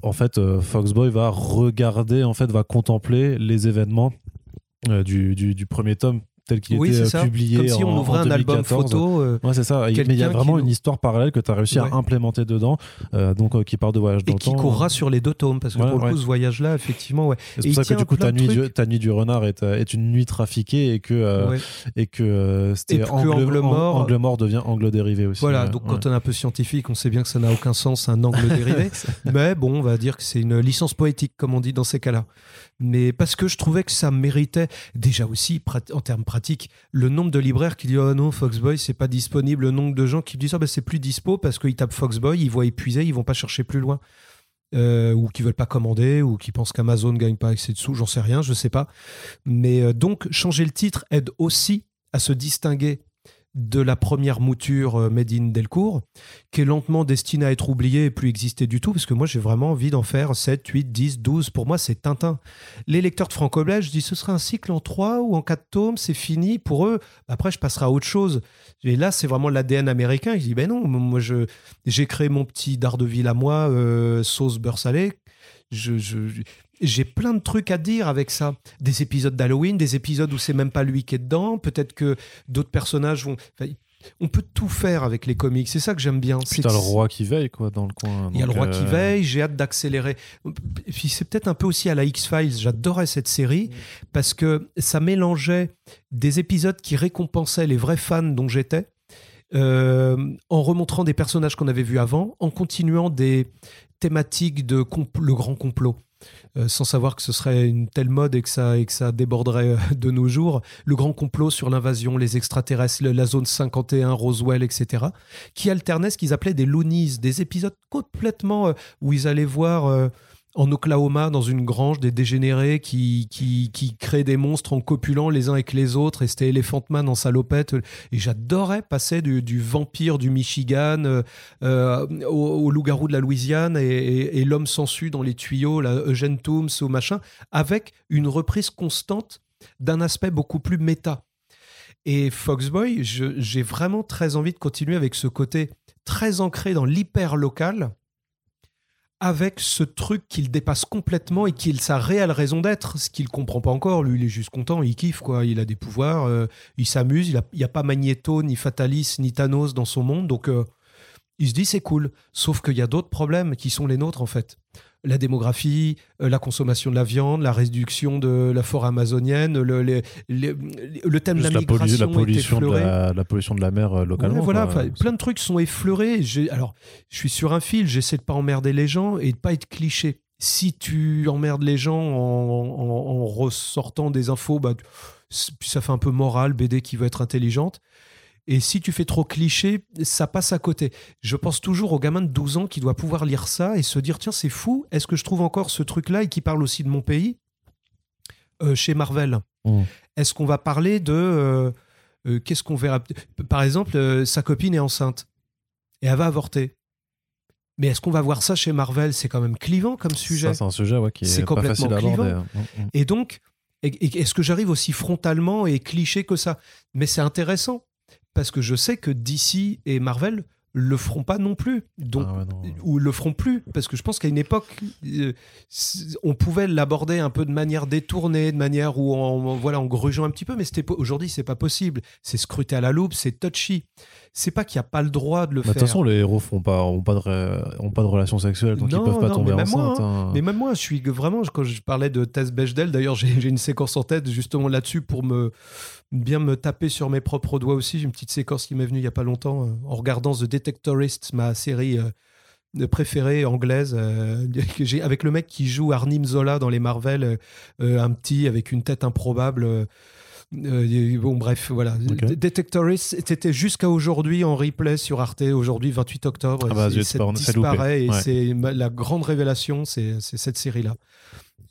en fait, euh, Foxboy va regarder, en fait, va contempler les événements euh, du, du, du premier tome tel qu'il Oui, était euh, ça. publié Comme si en, on ouvrait en un album 2014. photo. euh, Ouais, c'est ça. Mais il y a vraiment qui une histoire parallèle que tu as réussi Ouais. à implémenter dedans, euh, donc euh, qui part de voyage dans et qui courra sur les deux tomes, parce que pour le coup, ce voyage-là, effectivement, ouais. C'est pour ça que du coup, ta nuit, du, trucs. ta nuit du renard est, est une nuit trafiquée et que, et que c'était angle, angle an- mort- angle mort devient angle dérivé aussi. Voilà, donc quand on est un peu scientifique, on sait bien que ça n'a aucun sens, un angle dérivé. Mais bon, on va dire que c'est une licence poétique, comme on dit dans ces cas-là. Mais parce que je trouvais que ça méritait déjà aussi en termes pratiques le nombre de libraires qui disent oh non Foxboy c'est pas disponible, le nombre de gens qui disent oh, ben, c'est plus dispo parce qu'ils tapent Foxboy, ils voient épuisé, ils vont pas chercher plus loin. Euh, ou qui veulent pas commander, ou qui pensent qu'Amazon gagne pas assez de sous, j'en sais rien, je sais pas. Mais euh, donc changer le titre aide aussi à se distinguer de la première mouture euh, Made in Delcourt, qui est lentement destinée à être oubliée et plus exister du tout, parce que moi j'ai vraiment envie d'en faire 7, 8, 10, 12. Pour moi, c'est Tintin. Les lecteurs de franco-belge disent ce serait un cycle en 3 ou en 4 tomes, c'est fini. Pour eux, après, je passerai à autre chose. Et là, c'est vraiment l'ADN américain. Ils disent ben non, moi j'ai créé mon petit Daredevil à moi, euh, sauce beurre salé. Je, je, j'ai plein de trucs à dire avec ça. Des épisodes d'Halloween, des épisodes où c'est même pas lui qui est dedans. Peut-être que d'autres personnages vont. on peut tout faire avec les comics. C'est ça que j'aime bien. C'est le roi qui veille quoi dans le coin. Il y a le roi qui euh, veille. J'ai hâte d'accélérer. Puis c'est peut-être un peu aussi à la X Files. J'adorais cette série parce que ça mélangeait des épisodes qui récompensaient les vrais fans dont j'étais. Euh, en remontrant des personnages qu'on avait vus avant, en continuant des thématiques de le grand complot. Euh, sans savoir que ce serait une telle mode et que ça, et que ça déborderait euh, de nos jours. Le grand complot sur l'invasion, les extraterrestres, la zone 51, Roswell, etc., qui alternaient ce qu'ils appelaient des loonies, des épisodes complètement euh, où ils allaient voir en Oklahoma, dans une grange, des dégénérés qui, qui, qui créent des monstres en copulant les uns avec les autres, et c'était Elephant Man en salopette. Et j'adorais passer du, vampire du Michigan euh, euh, au, loup-garou de la Louisiane et, l'homme sensu dans les tuyaux, là, Eugene Toombs ou machin, avec une reprise constante d'un aspect beaucoup plus méta. Et Foxboy, j'ai vraiment très envie de continuer avec ce côté très ancré dans l'hyper local avec ce truc qu'il dépasse complètement et qu'il sa réelle raison d'être, ce qu'il comprend pas encore. Lui, il est juste content, il kiffe quoi. Il a des pouvoirs, euh, il s'amuse. Il n'y a, pas Magneto, ni Fatalis, ni Thanos dans son monde, donc euh, il se dit c'est cool. Sauf qu'il y a d'autres problèmes qui sont les nôtres en fait la démographie, euh, la consommation de la viande, la réduction de la forêt amazonienne, le, le thème de la, migration la pollution, de la, pollution de la mer euh, localement. voilà, plein de trucs sont effleurés. Alors, je suis sur un fil, j'essaie de pas emmerder les gens et de pas être cliché. Si tu emmerdes les gens en, ressortant des infos, bah, ça fait un peu moral, BD qui veut être intelligente. Et si tu fais trop cliché, ça passe à côté. Je pense toujours au gamin de 12 ans qui doit pouvoir lire ça et se dire tiens, c'est fou, est-ce que je trouve encore ce truc-là et qui parle aussi de mon pays euh, chez Marvel? Mmh. Est-ce qu'on va parler de. Euh, euh, qu'est-ce qu'on verra? Par exemple, sa copine est enceinte et elle va avorter. Mais est-ce qu'on va voir ça chez Marvel? C'est quand même clivant comme sujet. c'est un sujet qui est, complètement clivant. Hein. Mmh, mmh. Et donc, est-ce que j'arrive aussi frontalement et cliché que ça? Mais c'est intéressant parce que je sais que DC et Marvel le feront pas non plus. Donc ah ou le feront plus parce que je pense qu'à une époque euh, on pouvait l'aborder un peu de manière détournée de manière où en voilà en grugeant un petit peu mais c'était aujourd'hui c'est pas possible. C'est scruté à la loupe c'est touchy c'est pas qu'il n'y a pas le droit de le faire. De toute façon, les héros font pas, ont pas de, ont pas de relation sexuelle, donc ils peuvent pas tomber enceinte. Hein. Hein. Mais même moi, je suis vraiment, quand je parlais de Tess Bechdel, d'ailleurs, j'ai une séquence en tête justement là-dessus pour me bien me taper sur mes propres doigts aussi. J'ai une petite séquence qui m'est venue il y a pas longtemps euh, en regardant The Detectorist, ma série. Euh, préférée anglaise euh, avec le mec qui joue Arnim Zola dans les Marvel un petit avec une tête improbable euh, bon, bref, voilà. Okay. Detectorist, c'était jusqu'à aujourd'hui en replay sur Arte, aujourd'hui 28 octobre. Ah bah, ça disparaît et c'est la grande révélation, c'est cette série-là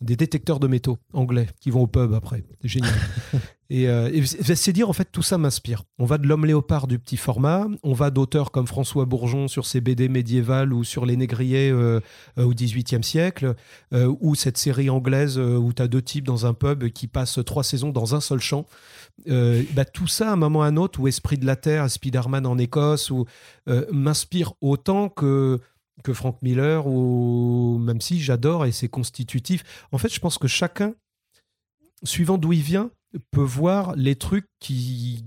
des détecteurs de métaux anglais qui vont au pub après. Génial. et, euh, c'est dire, en fait, tout ça m'inspire. On va de l'homme léopard du petit format, on va d'auteurs comme François Bourgeon sur ses BD médiévales ou sur les négriers euh, euh, au XVIIIe siècle, ou cette série anglaise où tu as deux types dans un pub qui passent trois saisons dans un seul champ. Bah, tout ça, à un moment ou à un autre, ou Esprit de la Terre, Spider-Man en Écosse, ou m'inspire autant que que Frank Miller, ou même si j'adore et c'est constitutif. En fait, je pense que chacun, suivant d'où il vient, peut voir les trucs qui.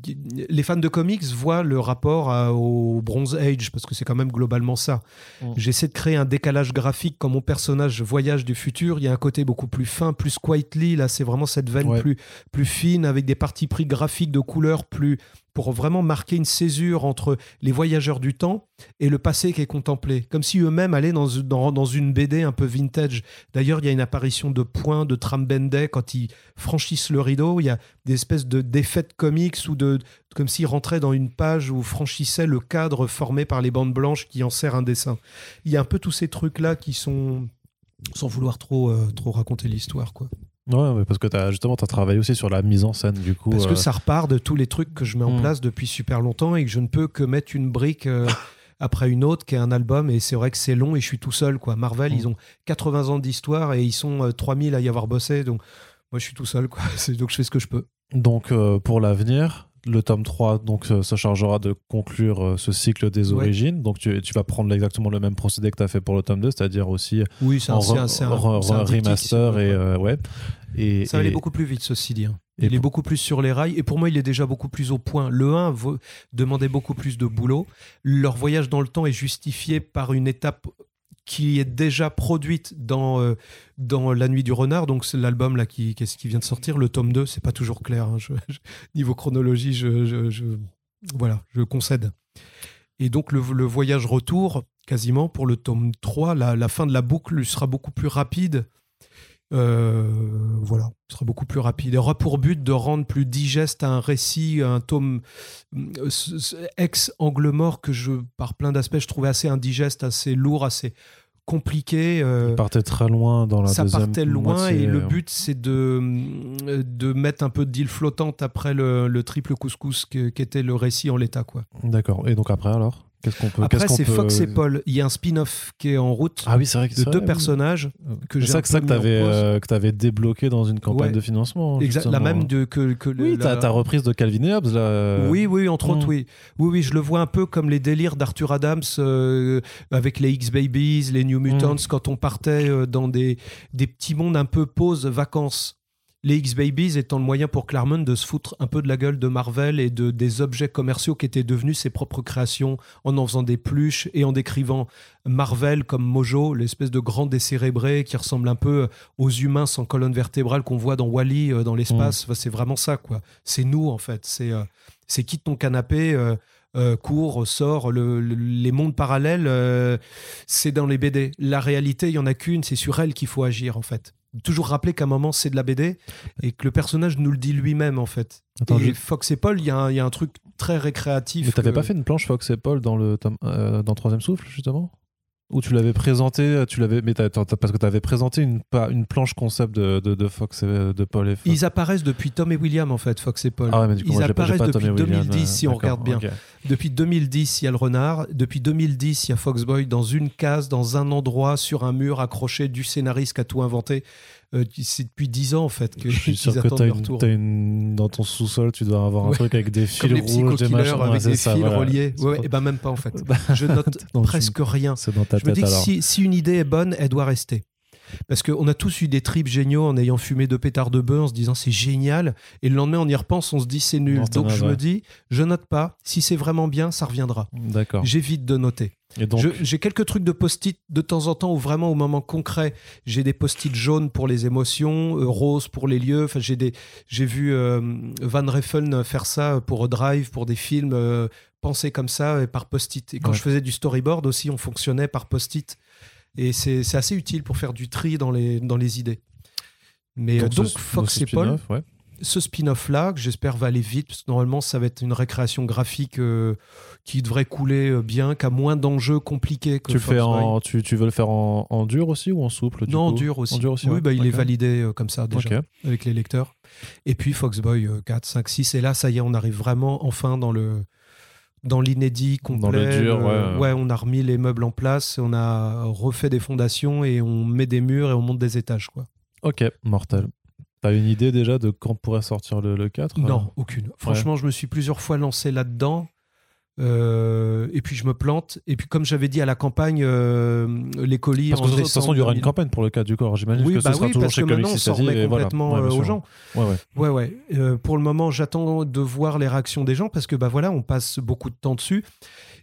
Les fans de comics voient le rapport au Bronze Age, parce que c'est quand même globalement ça. Mm. J'essaie de créer un décalage graphique quand mon personnage voyage du futur. Il y a un côté beaucoup plus fin, plus quietly. Là, c'est vraiment cette veine plus, plus fine, avec des parties pris graphiques de couleurs plus, pour vraiment marquer une césure entre les voyageurs du temps et le passé qui est contemplé. Comme si eux-mêmes allaient dans, une BD un peu vintage. D'ailleurs, il y a une apparition de points, de Trambenday, quand ils franchissent le rideau. Il y a des espèces de de comics ou de, comme s'ils rentraient dans une page où franchissaient le cadre formé par les bandes blanches qui en sert un dessin. Il y a un peu tous ces trucs-là qui sont, sans vouloir trop, euh, trop raconter l'histoire, quoi. Ouais, mais parce que as, justement, tu as travaillé aussi sur la mise en scène, du coup. Parce que euh, ça repart de tous les trucs que je mets en Mm. place depuis super longtemps et que je ne peux que mettre une brique euh, après une autre qui est un album. Et c'est vrai que c'est long et je suis tout seul, quoi. Marvel, Mm. ils ont 80 ans d'histoire et ils sont euh, 3000 à y avoir bossé. Donc, moi, je suis tout seul, quoi. C'est- Donc, je fais ce que je peux. Donc, euh, pour l'avenir, le tome 3 donc, euh, se chargera de conclure euh, ce cycle des Ouais. origines. Donc, tu, tu vas prendre exactement le même procédé que tu as fait pour le tome 2, c'est-à-dire aussi Oui, un, remaster et, euh, ouais. Et, Ça allait et- beaucoup plus vite, ceci dit. hein. Il est pour- beaucoup plus sur les rails. Et pour moi, il est déjà beaucoup plus au point. Le 1 vo- demandait beaucoup plus de boulot. Leur voyage dans le temps est justifié par une étape qui est déjà produite dans, euh, dans La Nuit du Renard. Donc, c'est l'album là qui, qui, qui vient de sortir. Le tome 2, c'est pas toujours clair. hein. Niveau chronologie, je, voilà, je concède. Et donc, le, voyage retour, quasiment, pour le tome 3, la, fin de la boucle sera beaucoup plus rapide. Euh, voilà, sera beaucoup plus rapide. Il aura pour but de rendre plus digeste un récit, un tome euh, ex-angle mort que je, par plein d'aspects, je trouvais assez indigeste, assez lourd, assez compliqué. euh, partait très loin dans la ça deuxième partait loin moitié, et le euh, but c'est de, de mettre un peu d'île flottante après le, le triple couscous qu'était le récit en l'état. quoi. D'accord. Et donc après, alors? Qu'est-ce qu'on peut. Après c'est peut- Fox et Paul. Il y a un spin-off qui est en route Ah oui, c'est vrai que de c'est deux personnages que C'est j'ai que ça que t'avais pause. euh, débloqué dans une campagne Ouais. de financement. Exact, la même de, que, que Oui, la- ta, reprise de Calvin et Hobbes là. Oui, oui, entre Hmm. autres, oui. Oui, oui, je le vois un peu comme les délires d'Arthur Adams euh, avec les X-Babies, les New Mutants, quand on partait euh, dans des, des petits mondes un peu pause, vacances. Les X-Babies étant le moyen pour Claremont de se foutre un peu de la gueule de Marvel et de, des objets commerciaux qui étaient devenus ses propres créations en en faisant des pluches et en décrivant Marvel comme Mojo, l'espèce de grand décérébré qui ressemble un peu aux humains sans colonne vertébrale qu'on voit dans Wally dans l'espace. Enfin, c'est vraiment ça, quoi. C'est nous, en fait. C'est euh, c'est quitte ton canapé, euh, euh, cours, sort. Le, le- les mondes parallèles, euh, c'est dans les BD. La réalité, il y en a qu'une, c'est sur elle qu'il faut agir, en fait. Toujours rappeler qu'à un moment, c'est de la BD et que le personnage nous le dit lui-même, en fait. Attends, et je- Fox et Paul, il y, a un- il y a un truc très récréatif. Mais t'avais que- pas fait une planche Fox et Paul dans le euh, dans Troisième Souffle justement? Ou tu l'avais présenté, tu l'avais, mais parce que t'avais présenté une, planche concept de, de, de Fox et de Paul et Fox. Ils apparaissent depuis Tom et William, en fait, Fox et Paul. ah ouais, mais du coup, Ils moi, apparaissent pas depuis Tom et William, 2010, euh, si on d'accord, regarde bien. Depuis 2010, il y a le renard. Depuis 2010, il y a Foxboy dans une case, dans un endroit, sur un mur accroché du scénariste qui a tout inventé. Euh, c'est depuis 10 ans, en fait, que, Je suis sûr que une, une- dans ton sous-sol, tu dois avoir un Ouais. truc avec des fils rouges, des machins. avec des ça, fils voilà. reliés. Ouais, et ben même pas, en fait. Je note presque rien. C'est dans ta Je me dis que si, si une idée est bonne, elle doit rester. Parce qu'on a tous eu des trips géniaux en ayant fumé deux pétards de bœuf en se disant c'est génial. Et le lendemain, on y repense, on se dit c'est nul. Non, Donc je me dis, je note pas. Si c'est vraiment bien, ça reviendra. D'accord. J'évite de noter. Et J'ai quelques trucs de post-it de temps en temps où vraiment au moment concret, j'ai des post-it jaunes pour les émotions, euh, roses pour les lieux. Enfin, j'ai des, j'ai vu euh, Van Reffen faire ça pour Drive, pour des films, euh, penser comme ça euh, par post-it. Et quand Ouais. je faisais du storyboard aussi, on fonctionnait par post-it. Et c'est assez utile pour faire du tri dans les, dans les idées. Mais euh, donc, donc, ce- Fox et Paul, ouais. Ce spin-off-là, que j'espère va aller vite, parce que normalement, ça va être une récréation graphique euh, qui devrait couler euh, bien, qui a moins d'enjeux compliqués que Tu, fais en, tu, tu veux le faire en, en dur aussi ou en souple du Non, en dur aussi. En dur aussi, oui, ouais. bah, il est validé euh, comme ça déjà avec les lecteurs. Et puis Foxboy euh, 4, 5, 6. Et là, ça y est, on arrive vraiment enfin dans le dans l'inédit complet. Dans le dur, Euh, ouais. on a remis les meubles en place, on a refait des fondations et on met des murs et on monte des étages. quoi. Ok, mortel. T'as une idée déjà de quand pourrait sortir le, le 4 Non, alors aucune. Franchement, je me suis plusieurs fois lancé là-dedans. euh, et puis je me plante. Et puis comme j'avais dit à la campagne, euh, les colis. Parce que en de toute façon, il y aura une 2000. campagne pour le 4 du corps. J'imagine Oui, que ce bah sera oui, toujours parce chez que maintenant on remet et voilà. complètement Ouais, euh, aux gens. Ouais, ouais. Ouais, ouais. Euh, pour le moment, j'attends de voir les réactions des gens parce que, bah voilà, on passe beaucoup de temps dessus.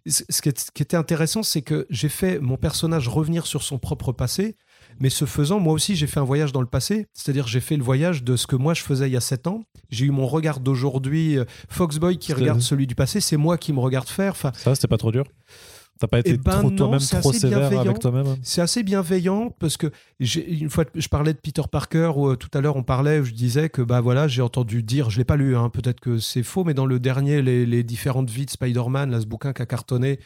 C- Ce qui, est- ce qui était intéressant, c'est que j'ai fait mon personnage revenir sur son propre passé, Mais ce faisant, moi aussi, j'ai fait un voyage dans le passé. C'est-à-dire, j'ai fait le voyage de ce que moi je faisais il y a 7 ans. J'ai eu mon regard d'aujourd'hui. Foxboy qui regarde celui du passé, c'est moi qui me regarde faire. Enfin, ça, c'était pas trop dur? T'as pas été eh ben trop toi-même trop sévère avec toi-même C'est assez bienveillant parce que une fois je parlais de Peter Parker ou euh, tout à l'heure on parlait, je disais que bah voilà j'ai entendu dire, je l'ai pas lu, hein, peut-être que c'est faux, mais dans le dernier les, différentes vies de Spider-Man, là ce bouquin qui a cartonné,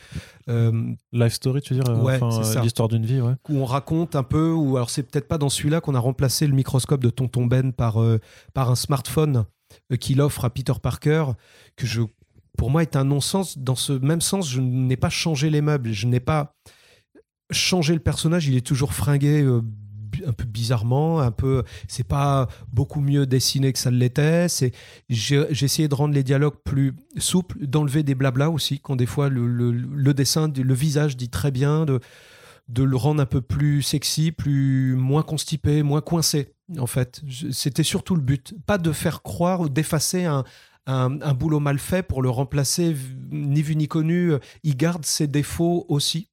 euh, Life Story tu veux dire, ouais, l'histoire d'une vie, ouais. où on raconte un peu, ou alors c'est peut-être pas dans celui-là qu'on a remplacé le microscope de Tonton Ben par euh, par un smartphone qu'il offre à Peter Parker que je pour moi, est un non-sens. Dans ce même sens, je n'ai pas changé les meubles, je n'ai pas changé le personnage, il est toujours fringué euh, un peu bizarrement, un peu. C'est pas beaucoup mieux dessiné que ça l'était. C'est j'ai essayé de rendre les dialogues plus souples, d'enlever des blabla aussi, quand des fois le, le, dessin, le visage dit très bien, de de le rendre un peu plus sexy, plus moins constipé, moins coincé. En fait, c'était surtout le but, pas de faire croire ou d'effacer un, un, boulot mal fait pour le remplacer, ni vu ni connu. Il garde ses défauts aussi.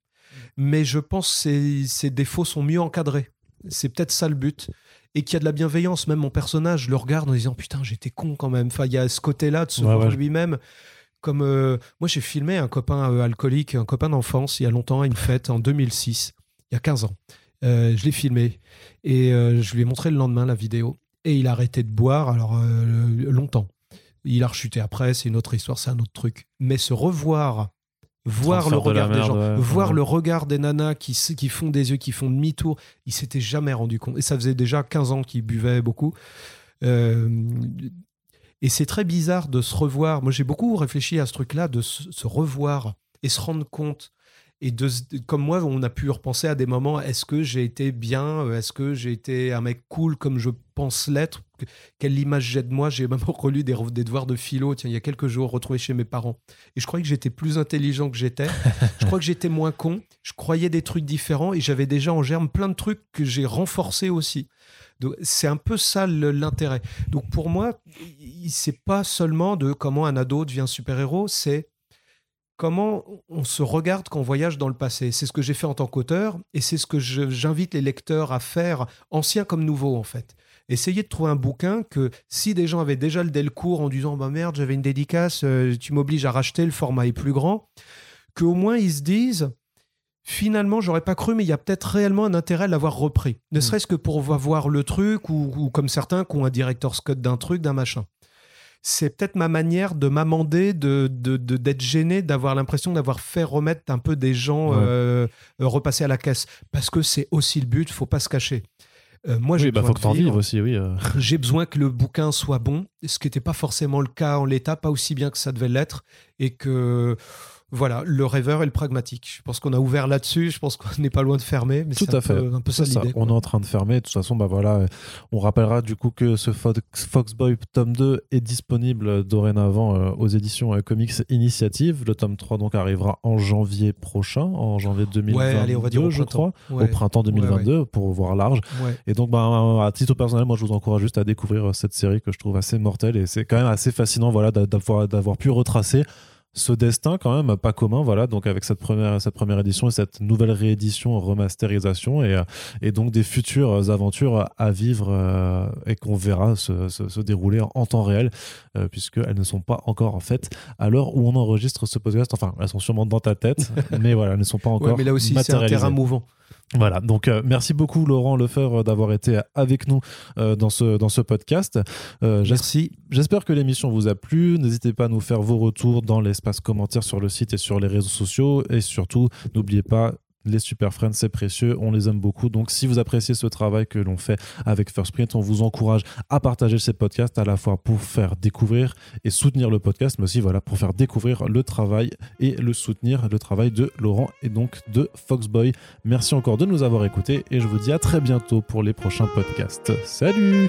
Mais je pense que ses, défauts sont mieux encadrés. C'est peut-être ça le but. Et qu'il y a de la bienveillance. Même mon personnage le regarde en disant Putain, j'étais con quand même. Enfin, il y a ce côté-là de se voir lui-même. Comme euh, moi, j'ai filmé un copain euh, alcoolique, un copain d'enfance, il y a longtemps, à une fête en 2006, il y a 15 ans. Euh, je l'ai filmé et je lui ai montré le lendemain la vidéo. Et il a arrêté de boire, alors longtemps. Il a rechuté après, c'est une autre histoire, c'est un autre truc. Mais se revoir, voir le regard des gens, voir le regard des nanas qui, qui font des yeux, qui font demi-tour, il s'était jamais rendu compte. Et ça faisait déjà 15 ans qu'il buvait beaucoup. Euh, et c'est très bizarre de se revoir. Moi, j'ai beaucoup réfléchi à ce truc-là, de se, revoir et se rendre compte. Et de, comme moi, on a pu repenser à des moments. Est-ce que j'ai été bien Est-ce que j'ai été un mec cool comme je pense l'être? Quelle image j'ai de moi. J'ai même relu des, des, devoirs de philo, tiens, il y a quelques jours, retrouvés chez mes parents. Et je croyais que j'étais plus intelligent que j'étais. je crois que j'étais moins con. Je croyais des trucs différents et j'avais déjà en germe plein de trucs que j'ai renforcés aussi. C'est un peu ça l'intérêt. Donc pour moi, c'est pas seulement de comment un ado devient super-héros, c'est comment on se regarde quand on voyage dans le passé. C'est ce que j'ai fait en tant qu'auteur et c'est ce que j'invite les lecteurs à faire, anciens comme nouveaux en fait. Essayez de trouver un bouquin que si des gens avaient déjà le Delcourt en disant bah merde, j'avais une dédicace, euh, tu m'obliges à racheter, le format est plus grand, qu'au moins ils se disent finalement, j'aurais pas cru, mais il y a peut-être réellement un intérêt à l'avoir repris. Ne mm. serait-ce que pour voir le truc ou, comme certains qui ont un director's cut d'un truc, d'un machin. C'est peut-être ma manière de m'amender, de, d'être gêné, d'avoir l'impression d'avoir fait remettre un peu des gens euh, repasser à la caisse. Parce que c'est aussi le but, faut pas se cacher. Euh, moi, j'ai bah, besoin faut que aussi, oui. Euh. J'ai besoin que le bouquin soit bon, ce qui n'était pas forcément le cas en l'état, pas aussi bien que ça devait l'être, et que voilà, le rêveur et le pragmatique. Je pense qu'on a ouvert là-dessus. Je pense qu'on n'est pas loin de fermer. Mais Tout à fait. un peu ça, l'idée. On est en train de fermer. De toute façon, bah voilà, on rappellera du coup que ce Foxboy tome 2 est disponible dorénavant euh, aux éditions euh, Comics Initiative. Le tome 3 donc arrivera en janvier prochain, en janvier 2022, on va dire je crois, au printemps 2022 pour voir large. Et donc, bah, à titre personnel, moi, je vous encourage juste à découvrir euh, cette série que je trouve assez mortelle et c'est quand même assez fascinant, voilà, d'avoir pu retracer ce destin quand même pas commun voilà donc avec cette première cette première édition et cette nouvelle réédition remasterisation et, euh, et donc des futures aventures à vivre euh, et qu'on verra se, se, dérouler en temps réel euh, puisqu'elles ne sont pas encore faites à l'heure où on enregistre ce podcast. Enfin elles sont sûrement dans ta tête mais voilà elles ne sont pas encore mais là aussi c'est un terrain mouvant voilà, donc euh, merci beaucoup Laurent Lefebvre d'avoir été avec nous euh, dans, ce, dans ce podcast. Euh. J'espère que l'émission vous a plu. N'hésitez pas à nous faire vos retours dans l'espace commentaires sur le site et sur les réseaux sociaux. Et surtout, n'oubliez pas, les Super Friends, c'est précieux, on les aime beaucoup. Donc, si vous appréciez ce travail que l'on fait avec First Print, on vous encourage à partager ces podcasts à la fois pour faire découvrir et soutenir le podcast, mais aussi voilà, pour faire découvrir le travail et le soutenir, le travail de Laurent et donc de Foxboy. Merci encore de nous avoir écoutés et je vous dis à très bientôt pour les prochains podcasts. Salut!